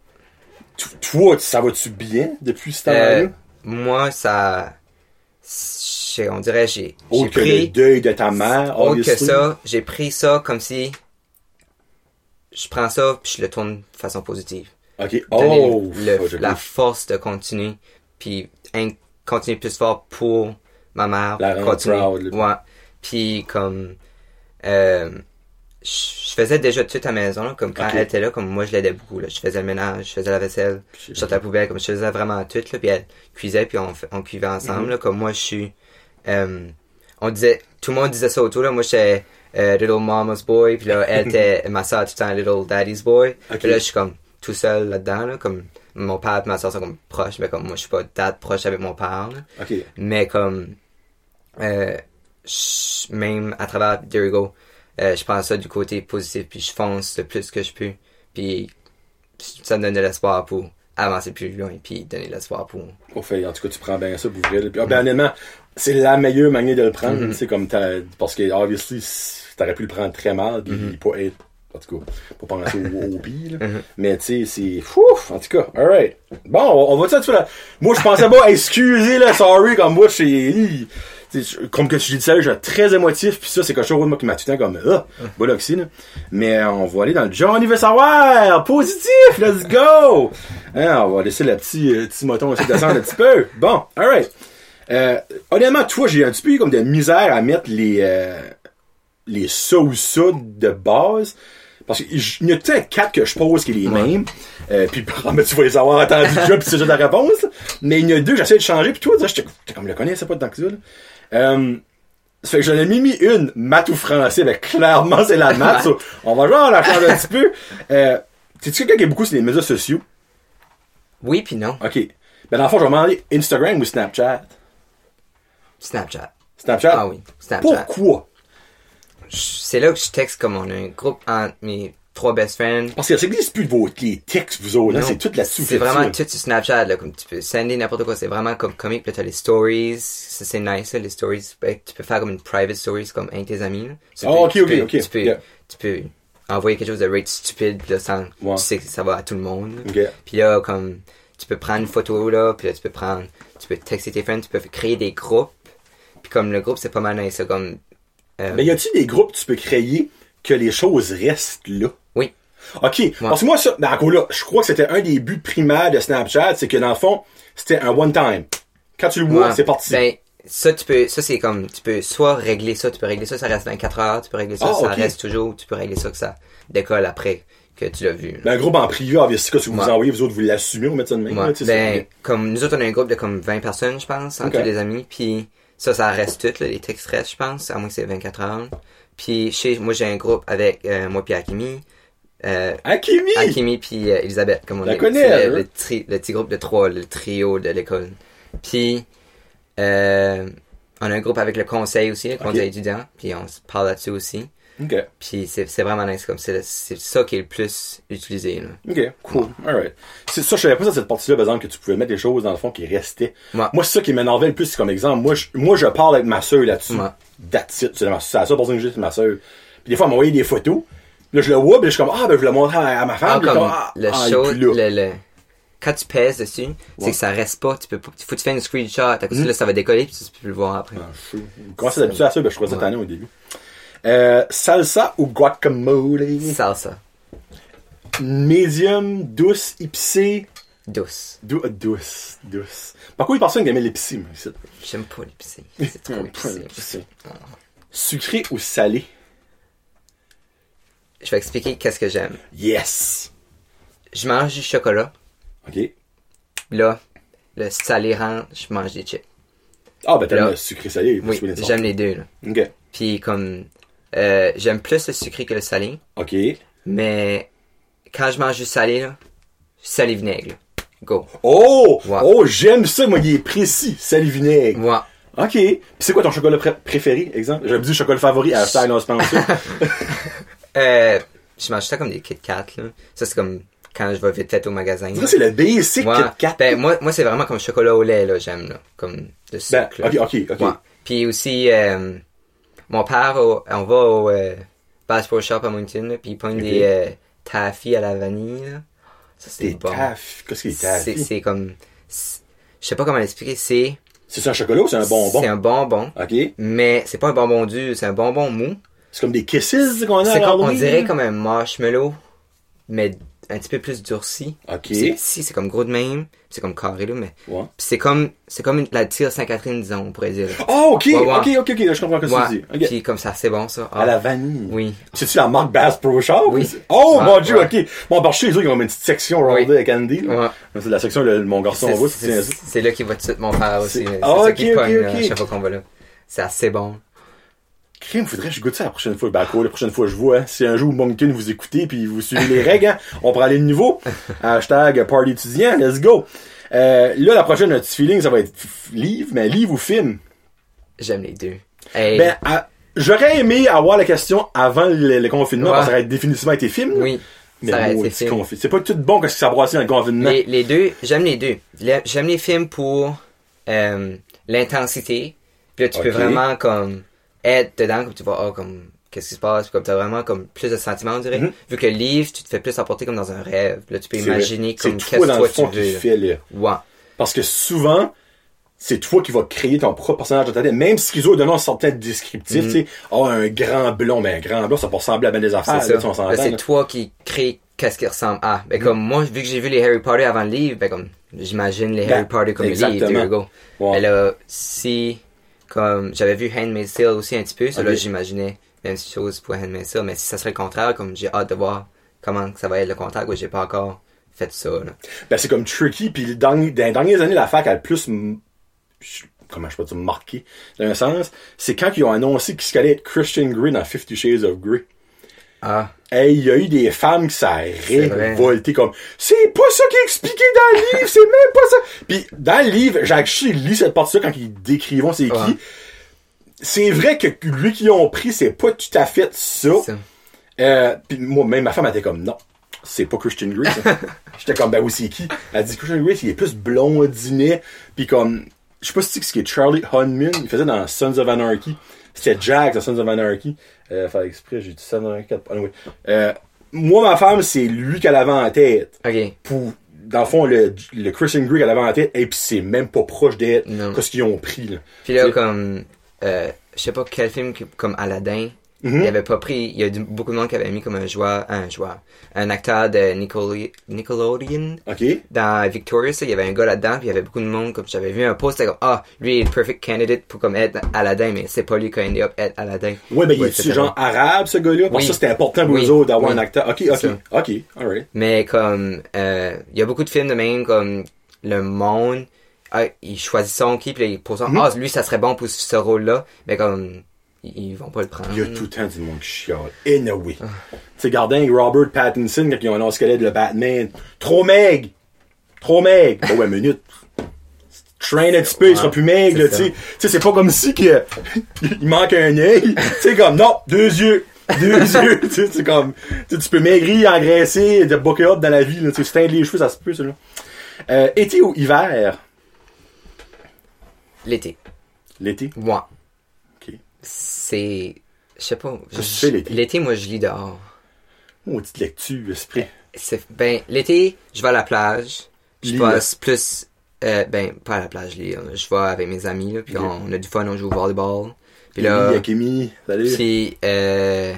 toi, ça va-tu bien depuis ce temps-là? Euh, moi, ça, on dirait, j'ai, Autre que le pris, deuil de ta mère, autre que ça, j'ai pris ça comme si je prends ça puis je le tourne de façon positive. Ok, oh, le- la force de continuer puis in- continuer plus fort pour ma mère. La continuer. proud. Ouais. Puis comme euh, je faisais déjà tout à la maison là, comme quand elle était là, comme moi je l'aidais beaucoup là. Je faisais le ménage, je faisais la vaisselle, je sortais la poubelle, comme je faisais vraiment tout là, puis elle cuisait puis on, on cuivait ensemble Mhm. là, comme moi je suis euh, on disait tout le monde disait ça autour là, moi j'étais euh, little mama's boy, puis là elle était ma soeur tout le temps little daddy's boy. Puis là je suis comme tout seul là-dedans là, comme mon père et ma soeur sont comme proches, mais comme moi je suis pas dad proche avec mon père là. Mais comme, euh, je- même à travers There You Go, euh, je prends ça du côté positif, puis je fonce le plus que je peux. Puis ça me donne de l'espoir pour avancer plus loin, puis donner de l'espoir pour... Au fait, en tout cas, tu prends bien ça pour vrai. Puis, ah, ben, honnêtement, c'est la meilleure manière de le prendre. Tu sais, comme t'as, parce que, obviously, t'aurais pu le prendre très mal, puis Mhm. pas être, en tout cas, pas penser au, au pire. Mhm. Mais, tu sais, c'est, ouf, en tout cas, alright. Bon, on, va ça, tu vois, là. Moi, je pensais pas, excusez, là, sorry, comme moi, je suis, tu comme que je dis ça, je suis très émotif, puis ça, c'est quelque chose, moi, qui m'a tout le temps comme, ah, boloxy, là. Mais, euh, on va aller dans le Johnny veut savoir! Positif! Let's go! Hein, on va laisser le petit, euh, petit moton aussi descendre un petit peu. Bon, alright. Euh, honnêtement, toi, j'ai un petit peu comme de misère à mettre les, euh, les ça ou ça de base. Parce qu'il y en a peut-être quatre que je pose qui est les mêmes. Euh, puis mais tu vas les avoir entendu déjà, puis c'est déjà ta réponse. Mais il y en a deux que j'essaie de changer, puis toi, je te comme le connaissais pas tant que ça. Là. Euh, ça fait que j'en ai mis, une, maths ou français, ben clairement c'est la maths. so, on va genre la changer un petit peu. Euh, T'es-tu quelqu'un qui est beaucoup sur les médias sociaux? Oui, puis non. Ok. Ben dans le fond, je vais demander Instagram ou Snapchat? Snapchat. Snapchat? Ah oui, Snapchat. Pourquoi? C'est là que je texte comme on a un groupe entre mes trois best friends. Parce que ça existe plus de vos les textes, vous autres, Non, c'est tout là-dessus. C'est vous faites vraiment tout sur Snapchat, là, comme tu peux sender n'importe quoi, c'est vraiment comme comique, puis là, t'as les stories, ça c'est nice, là, les stories, tu peux faire comme une private story, c'est comme un de tes amis, Ah, peux- ok, ok, peux- ok. Tu peux, Yeah. tu peux envoyer quelque chose de rate stupide, là, sans, tu sais que ça va à tout le monde, là. Puis là, comme, tu peux prendre une photo, là, puis là, tu peux prendre, tu peux texter tes friends, tu peux créer des groupes, puis comme le groupe, c'est pas mal nice, là, comme, euh, Mais y a-t-il des groupes que tu peux créer que les choses restent là? oui, OK. Parce que moi, ça, là, je crois que c'était un des buts primaires de Snapchat, c'est que dans le fond, c'était un one-time. Quand tu le vois, Ouais. c'est parti. Ben, ça, tu peux, ça, c'est comme, tu peux soit régler ça, tu peux régler ça, ça reste 24 heures, tu peux régler ça, Ah, ça reste toujours, tu peux régler ça que ça décolle après que tu l'as vu. Ben, un groupe en privé, obviously, si vous Ouais. vous envoyez, vous autres, vous l'assumez, on met ça de même. Ouais. là, Ben, comme, nous autres, on a un groupe de comme 20 personnes, je pense, entre tous les amis, puis ça, ça reste tout, là, les textes restent, je pense, à moins que c'est 24 heures. Puis, chez, moi, j'ai un groupe avec, euh, moi puis Akimi, euh, Akimi! Akimi puis euh, Elisabeth, comme on La elle, le, hein? le, tri- le petit groupe de trois, le trio de l'école. Puis, euh, on a un groupe avec le conseil aussi, le conseil étudiant, puis on se parle là-dessus aussi. OK. Puis c'est vraiment nice, comme c'est ça qui est le plus utilisé. Là. OK, cool. Alright. C'est ça, je savais pas ça, cette partie-là, par exemple, que tu pouvais mettre des choses, dans le fond, qui restaient. Ouais. Moi, c'est ça qui m'énervait le plus, c'est comme exemple. Moi, je, moi, je parle avec ma soeur là-dessus. That's it. C'est la seule personne que j'ai, c'est ma soeur. Puis des fois, elle m'envoyait des photos. Là, je le vois, puis je suis comme, ah, ben, je le montre à, à ma femme. Ah, puis comme comme, ah, le ah, show, le, le- quand tu pèses dessus, c'est que ça reste pas. Tu peux, pas- faut que tu fasses une screenshot. À cause de là, ça va décoller, puis tu peux le voir après. Ah, je. Comment ça d'habitude à ça? Ben, je ça Ouais. tannant au début. Euh, salsa ou guacamole? Salsa, Medium, douce, épicée. douce. Dou- euh, douce, douce. Par contre, il y a personne qui aimait l'épicé, moi, ici? J'aime pas l'épicé. C'est trop épicé. Sucré ou salé? Je vais expliquer qu'est-ce que j'aime. Yes! Je mange du chocolat. OK. Là, le salé rentre, je mange des chips. Ah, ben, t'aimes le sucré salé. Oui, j'aime les deux. Là. OK. Puis comme, euh, j'aime plus le sucré que le salé. OK. Mais quand je mange du salé, là, salé vinaigre. Go. Oh! Ouais. Oh, j'aime ça, moi, il est précis. Salé vinaigre. Moi, OK. Puis c'est quoi ton chocolat pré- préféré, exemple? J'avais dit chocolat favori, hashtag non sponsor. euh, je mange ça comme des Kit Kat. Là. Ça, c'est comme quand je vais vite fait au magasin. ça, c'est le basic Ouais. Kit Kat. Ben, moi, moi c'est vraiment comme chocolat au lait, là, j'aime, là. Comme de Ben, sucre. là. OK, OK, OK. Ouais. Puis aussi, euh, mon père, au- on va au euh, Bass Pro Shop à Moncton, puis il Ok. des euh, taffy à la vanille. Là. Ça, c'est Des bon. taffes? Qu'est-ce que c'est comme... Je sais pas comment l'expliquer. C'est... C'est un chocolat ou c'est un bonbon? C'est un bonbon. OK. Mais c'est pas un bonbon dur, c'est un bonbon mou. C'est comme des kisses qu'on a à comme, on dirait là? comme un marshmallow, mais un petit peu plus durci. OK. C'est petit, c'est comme gros de même. C'est comme carré, là, mais... Ouais. Puis c'est comme, c'est comme une- la tire Sainte-Catherine, disons, on pourrait dire. Oh, OK, Ouais. OK, OK, OK, je comprends ce que tu dis. OK. Puis comme ça, c'est bon, ça. Ah, À la vanille. Oui. C'est-tu la marque Bass Pro Shop? Oui. Oh, mon dieu, ouais. OK. Bon, par chez eux, ils ont une petite section rolled Oui. avec Andy. Ouais. C'est la section, le, mon garçon va, c'est là qu'il va tout de suite mon père aussi. C'est- Ah, ça ok, qui ok, pogne, à chaque fois qu'on va là. C'est assez bon. Crime, faudrait que je goûte ça la prochaine fois. Ben, quoi, la prochaine fois, je vois, hein. Si un jour Moncton vous écoutez puis vous suivez les règles, hein, on prend aller de nouveau. Hashtag party étudiant, let's go. Euh, là, la prochaine, notre feeling, ça va être livre, mais livre ou film? J'aime les deux. Hey, Ben, à- j'aurais aimé avoir la question avant le, le confinement, Ouais. parce que ça aurait définitivement été film. oui. Mais ça aurait maudit été film. confi- C'est pas tout bon que ça brassait dans le confinement. Les, les deux, j'aime les deux. Les- J'aime les films pour euh, l'intensité. Puis là, tu peux vraiment comme être dedans, comme tu vois, oh, comme qu'est-ce qui se passe, puis comme t'as vraiment comme plus de sentiments, on dirait. Mhm. Vu que le livre, tu te fais plus apporter comme dans un rêve. Là, tu peux imaginer comme qu'est-ce que dans toi tu veux. fait là. Ouais. Parce que souvent, c'est toi qui vas créer ton propre personnage de ta tête. Même si autres donnent un certain descriptif, tu sais, oh, un grand blond, mais un grand blond, ça peut ressembler à ben des affaires, C'est là. toi qui crée qu'est-ce qui ressemble à. Ben, comme moi, vu que j'ai vu les Harry Potter avant le livre, ben, comme, j'imagine les Ben, Harry Potter comme les livres, there you go. Ouais. Mais là, si, comme, j'avais vu Handmaid's Tale aussi un petit peu, ça, là, j'imaginais même chose pour Handmaid's Tale, mais si ça serait le contraire, comme, j'ai hâte de voir comment ça va être le contraire, que j'ai pas encore fait ça, là. Ben, c'est comme tricky, puis dans les dernières années, la fac a le plus, comment je peux dire, marqué, dans un sens, c'est quand ils ont annoncé qu'il allait être Christian Grey dans Fifty Shades of Grey. Ah, Hey, il y a eu des femmes qui ça révolté comme c'est pas ça qui est expliqué dans le livre, c'est même pas ça. Puis dans le livre, Chi lit cette partie-là quand ils décrivent c'est Ouais. qui. C'est vrai que lui qui ont pris, c'est pas tout à fait ça. Euh, puis moi, même ma femme, elle était comme, non, c'est pas Christian Grey. J'étais comme, ben oui, c'est qui? Elle dit, Christian Grey, il est plus blondinet, puis comme, je sais pas si c'est ce qui est Charlie Hunman, il faisait dans Sons of Anarchy. C'était Jack dans Sons of Anarchy. Euh, faire exprès, j'ai dit Sons of Anarchy. Anyway. Euh, moi, ma femme, c'est lui qu'elle avait en tête. Ok. Pour, dans le fond, le, le Christian Grey qu'elle avait en tête, et puis c'est même pas proche d'être ce qu'ils ont pris, là. Puis là, comme, euh, je sais pas quel film, comme Aladdin, Mhm. il avait pas pris, il y a du- beaucoup de monde qui avait mis comme un joueur, un joueur, un acteur de Nicole- Nickelodeon. OK? Dans Victorious, il y avait un gars là-dedans, puis il y avait beaucoup de monde, comme j'avais vu un post, c'était comme, ah, lui il est le perfect candidate pour comme être Aladdin, mais c'est pas lui qui a endé up être Aladdin. Ouais, ben, il c'est genre arabe, ce gars-là? Parce Oui. ça, c'était important pour Oui. eux d'avoir Oui. un acteur. Ok, ok, ok, alright. Mais comme, euh, il y a beaucoup de films de même, comme le monde, ah, ils choisissent son qui, puis ils posent, Mhm. ah, lui, ça serait bon pour ce rôle-là, mais comme, ils, vont pas le prendre. Il y a tout le temps du monde qui chiale. Anyway. Tu sais, Gardin Robert Pattinson, quand ils ont annoncé qu'elle est le Batman. Trop maigre! Trop maigre! Oh, ouais, minute. Train un petit peu, il sera plus maigre, tu sais. Tu sais, c'est pas comme si que, il manque un œil. Tu sais, comme, non, deux yeux. Deux yeux. Tu sais, c'est comme, tu peux maigrir, engraisser, te booker up dans la vie, là. Tu sais, les cheveux, ça se peut, ça, là. Euh, été ou hiver? L'été. L'été? Moi. C'est, je sais pas. Je- l'été? L'été, moi, je lis dehors. Maudite lecture, esprit. C'est, ben, l'été, je vais à la plage. Je passe plus, euh, ben, pas à la plage, je lis. hein. Je vais avec mes amis, là, puis on, on a du fun, on joue au volleyball. Puis Là, Yakemi, salut. Puis euh,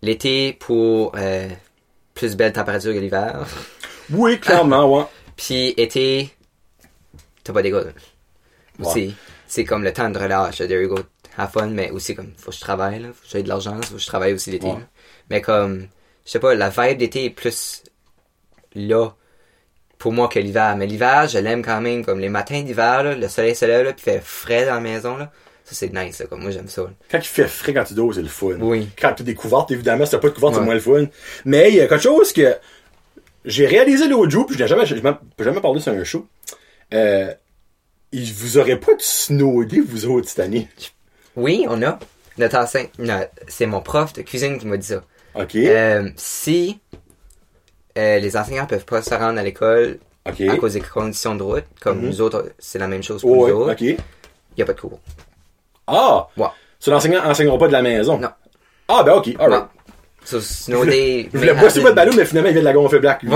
l'été pour euh, plus belle température que l'hiver. Oui, clairement, ouais. Puis été, t'as pas d'école. Aussi, c'est comme le temps de relâche. There you go, have fun, mais aussi comme faut que je travaille, là, faut que j'aie de l'argent, faut que je travaille aussi l'été. Ouais. Mais comme, je sais pas, la vibe d'été est plus là pour moi que l'hiver. Mais l'hiver, je l'aime quand même. Comme les matins d'hiver, le soleil se lève, là, puis fait frais dans la maison. Là. Ça, c'est nice. Là, comme moi, j'aime ça. là. Quand il fait frais quand tu dors, c'est le fun. Oui. Quand tu as des couvertes, évidemment, si t'as pas de couvertes, c'est Ouais. moins le fun. Mais il y a quelque chose que j'ai réalisé l'autre jour, puis je n'ai jamais, j'ai jamais parlé sur un show. Euh, il vous aurait pas de snowdé, vous autres, cette année? Oui, on a. Notre enseigne, c'est mon prof de cuisine qui m'a dit ça. OK? Euh, si euh, les enseignants peuvent pas se rendre à l'école à cause des conditions de route, comme Mhm. nous autres, c'est la même chose pour nous autres, OK. il y a pas de cours. Ah! Ouais. So, l'enseignant enseignera pas de la maison? Non. Ah, ben OK, alright. Ouais. So, snow day. Je voulais may bosser happen. votre ballon, mais finalement, il vient de la gonfler black. Ouais.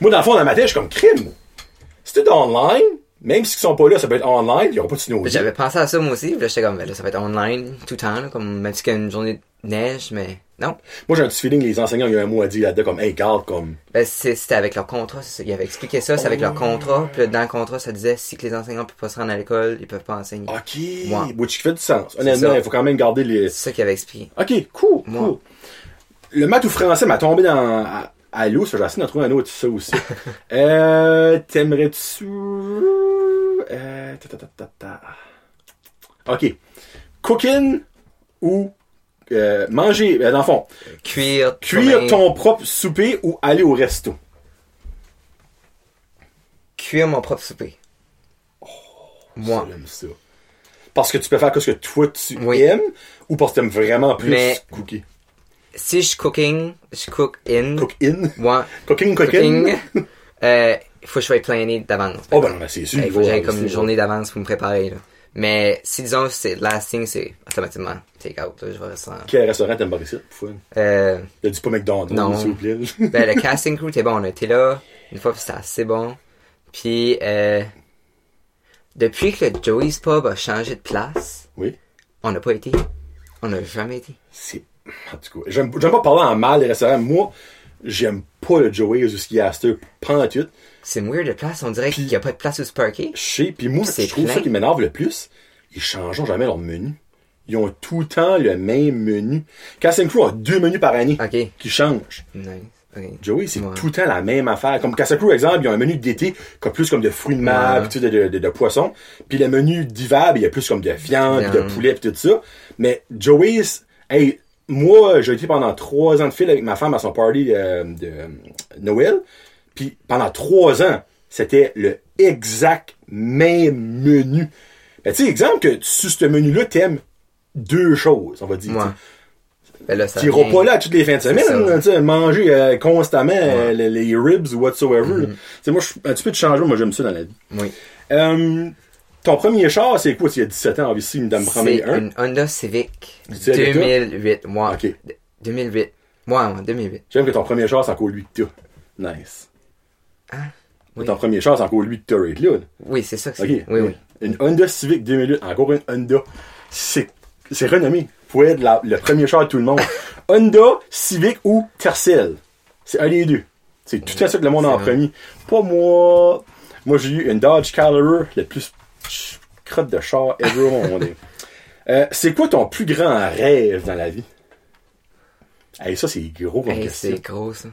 Moi, dans le fond, dans ma tête, je suis comme crime. Si t'es online, même s'ils sont pas là, ça peut être online, il y aura pas de snowdé. J'avais pensé à ça moi aussi, puis là j'étais comme, ben là, ça va être online tout le temps, là, comme même si qu'il y a une journée de neige, mais non. Moi, j'ai un petit feeling, les enseignants, il y a un mot à dire là-dedans, comme, hey, garde, comme, Ben, c'était avec leur contrat. Ils avaient expliqué ça, c'est avec leur contrat. Puis là, dans le contrat, ça disait si que les enseignants peuvent pas se rendre à l'école, ils peuvent pas enseigner. OK. Ouais. Which fait du sens. Honnêtement, il faut quand même garder les. C'est ça qu'ils avaient expliqué. OK, cool, cool. Le maths ou français m'a tombé dans, l'eau, ça, j'ai essayé d'en trouver un autre, ça aussi. euh, t'aimerais-tu, euh, ta, ta, ta, ta, ta. OK. Cooking ou, euh, manger, euh, dans le fond, Cuire, cuire ton propre souper ou aller au resto? Cuire mon propre souper. Moi. Ça, j'aime ça. Parce que tu peux faire ce que toi tu Oui. aimes ou parce que t'aimes vraiment plus Mais- cookie. Si je cooking, je cook in. Cook in? Cooking, cooking? cooking. euh, il faut que je sois plané d'avance. Oh ben mais c'est sûr. Il faut que j'aille comme une journée d'avance pour me préparer, là. Mais si disons c'est lasting, c'est automatiquement take out, là, je vais rester Quel restaurant t'aimes pas ici? Pour fun. Euh, dit pas McDonald's, Non. s'il vous plaît. ben, le casting crew était bon. On était là une fois, c'était assez bon. Puis, euh, depuis que le Joey's Pub a changé de place, oui. on n'a pas été. On n'a jamais été. C'est. En tout cas, j'aime pas parler en mal des restaurants. Moi, j'aime pas le Joey's ou ce qu'il y a à cette heure, pas en tout. C'est une weird de place. On dirait Puis- qu'il n'y a pas de place où se parker. Je sais, pis moi, C'est je trouve plein. ça qui m'énerve le plus. Ils changent jamais leur menu. Ils ont tout le temps le même menu. Casting Crew a deux menus par année qui changent. Nice. Ok. Joey, c'est Ouais. tout le temps la même affaire. Comme Castle Crew, exemple, il y a un menu d'été qui a plus comme de fruits de mer, pis de, de, de, de poissons. Puis le menu d'hiver, ben, il y a plus comme de viande, puis de poulet, puis tout ça. Mais Joey's, hey, moi, j'ai été pendant trois ans de fil avec ma femme à son party euh, de euh, Noël. Puis pendant trois ans, c'était le exact même menu. Ben, tu sais, exemple que sur ce menu-là, t'aimes deux choses, on va dire. Ouais. Ben là, Tu iras pas là toutes les fins de semaine, là, tu sais, manger euh, constamment euh, Ouais. les, les ribs ou whatsoever. là. Mhm. Tu sais, moi, je- un petit peu de changement, moi, j'aime ça dans la vie. Oui. Ton premier char, c'est quoi? Tu as 17 ans, ici, dame C'est promener un. une Honda Civic C'est avec toi? 2008. Moi. Ok. 2008. Moi, moi, 2008. J'aime que ton premier char, c'est encore lui que t'as. Nice. Oui. Ton premier char, c'est encore lui que t'as, là. Oui, c'est ça que c'est. Ok. Oui, oui. Une Honda Civic 2008, encore une Honda. C'est, c'est renommé. Faut être la- le premier char de tout le monde. Honda, Civic ou Tercel. C'est un des deux. C'est tout à fait ça que le monde en vrai. premier. Pas moi. Moi, j'ai eu une Dodge Caliber, le plus crotte de char ever au monde. Euh, c'est quoi ton plus grand rêve dans la vie? Hey, ça, c'est gros comme Hey, question. c'est gros, ça.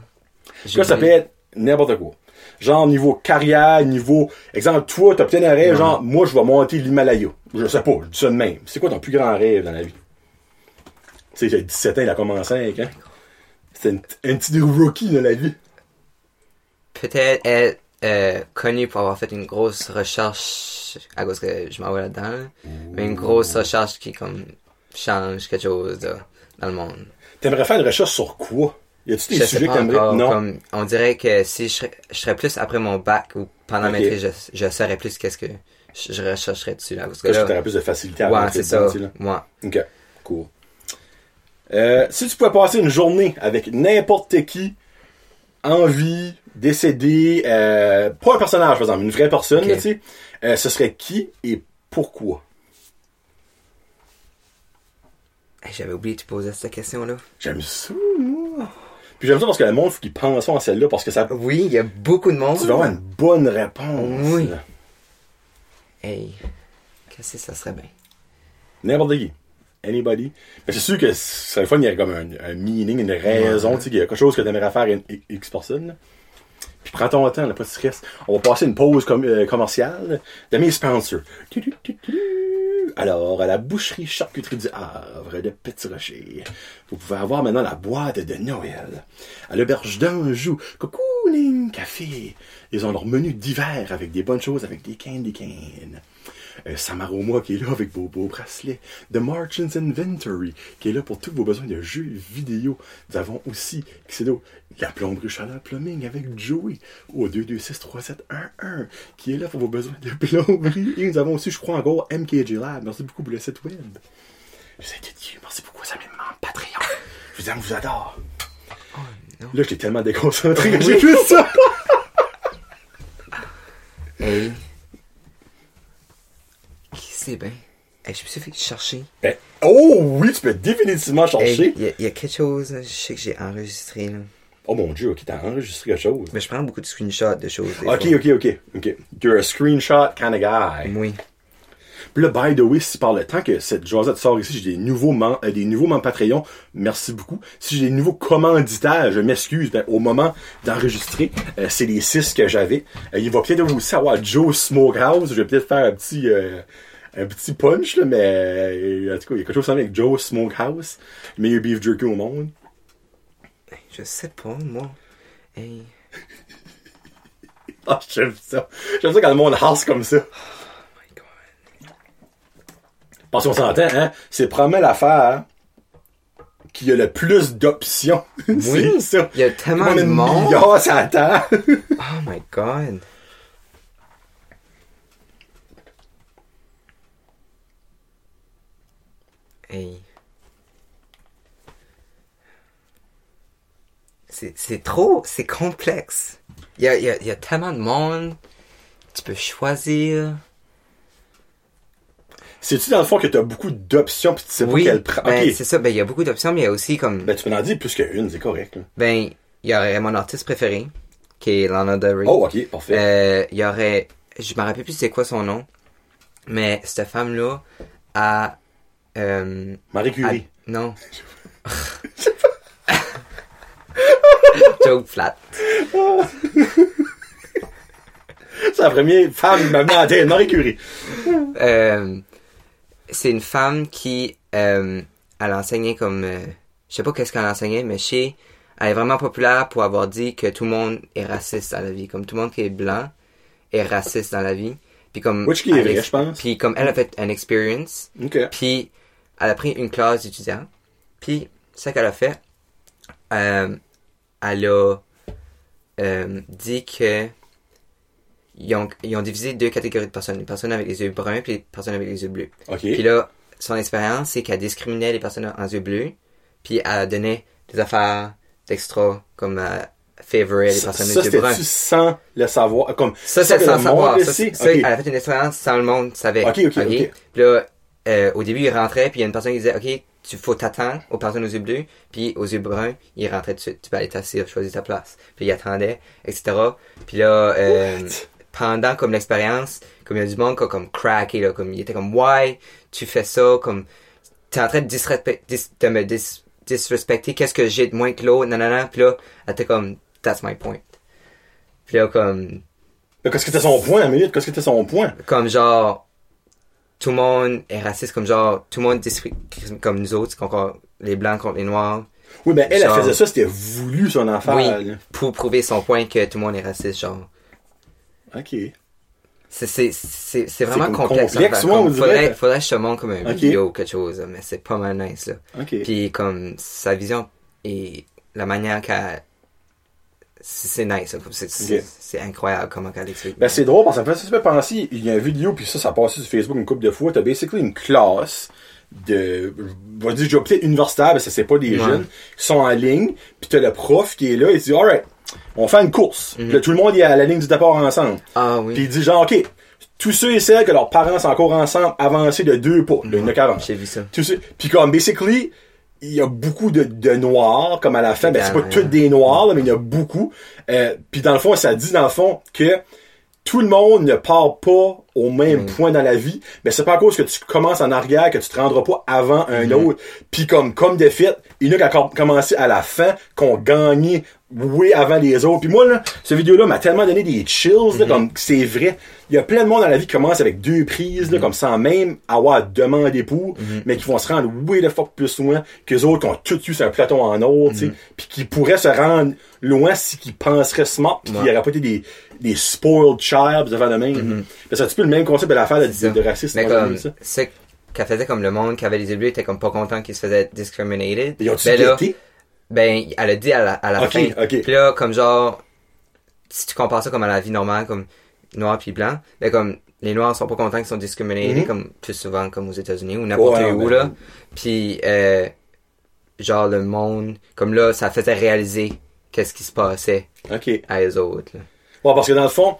Ça, ça peut être n'importe quoi. Genre, niveau carrière, niveau... Exemple, toi, t'as peut-être un rêve, genre, moi, je vais monter l'Himalaya. Je sais pas, je dis ça de même. C'est quoi ton plus grand rêve dans la vie? Tu sais, j'ai 17 ans, il a commencé à 5 ans. C'était un, un petit rookie dans la vie. Peut-être être euh, connu pour avoir fait une grosse recherche à cause que je m'en vais là-dedans. là. Mais une grosse recherche qui, comme, change quelque chose dans le monde. T'aimerais faire une recherche sur quoi? Y a-tu des Je sujets que. Non? Comme, on dirait que si je serais, je serais plus après mon bac ou pendant Ok. ma maîtrise, je, je saurais plus qu'est-ce que je, je rechercherais dessus. Là, parce que Là, plus de facilité à ouais, c'est ça. Moi, Ok, cool. Euh, si tu pouvais passer une journée avec n'importe qui, en vie, décédé, euh, pas un personnage, par exemple, une vraie personne, tu sais, euh, ce serait qui et pourquoi? Hey, j'avais oublié de te poser cette question-là. J'aime ça, moi. Puis j'aime ça parce que le monde, faut qu'il pense en celle-là, parce que ça, tu Oui, il y a beaucoup de monde. vas avoir une bonne réponse. Oui. Hey, qu'est-ce que ça serait bien? N'importe qui. Anybody. Mais c'est sûr que ce serait le fun, il y a comme un, un meaning, une raison, tu sais, qu'il y a quelque chose que t'aimerais faire à une X personne. là. Puis prends ton temps, là, pas de stress. On va passer une pause com- euh, commerciale de mes sponsors. Alors, à la boucherie charcuterie du Havre de Petit Rocher, vous pouvez avoir maintenant la boîte de Noël. À l'auberge d'Anjou, Cocooning Café. Ils ont leur menu d'hiver avec des bonnes choses, avec des candy canes. Euh, Samaroma qui est là avec vos beaux bracelets. The Marchant's Inventory qui est là pour tous vos besoins de jeux vidéo. Nous avons aussi d'autre? la plomberie chaleur plumbing avec Joey au 2263711 qui est là pour vos besoins de plomberie. Et nous avons aussi, je crois encore, MKG Lab. Merci beaucoup pour le site web. Je vous ai dit Dieu, merci beaucoup, ça m'aime Patreon. Je vous aime, je vous adore. non. Là, j'étais tellement déconcentré que j'ai vu ça. Hey. C'est bien? Hey, je fait chercher. Ben, oh oui, tu peux définitivement chercher. il y, a- il y a quelque chose, là, je sais que j'ai enregistré, là. Oh mon dieu, ok, t'as enregistré quelque chose. Mais je prends beaucoup de screenshots de choses. Ok, fois. ok, ok, ok. You're a screenshot kind of guy. Oui. Puis là, by the way, si par le temps que cette Josette sort ici, j'ai des nouveaux mem- euh, des nouveaux membres Patreon, merci beaucoup. Si j'ai des nouveaux commanditaires, je m'excuse, ben, au moment d'enregistrer, euh, c'est les six que j'avais. Euh, il va peut-être aussi avoir Joe Smokehouse, je vais peut-être faire un petit euh, un petit punch, là, mais euh, en tout cas, il y a quelque chose avec Joe Smokehouse, le meilleur beef jerky au monde. Je sais pas, moi. Hey. Ah, j'aime ça. J'aime ça quand le monde house comme ça. Oh my god. Parce qu'on s'entend, hein? C'est probablement l'affaire qui a le plus d'options. c'est ça. Il y a tellement de monde. terre. Oh my god. Hey. C'est, trop, c'est complexe. Il y a, y, a, il y a tellement de monde. Tu peux choisir. C'est-tu dans le fond que t'as beaucoup d'options pis tu sais oui, pas quelle ben, c'est ça. Ben, il y a beaucoup d'options, mais il y a aussi comme... Ben, tu peux en dire plus qu'une, c'est correct, là. Ben, il y aurait mon artiste préféré, qui est Lana Del Rey. Oh, ok, parfait. Euh, il y aurait, je me rappelle plus c'est quoi son nom, mais cette femme-là a, euh, Marie Curie. non. Joke flat. C'est la première femme qui m'a mis en tête, Marie Curie. Euh, c'est une femme qui, euh, elle enseignait comme, euh, je sais pas qu'est-ce qu'elle enseignait, mais chez, elle est vraiment populaire pour avoir dit que tout le monde est raciste dans la vie, comme tout le monde qui est blanc est raciste dans la vie. Puis comme, Which qui est vrai, je pense. Puis comme elle a fait un experience, Ok. Puis, elle a pris une classe d'étudiants. Puis, ce qu'elle a fait, euh, elle a euh, dit que ils ont, ils ont divisé deux catégories de personnes. Les personnes avec les yeux bruns puis les personnes avec les yeux bleus. OK. Puis là, son expérience, c'est qu'elle discriminait les personnes en yeux bleus, puis elle donnait des affaires d'extra, comme euh, favorer les ça, personnes ça, aux yeux bruns. c'était-tu sans le savoir? Comme, Ça, c'est sans le savoir. Ça, le sait? ça, Ok. elle a fait une expérience sans le monde savait. Ok, ok, ok. Puis là, euh, au début, il rentrait, puis il y a une personne qui disait, OK, tu faut t'attendre aux personnes aux yeux bleus, puis aux yeux bruns, il rentrait tout de suite. Tu peux aller t'asseoir, choisir ta place. Puis il attendait, etc. Puis là, euh, pendant comme l'expérience, comme il y a du monde qui a comme craqué, là, comme il était comme, why tu fais ça, comme, t'es en train de, dis- de me dis- disrespecter, qu'est-ce que j'ai de moins que l'autre, nanana. Puis là, elle était comme, that's my point. Puis là, comme, Qu'est-ce que c'était son point, minute? Qu'est-ce que c'était son point? comme genre tout le monde est raciste comme genre tout le monde discrimine comme nous autres qu'on- les blancs contre les noirs Oui, mais elle, Genre- elle faisait ça, c'était voulu, son affaire. oui là. pour prouver son point que tout le monde est raciste genre OK. c'est c'est c'est c'est vraiment comme complexe, complexe, ouais, Comme faudrait faudrait que je te montre comme un Ok. vidéo ou quelque chose mais c'est pas mal nice là OK. puis comme sa vision et la manière qu'elle c'est nice c'est incroyable comment qu'elle explique Ben, c'est drôle parce que ça me fait penser, il y a une vidéo, puis ça, ça a passé sur Facebook une couple de fois. T'as basically une classe de, je vais dire, je vais peut-être universitaire, mais ça, c'est pas des Ouais. jeunes, qui sont en ligne, puis t'as le prof qui est là, et il dit, alright, on fait une course. Puis là, tout le monde est à la ligne du départ ensemble. ah oui Puis il dit, genre, ok, tous ceux et celles que leurs parents sont encore ensemble, avancez de deux pas. Là, il y en a 40. j'ai vu ça Tous ceux- Puis comme, basically, il y a beaucoup de, de noirs, comme à la fin. Ben, c'est pas tous des noirs, là, mais il y en a beaucoup. Euh, puis dans le fond, ça dit, dans le fond, que tout le monde ne part pas au même point dans la vie, mais c'est pas à cause que tu commences en arrière que tu te rendras pas avant un autre. Puis comme comme de fait, il y en a qui ont commencé à la fin, qui ont gagné oui avant les autres. Puis moi là, cette vidéo-là m'a tellement donné des chills, là, comme c'est vrai. Il y a plein de monde dans la vie qui commence avec deux prises, là, comme sans même avoir demandé pour, mais qui vont se rendre way the fuck plus loin que les autres qui ont tout eu sur un plateau en or, tu sais, puis qui pourraient se rendre loin si qu'ils penseraient smart, puis qu'il n'y aurait pas été des, des spoiled child, devant de même. Mais C'est un petit peu le même concept de l'affaire de, C'est de, de racisme. Mais moi, j'aime comme, ça. ce qu'elle faisait comme le monde qui avait les bleus était comme pas content qu'ils se faisaient discriminated. Ils ben là, ben, elle a dit à la, à la fin. Puis là, comme genre, si tu compares ça comme à la vie normale, comme noir puis blanc, ben comme, les noirs sont pas contents qu'ils sont discriminated, Mhm. comme plus souvent comme aux États-Unis ou n'importe Ouais, où, ben, là. Puis, euh, genre, le monde, comme là, ça faisait réaliser qu'est-ce qui se passait à eux autres, là. Bon, parce que dans le fond,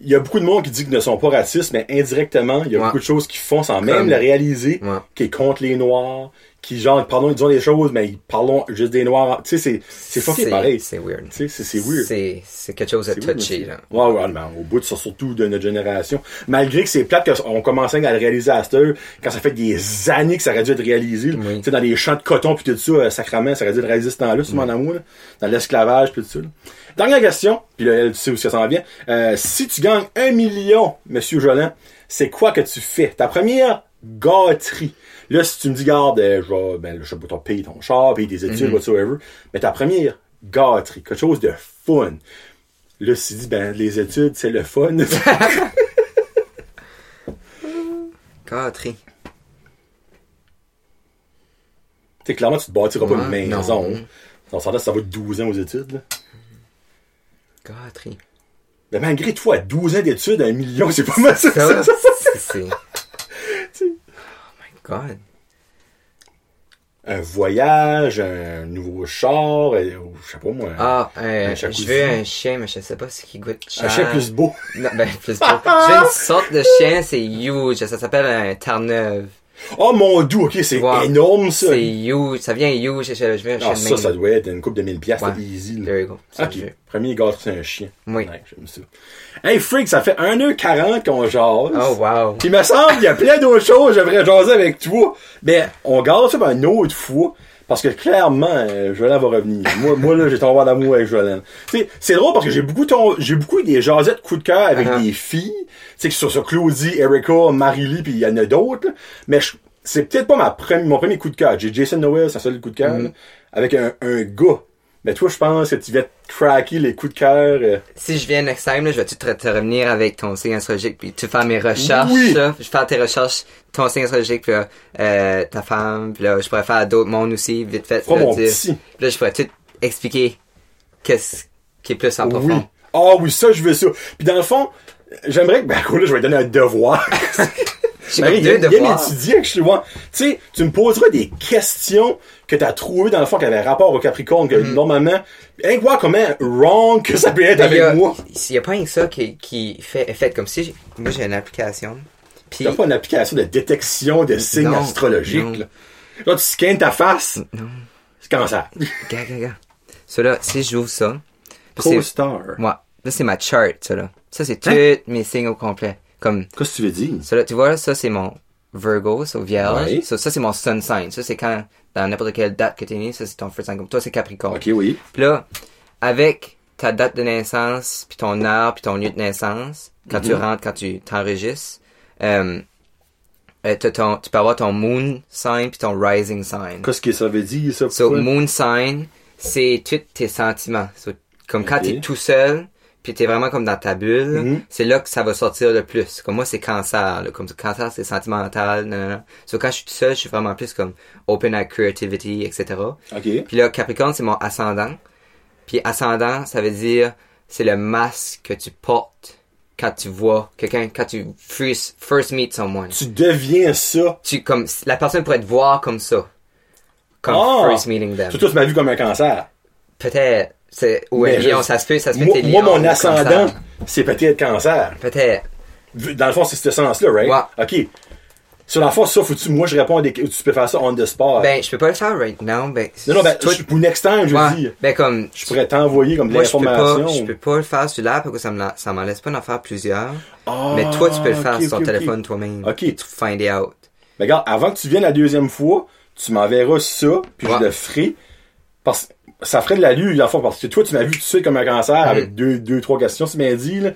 il y a beaucoup de monde qui dit qu'ils ne sont pas racistes, mais indirectement, il y a Ouais. beaucoup de choses qu'ils font sans même Comme- le réaliser, Ouais. qui est contre les Noirs, qui genre, pardon, ils disent des choses, mais ils parlent juste des Noirs. Tu sais, c'est, c'est pareil. Tu C'est weird. sais, c'est, c'est weird. C'est, c'est quelque chose de touchy, là. Ouais, ouais, mais au bout de ça, surtout de notre génération. Malgré que c'est plate qu'on commence à le réaliser à cette heure, quand ça fait des années que ça aurait dû être réalisé. Oui. Tu sais, dans les champs de coton puis tout ça, euh, sacrament, ça aurait dû être réalisé ce temps-là, sur mon amour, là. Dans l'esclavage puis tout ça. là. Dernière question, puis là, tu sais où ça s'en vient. Euh, si tu gagnes un million, Monsieur Jolin, c'est quoi que tu fais? Ta première gâterie. Là, si tu me dis, garde, euh, je vais, ben, je sais pas, payé ton char, payer tes études, whatsoever, mais ta première gâterie, quelque chose de fun. Là, si tu dis, ben, les études, c'est le fun. Gâterie. tu sais, clairement, tu te bâtiras pas une maison. non. On s'entend, ça va de 12 ans aux études, là. Gâterie. Mais malgré toi, 12 ans d'études, un million, c'est pas mal ça. Ça, ça. c'est, c'est... Oh my god. Un voyage, un nouveau char, euh, je sais pas moi. Ah, euh, Un je veux un chien, mais je sais pas ce qui goûte cher. un chien plus beau. Non, ben, plus beau. je veux une sorte de chien, c'est huge. Ça s'appelle un Terre-Neuve. Oh mon dieu, ok, c'est Wow. énorme ça. C'est huge. Ça vient huge. Je, je chien Ah, ça, ça doit être une coupe de 1000 piastres, Ouais. c'est easy. là. There you go. Ok, premier gâteau, c'est un chien. Oui. Ouais, j'aime ça. Hey, Freak, ça fait 1h40 qu'on jase. Oh, wow. Puis il me semble qu'il y a plein d'autres choses j'aimerais jaser avec toi. Mais on garde ça pour une autre fois. Parce que clairement, euh, Jolan va revenir. Moi, moi là, j'ai tombé en amour avec sais, c'est drôle parce que j'ai beaucoup tom- j'ai beaucoup eu des jasettes coup de cœur avec Uh-huh. des filles. Tu sais, que ce soit sur Claudie, Erika, Marie-Lee, puis il y en a d'autres. Mais je- c'est peut-être pas ma premi- mon premier coup de cœur. J'ai Jason Noel, c'est un seul coup de cœur. Mm-hmm. avec un, un gars. Mais toi, je pense que tu viens de craquer les coups de cœur. euh. Si je viens next time, là, je vais te, te revenir avec ton signe astrologique, puis tu faire mes recherches. Oui. là? je vais faire tes recherches, ton signe astrologique, puis là, euh, ta femme, puis là, je pourrais faire d'autres mondes aussi, vite fait. Là, mon dire- petit. Puis là, je pourrais tout expliquer qu'est-ce qui est plus en Oui. Ah oui, ça, je veux ça. Puis dans le fond, j'aimerais que, ben, là, je vais te donner un devoir. Comme il y a, il y a que je vois. Tu sais, tu me poseras des questions que tu as trouvées dans le fond qui avaient rapport au Capricorne, que normalement, hey, voir comment wrong que ça peut être Mm-hmm. Avec a, moi. il y a pas rien que ça qui, qui fait effet comme si, moi j'ai une application, puis T'as pas une application de détection de signes Non, astrologiques, non. là. Là, tu scannes ta face. non, C'est cancer. gars, gars, gars. Ça là, si j'ouvre ça, Co-star. moi, là c'est ma chart, ça là. Ça c'est tous Hein? mes signes au complet. Comme, Qu'est-ce que tu veux dire? ça là, tu vois, ça c'est mon Virgo, ça vierge. Ouais. Ça, ça c'est mon sun sign. Ça c'est quand, dans n'importe quelle date que t'es né, ça c'est ton first sign. Comme toi c'est Capricorne. Ok, oui. Puis là, avec ta date de naissance, puis ton heure, puis ton lieu de naissance, quand tu Mhm. rentres, quand tu t'enregistres, euh, euh, ton, tu peux avoir ton moon sign puis ton rising sign. Qu'est-ce que ça veut dire, ça? So, moon sign, c'est tous tes sentiments. So, comme quand Ok. t'es tout seul, puis t'es vraiment comme dans ta bulle, Mhm. c'est là que ça va sortir le plus. Comme moi, c'est cancer. Là. Comme cancer, c'est sentimental. Non, non, non. So, quand je suis tout seul, je suis vraiment plus comme open à creativity, etc. Puis là, Capricorne, c'est mon ascendant. Puis ascendant, ça veut dire c'est le masque que tu portes quand tu vois quelqu'un, quand tu first, first meet someone. Tu deviens ça. Tu comme la personne pourrait te voir comme ça, comme Ah! first meeting them. Toi, tu m'as vu comme un cancer. Peut-être, c'est ou Mais un je- lion, ça se peut, ça se peut. Moi, t'es moi, lion mon ascendant, c'est peut-être cancer. Peut-être. Dans le fond, c'est ce sens-là, right? Ouais. OK. Sur la force, ça, faut-tu, moi, je réponds à des, tu peux faire ça on the spot. Ben, je peux pas le faire right now, ben. non, non, ben, toi, je- pour next time, je veux ouais, dire, ben comme, je pourrais t'envoyer comme de moi, je peux pas, l'information. je peux pas le faire celui-là parce que ça me, ça m'en laisse pas d'en faire plusieurs. Ah, mais toi, tu peux le faire sur ton téléphone toi-même. Ok. To find it out. Ben, regarde, avant que tu viennes la deuxième fois, tu m'enverras ça, puis Ouais. je le ferai. Parce ça ferait de la lue, le fond, parce que toi, tu m'as vu tout de suite comme un cancer Mm. avec deux, deux, trois questions, c'est bien dit, là.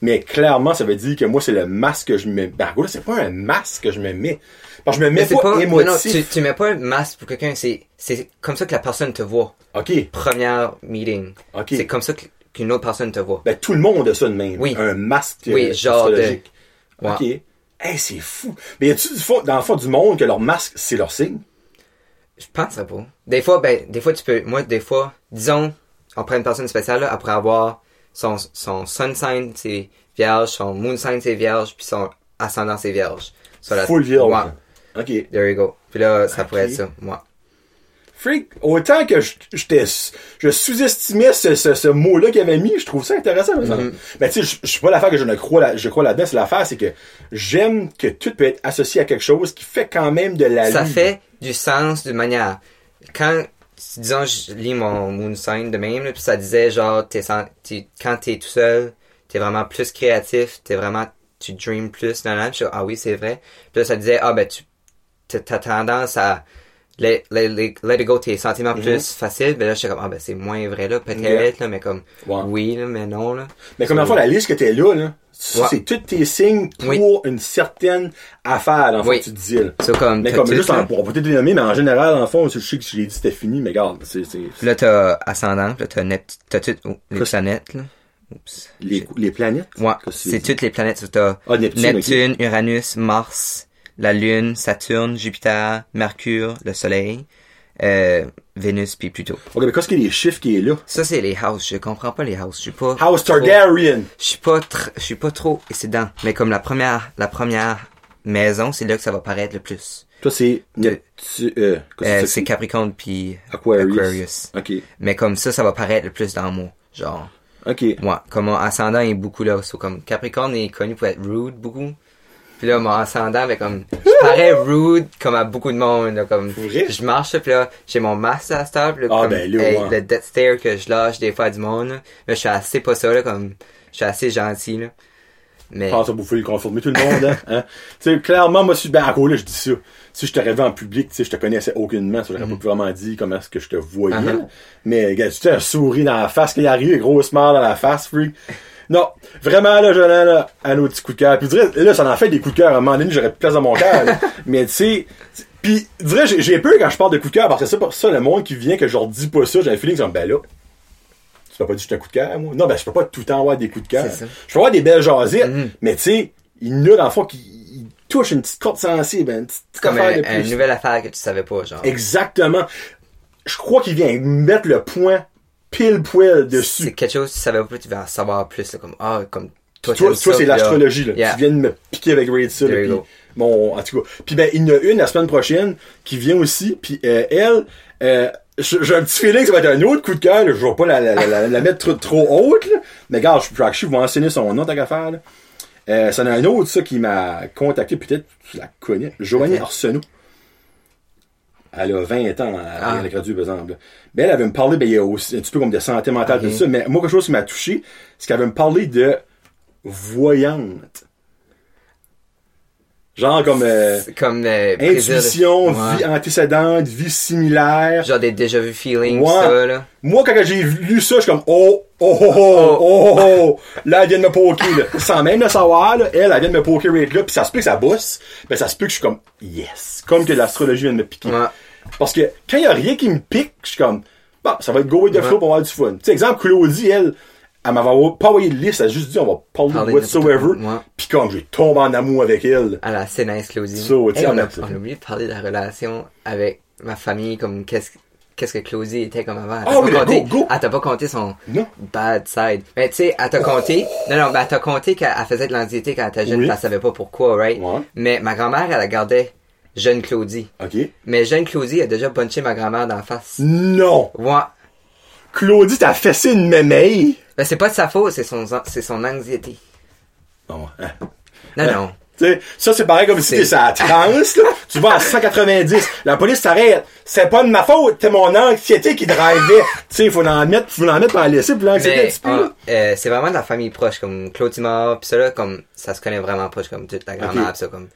Mais clairement, ça veut dire que moi, c'est le masque que je me mets. Ben, là, c'est pas un masque que je me mets. Parce que je me mets pas, pas, émotif. non, tu, tu mets pas un masque pour quelqu'un, c'est, c'est comme ça que la personne te voit. OK. Première meeting. OK. C'est comme ça que- qu'une autre personne te voit. Ben, tout le monde a ça de même. Oui. Un masque Oui, euh, genre de-. OK. Hey, c'est fou. Mais y a-tu du fond, dans le fond du monde que leur masque, c'est leur signe? Je penserais pas. Des fois, ben, des fois tu peux, moi, des fois, disons, on prend une personne spéciale, là, après avoir son, son sun sign, c'est vierge, son moon sign, c'est vierge, puis son ascendant, c'est vierge. La- Full vierge. Ouais. OK. There you go. Puis là, ça pourrait être ça, moi. Freak, autant que je, je sous-estimais ce, ce, ce mot-là qu'il avait mis, je trouve ça intéressant. Mhm. Mais tu sais, je, je suis pas l'affaire que je ne crois, là, je crois là-dedans, c'est l'affaire, c'est que j'aime que tout peut être associé à quelque chose qui fait quand même de la ça fait du sens d'une manière. Quand, disons, je lis mon moon sign de même, là, puis ça disait genre, t'es, t'es- quand t'es tout seul, t'es vraiment plus créatif, t'es vraiment, tu dream plus, nan, je ah oui, c'est vrai. Puis là, ça disait, ah ben, tu, t'as tendance à let, let, let, it go tes sentiments Mhm. plus faciles. Ben là, j'étais comme, ah ben, c'est moins vrai, là, peut-être, là, mais comme, oui, là, mais non, là. Mais comme le fond, la liste que t'es là, là, c'est tous tes signes pour Oui. une certaine affaire, Oui. que tu te dis, là. C'est comme, Mais comme juste, en, on peut peut-être les nommer, mais en général, en fond, je sais que je l'ai dit, c'était fini, mais regarde, c'est, c'est, Puis là, t'as ascendant, là, t'as net, t'as tout, oh, les planètes, là. Oups. les, les planètes? Ouais, c'est toutes les planètes. T'as Ah, Neptune, Neptune, Uranus, Mars, la Lune, Saturne, Jupiter, Mercure, le Soleil, euh, Vénus puis Pluto. Ok, mais qu'est-ce qu'il y a les chiffres qui est là? Ça c'est les houses. Je comprends pas les houses. Je suis pas. House Targaryen. Je suis pas je suis pas trop excédent. Mais comme la première la première maison, c'est là que ça va paraître le plus. Toi, c'est De- euh, Euh, c'est Capricorne puis Aquarius. Aquarius. Ok. Mais comme ça, ça va paraître le plus dans moi. Genre, Ok. moi, comme mon ascendant est beaucoup là. So, comme Capricorne est connu pour être rude beaucoup. Puis là, mon ascendant, mais comme, je parais rude comme à beaucoup de monde. Là, comme, vrai? je marche, puis là, j'ai mon masque à cette heure, puis là, Ah, comme, ben là, ouais. le death stare que je lâche des fois à du monde. là. Mais je suis assez pas ça, là, comme, je suis assez gentil, là. Mais, Je pense vous pouvez le conformer tout le monde, hein. hein? Tu sais, clairement, moi, je suis, ben, à là, je dis ça. Si je vu en public, tu sais, je te connaissais aucunement, ça, j'aurais pas vraiment dit comment est-ce que je te voyais. Mhm. là. Mais, gars, tu as un sourire dans la face, qu'il arrive, gros smile dans la face, freak. Non, vraiment, là, Jonathan, là, à nos petits coups de cœur. Puis, dirais, là, ça en fait des coups de cœur. À un moment donné, j'aurais plus de place dans mon cœur. Mais, tu sais, Puis, dirais, j'ai peur quand je parle de coup de cœur, parce que c'est pour ça, le monde qui vient, que je leur dis pas ça, j'ai un feeling, sont ben là, tu peux pas dire que un coup de cœur, moi. Non, ben, je peux pas tout le temps avoir des coups de cœur. Je peux avoir des belles jasettes, Mhm. mais tu sais, il y en a dans le fond qui touche une petite corde sensible, une petite Comme affaire un, de une nouvelle affaire que tu savais pas, genre. Exactement. Je crois qu'il vient mettre le point pile poil C'est dessus. quelque chose tu savais pas, tu vas en savoir plus, là, comme, ah, comme, toi, Toi, c'est l'astrologie, là. Yeah. Tu viens de me piquer avec Raid puis go. Bon, en tout cas. Puis ben, il y en a une la semaine prochaine qui vient aussi, puis euh, elle, euh, j'ai un petit feeling que ça va être un autre coup de cœur. Je vais pas la, la, la, la mettre trop, trop haute, là. Mais regarde, je, je vais enseigner son nom, tant qu'à faire, là. Euh, c'en a un autre, ça, qui m'a contacté, peut-être, tu la connais. Joanie Ok. Arsenault. Elle a 20 ans, elle Ah. elle a gradué, par exemple. Ben, elle avait me parlé, ben, il y a aussi un petit peu comme de santé mentale, tout ça. Mais moi, quelque chose qui m'a touché, c'est qu'elle avait me parlé de voyante. Genre comme euh, comme, euh, intuition, Ouais. vie antécédente, vie similaire. Genre des déjà vu feelings, Ouais. ça, là. Moi, quand j'ai lu ça, je suis comme, oh, oh, oh, oh, oh, oh, oh. Là, elle vient de me poker, là. Sans même le savoir, là, elle, elle vient de me poker rate là, puis ça se peut que ça bosse, mais ça se peut que je suis comme, yes. Comme que l'astrologie vient de me piquer. Ouais. Parce que quand il y a rien qui me pique, je suis comme, bon, ça va être go with the flow pour avoir du fun. Tu sais, exemple, Claudie, elle, elle m'avait pas envoyé de liste, elle a juste dit, on va parler Parler de de whatsoever. quoi. Ouais. Puis comme, j'ai tombé en amour avec elle. Ah là, c'est nice, Claudie. So, Hey, on, a, on a oublié de parler de la relation avec ma famille, comme qu'est-ce qu'est-ce que Claudie était comme avant. Elle Ah t'a oui, pas compté, go, go. Elle t'a pas compté son Non. bad side. Mais tu sais, elle t'a compté. Non, non, ben, elle t'a compté qu'elle elle faisait de l'anxiété quand elle était jeune, Oui. elle savait pas pourquoi, right? Ouais. Mais ma grand-mère, elle la gardait jeune Claudie. OK. Mais jeune Claudie a déjà punché ma grand-mère la face. Non. Ouais. Claudie, t'as fessé une mémeille? Ben, c'est pas de sa faute, c'est son, c'est son anxiété. Oh, hein. Non, Ouais. non. Tu sais, ça, c'est pareil comme si t'es à 30, là. Tu vas à 190. La police t'arrête. C'est pas de ma faute. C'est mon anxiété qui drivait. tu sais, faut en mettre, faut en mettre pour en laisser pour l'anxiété un Mais petit peu, là. euh, c'est vraiment de la famille proche, comme Claude Timor, pis ça là, comme ça se connaît vraiment proche, comme toute la grand-mère, Ok. pis ça, comme.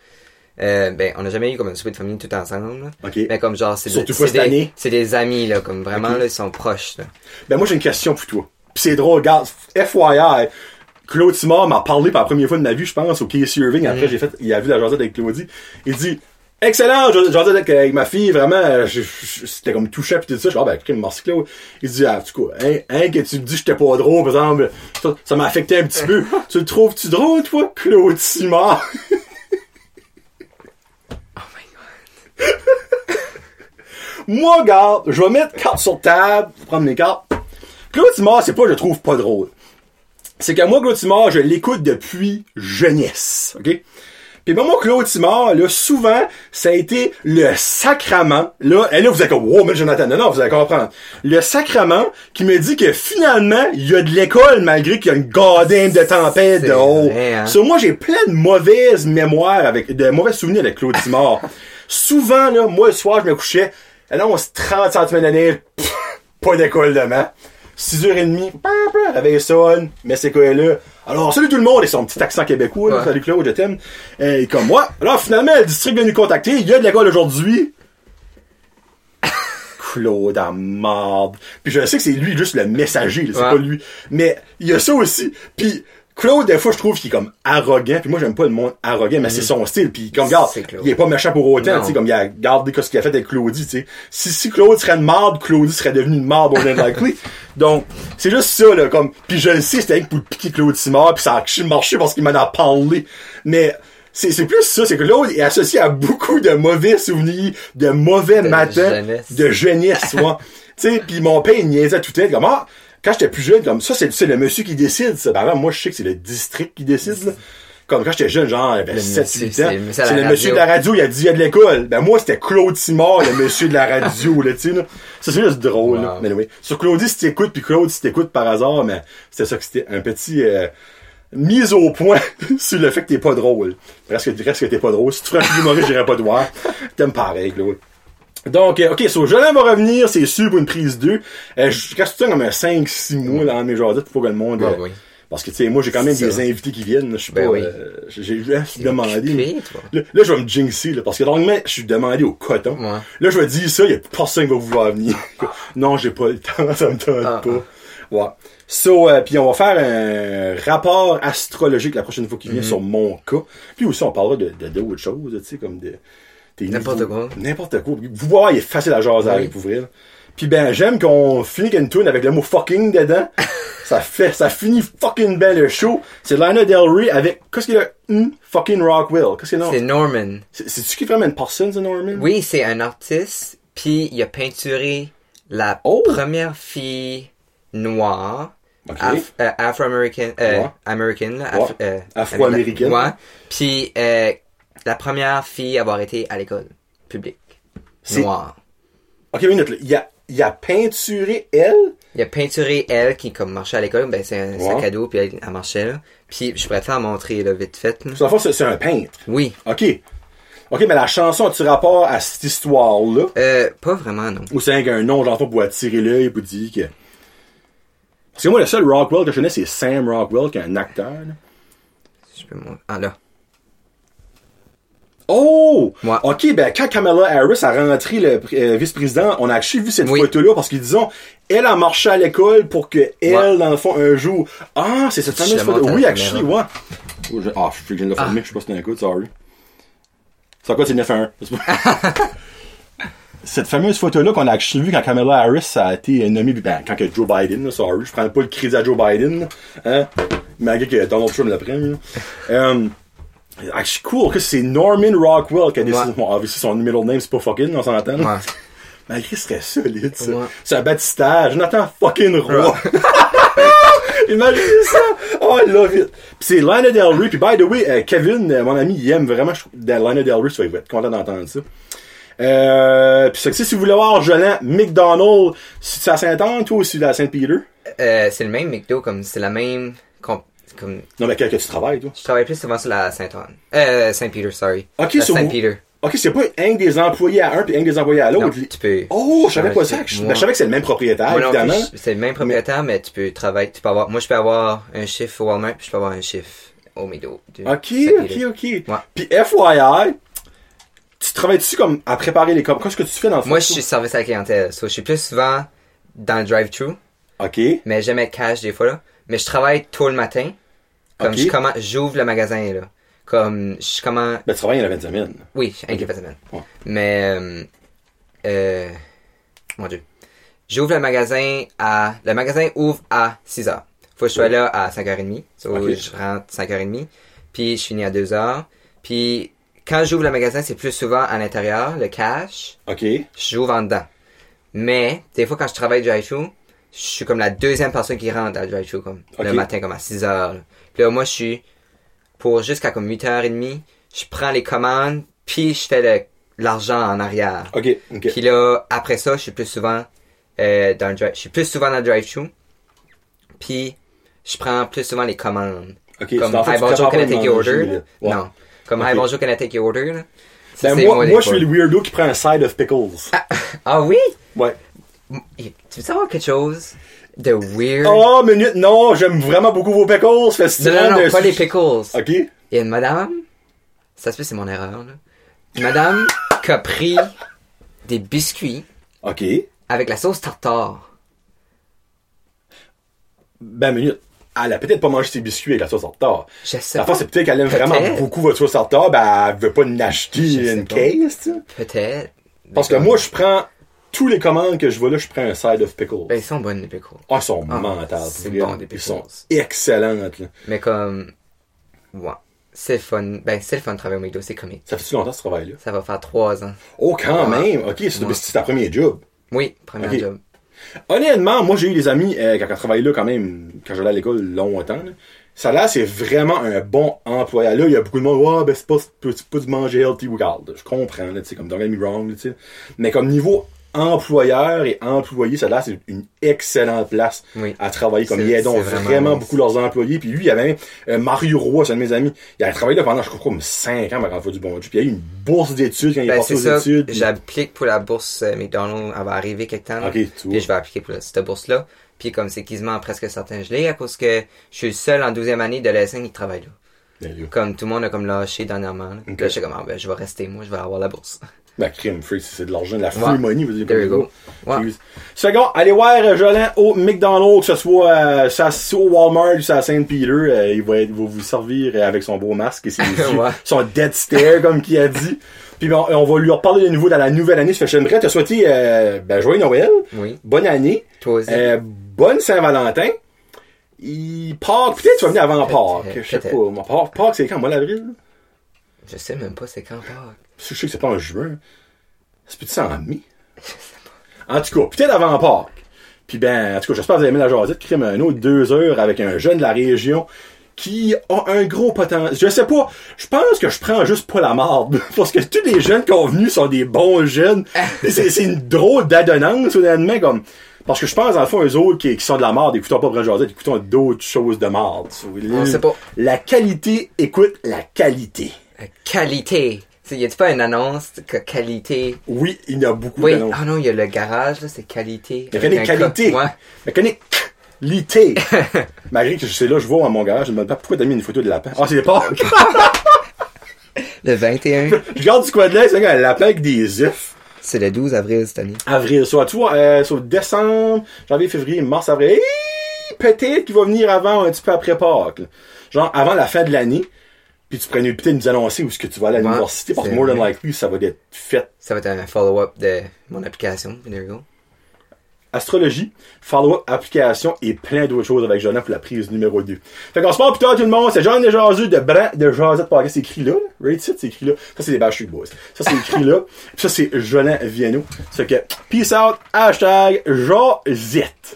Euh, ben, on n'a jamais eu comme un souper de famille tout ensemble, là. OK. Mais comme genre, c'est Surtout des- pas c'est cette des, année. c'est des amis, là, comme vraiment, là, ils sont proches, là. Ben, moi, j'ai une question pour toi. Pis c'est drôle, regarde, FYI, Claude Simard m'a parlé pour la première fois de ma vie, je pense, au Casey Irving. Mm. Après, j'ai fait, il a vu la jasette avec Claudie. Il dit, excellent, jasette avec, avec ma fille, vraiment, je- je- c'était comme touchant pis tout ça. Je dis, ah, ben, merci Claude. Il dit, ah, du coup, hein, hein, que tu me dis que j'étais pas drôle, par exemple, ça, ça m'a affecté un petit peu. tu le trouves-tu drôle, toi, Claude Simard? Oh my god. Moi, regarde, je vais mettre carte sur table, prendre mes cartes. Claude Simard, c'est pas je trouve pas drôle. C'est que moi, Claude Simard, je l'écoute depuis jeunesse, ok? Puis ben, moi, Claude Simard, là, souvent, ça a été le sacrament. Là, et là, vous êtes comme, wow, mais Jonathan, non, non, vous allez comprendre. Le sacrament qui me dit que finalement, il y a de l'école malgré qu'il y a une goddamn de tempête de haut. hein? So, moi, j'ai plein de mauvaises mémoires avec, de mauvais souvenirs avec Claude Simard. Souvent, là, moi, le soir, je me couchais, annonce 30 cm de neige, pas d'école demain. 6h30, réveil sonne, mais c'est quoi là? Alors, salut tout le monde, et son petit accent québécois, là, Ouais. salut Claude, je t'aime. Et comme moi, alors finalement, le district vient nous contacter, il y a de l'école aujourd'hui. Claude à marde. Puis je sais que c'est lui juste le messager, là, c'est Ouais. pas lui. Mais il y a ça aussi. Puis Claude, des fois, je trouve qu'il est comme arrogant. Puis moi, j'aime pas le monde arrogant, mais c'est son style. Puis comme, regarde, il est pas méchant pour autant, tu sais, comme il a gardé ce qu'il a fait avec Claudie, tu sais. Si, si Claude serait une marde, Claudie serait devenue une marde au likely. Donc, c'est juste ça, là, comme, puis je le sais, c'était pour le piquer Claude Simard, puis ça a marché parce qu'il m'en a parlé. Mais, c'est, c'est plus ça, c'est que Claude est associé à beaucoup de mauvais souvenirs, de mauvais De matins, jeunesse. de jeunesse, moi. tu sais, puis mon père, il niaisait tout être, comme, ah, quand j'étais plus jeune, comme ça, c'est, le monsieur qui décide, ça. Par exemple, moi, je sais que c'est le district qui décide, là. Comme quand j'étais jeune, genre, j'avais Le 7, monsieur, 8 ans. c'est le monsieur de la radio, il a dit, il y a de l'école. Ben, moi, c'était Claude Simard, le monsieur de la radio, là, tu sais, là. Ça, c'est juste drôle, là. Mais oui. Sur Claudie, si t'écoutes, puis Claude, si t'écoutes par hasard, mais c'était ça que c'était un petit, euh, mise au point sur le fait que t'es pas drôle. Presque, reste que t'es pas drôle. Si tu ferais un humoriste, j'irais pas te voir. T'aimes pareil, Claude. Donc, euh, ok, so, Jolin va revenir, c'est sûr, pour une prise 2. Euh, je reste tout comme un 5-6 mois dans mes jours pour que le monde... Ah euh, oui. Parce que, tu sais, moi, j'ai quand même des ça. invités qui viennent. là. Je suis Ben pas... oui. euh, j'ai demandé. Là, là, je vais me jinxer, là, parce que normalement, je suis demandé au coton. Ouais. Là, je vais dire ça, il y a personne qui va vouloir venir. non, j'ai pas le temps, ça me tente Ah, pas. Ouais. So, euh, puis on va faire un rapport astrologique la prochaine fois qu'il vient sur mon cas. Puis aussi, on parlera de de d'autres choses, tu sais, comme de N'importe vous- quoi. N'importe quoi. Vous voyez, il est facile à jaser avec, pour vrai. Puis ben, j'aime qu'on finit une tune avec le mot fucking dedans. ça fait, ça finit fucking bien le show. C'est Lana Del Rey avec, qu'est-ce qu'il a? Hmm, fucking Rockwell. Qu'est-ce qu'il a? C'est? Norman. C'est, c'est-tu qui vraiment une personne, c'est Norman? Oui, c'est un artiste, puis il a peinturé la Oh! première fille noire, Ok. af- euh, afro-américaine, euh, Ouais. américaine, là, Ouais. af- euh, Afro-américaine. Ouais. Puis euh, la première fille à avoir été à l'école publique. Noire. Ok, une minute, là. Il a, il a peinturé elle? Il a peinturé elle qui comme marchait à l'école, ben c'est un Ouais. sac à dos puis elle, elle marchait là. Puis je pourrais te faire montrer là, vite fait. c'est, un peintre. Oui. Ok. Ok, mais la chanson a-tu rapport à cette histoire-là? Euh, pas vraiment non. Ou c'est un nom, genre, pour attirer l'œil, pour dire que. Parce que moi, le seul Rockwell que je connais, c'est Sam Rockwell, qui est un acteur. là. Je peux Ah là. Oh! Ouais. Ok, ben, quand Kamala Harris a rentré le euh, vice-président, on a actually vu cette Oui. photo-là parce qu'ils disons, elle a marché à l'école pour que elle, Ouais. dans le fond, un jour. Ah, c'est cette fameuse photo. Oui, actually, ouais. Oh, je... Ah, je viens de le filmer, je sais pas si un coup, sorry. C'est quoi, c'est 9 à 1. C'est pas- Cette fameuse photo-là qu'on a actually vue quand Kamala Harris a été nommée, ben, quand que Joe Biden, là, sorry, je prends pas le crédit à Joe Biden, là, hein, malgré que Donald Trump l'a pris, là. Euh, actually cool que c'est Norman Rockwell qui a décidé, Ouais. bon, obviously, son middle name, c'est pas fucking, on s'entend, là. Ouais. Malgré ce serait solide, ça. Ouais. C'est un baptistage. Jonathan fucking Roy. Imagine ça. Oh, I love it. Puis c'est Lana Del Rey. Puis by the way, euh, Kevin, euh, mon ami, il aime vraiment je trouve, de Lana Del Rey. Ça, il va être content d'entendre ça. Euh, puis c'est que si vous voulez voir Jolan McDonald, si tu es à Saint-Anne, toi aussi à Saint-Peter? Euh, c'est le même McDo, comme c'est la même. Comme, Non, mais quel que tu travailles, toi? je travaille plus souvent sur la Saint-Anne. Euh, Saint-Peter, sorry. Ok, La sur Saint-Peter. Ok, c'est pas un des employés à un puis un des employés à l'autre. tu peux. Oh, je savais pas ça. Je, ben, je savais que c'est le même propriétaire, Moi non évidemment. c'est le même propriétaire, mais tu peux travailler, tu peux avoir, moi je peux avoir un chiffre au Walmart, puis je peux avoir un chiffre au du Ok, ok, ok. Ouais. Puis FYI, tu travailles-tu comme à préparer les commandes? Qu'est-ce que tu fais dans le fond? Moi je suis service à la clientèle, so, je suis plus souvent dans le drive-thru, Ok. mais j'aime être cash des fois là. Mais je travaille tôt le matin, comme je commence, j'ouvre le magasin là. Comme je commence, Ben, tu travailles à la 20 semaine. oui, fait semaine. Ouais. Mais euh, euh, mon dieu, j'ouvre le magasin à, le magasin ouvre à 6 heures. Faut que je sois Ouais. là à 5h30. So, je rentre 5h30. Puis je finis à 2h. Puis quand j'ouvre le magasin, c'est plus souvent à l'intérieur, le cash. Ok. J'ouvre en dedans. Mais des fois quand je travaille drive-thru, je suis comme la deuxième personne qui rentre le drive-thru comme le matin comme à 6 heures. Puis là moi je suis pour jusqu'à comme 8h30, je prends les commandes puis je fais l'argent en arrière. Ok. Ok. Puis là après ça, je suis plus souvent euh, dans le drive, je suis plus souvent dans le drive-thru. Puis je prends plus souvent les commandes. Ok. Comme dans le fond, Hi bonjour, can I take your order? Ouais. Non. Comme Ok. Hi bonjour, can I take your order? Ça, Ben, moi, moi je suis le weirdo qui prend un side of pickles. Ah oui? Ouais. Tu veux savoir quelque chose? De weird? Oh, minute, non, j'aime vraiment beaucoup vos pickles. Fait non, non, non, de- pas les pickles. Ok. Il y a une madame, ça se fait, c'est mon erreur, là. Une madame qui a pris des biscuits Ok. avec la sauce tartare. Ben, minute. Elle a peut-être pas mangé ses biscuits avec la sauce tartare. Je sais La c'est peut-être qu'elle aime vraiment beaucoup votre sauce tartare, ben, elle veut pas n'acheter Je sais une pas. case. Peut-être. Parce que Mais moi, je prends tous les commandes que je vois là, je prends un side of pickles. Ben, ils sont bonnes, les pickles. Ah, ils sont Ah, mentales. c'est bon, des Ils sont pickles. excellentes, là. Mais comme, ouais. C'est le fun. Ben, c'est le fun de travailler au McDo, c'est comique. Ça fait-tu longtemps ce travail-là? Ça va faire trois ans. Oh, quand Ouais. même! Ok, c'est Ouais. ta premier job. Oui, premier job. Honnêtement, moi, j'ai eu des amis, euh, quand on travaillait là, quand même, quand j'allais à l'école longtemps, là. Ça là, c'est vraiment un bon employeur. Là, il y a beaucoup de monde, ouais, ben, c'est pas, du manger healthy, regarde. Je comprends, là, tu sais, comme, don't get me wrong, tu sais. Mais comme niveau employeur et employé, ça là, c'est une excellente place Oui. à travailler. Comme ils aident vraiment, vraiment beaucoup leurs employés. Puis lui, il y avait même, euh, Mario Roy, c'est un de mes amis. Il a travaillé là pendant, je crois, comme 5 ans, quand il fait du bon Dieu. Puis il a eu une bourse d'études quand il est Ben, parti aux ça. études. puis- J'applique pour la bourse euh, McDonald's. Elle va arriver quelque temps. là. Ok, tu vois. Puis je vais appliquer pour cette bourse-là. Puis comme c'est quasiment presque certain je l'ai à cause que je suis le seul en 12e année de l'ESN qui travaille là. Ben, là. Comme tout le monde a comme lâché dernièrement. Là. Là, j'étais comme, ah, ben, je vais rester, moi, je vais avoir la bourse. La crime, free, c'est de l'argent, de la free Ouais. money, vous you go. Ouais. Second, allez voir euh, Jolin au McDonald's, que ce soit euh, au Walmart ou à Saint-Peter, euh, il, va être- il va vous servir euh, avec son beau masque et ses yeux, Ouais. son dead stare, comme qui a dit. Puis bon, on va lui reparler de nouveau dans la nouvelle année. Ça fait j'aimerais te souhaiter euh, ben, joyeux Noël, Oui. bonne année, Toi aussi. bonne Saint-Valentin. Il Pâques, peut-être tu vas venir avant Pâques. Je sais pas. Pâques, c'est quand? Mois d'avril? Je sais même pas c'est quand Pâques. Je sais que c'est pas en juin. C'est peut-être ça en mai. En tout cas, peut-être avant Pâques. Puis ben, en tout cas, j'espère que vous avez aimé la jasette. Crime un autre deux heures avec un jeune de la région qui a un gros potentiel. Je sais pas, je pense que je prends juste pas la marde. Parce que tous les jeunes qui ont venus sont des bons jeunes. C'est c'est une drôle d'adonnance, honnêtement, comme... Parce que je pense, dans le fond, eux autres qui, qui sont de la marde, écoutons pas Jasette, écoutons d'autres choses de marde. On sait pas. La qualité écoute la qualité. La qualité. Y a-tu pas une annonce que qualité? Oui, il y a beaucoup Oui. d'annonces. Ah non, il y a le garage, là, c'est qualité. Mécanique qualité. Ouais. Mécanique qualité. Malgré que je sais là, je vois à mon garage, je me demande pas pourquoi t'as mis une photo de lapin? Ah, c'est pas. Le 21. je garde du quad là, c'est un lapin avec des œufs. c'est le 12 avril cette année. Avril, soit tu vois, euh, soit décembre, janvier, février, mars, avril. Peut-être qu'il va venir avant, un petit peu après Pâques. Genre avant la fin de l'année. Puis tu nous- peut-être nous annoncer où est-ce que tu vas aller à l'université, parce que more than likely, ça va être fait. Ça va être un follow-up de mon application. There you go. Astrologie, follow-up, application et plein d'autres choses avec Jonathan pour la prise numéro 2. Fait qu'on se parle plus tard tout le monde, c'est Jean Desjaseux de Bran de Jazette Podcast, c'est écrit là. Right c'est écrit là. Ça c'est les Bash Street Boys. Ça c'est écrit là. Puis ça c'est Jolan Viano. C'est que peace out, hashtag Jazette.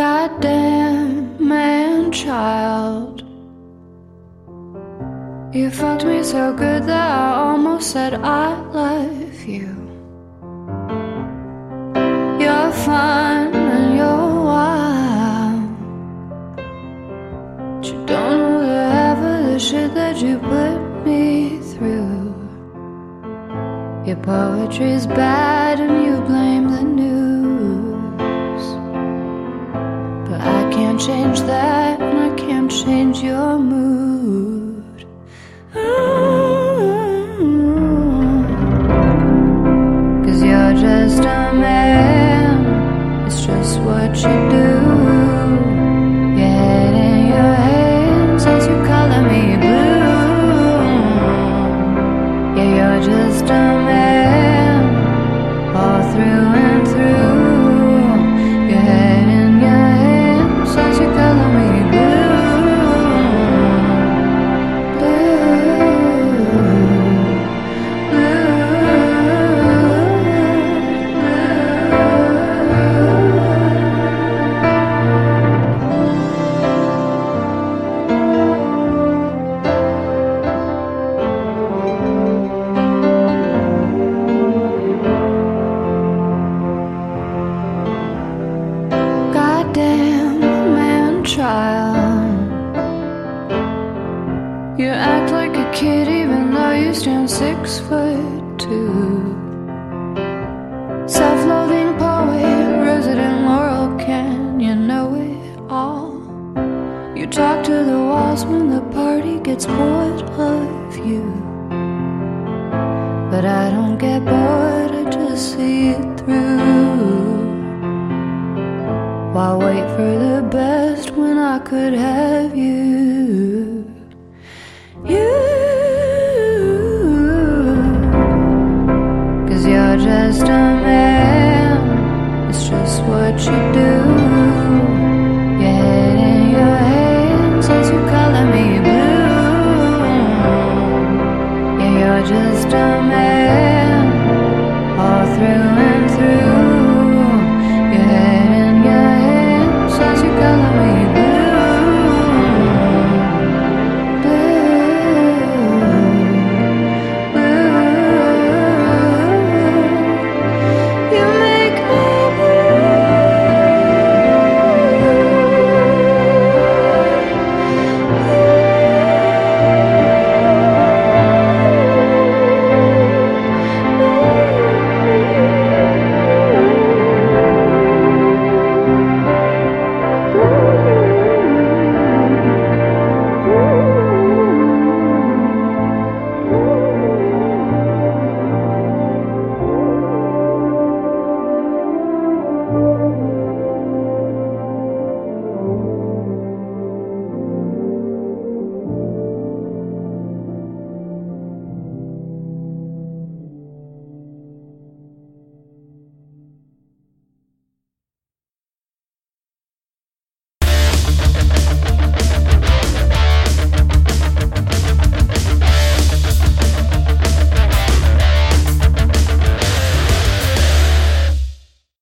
Goddamn man child. You fucked me so good that I almost said I love you. You're fun and you're wild. But you don't know the half of the shit that you put me through. Your poetry's bad and you blame the news. Change that, and I can't change your mood. Mm-hmm. Cause you're just a man, it's just what you do.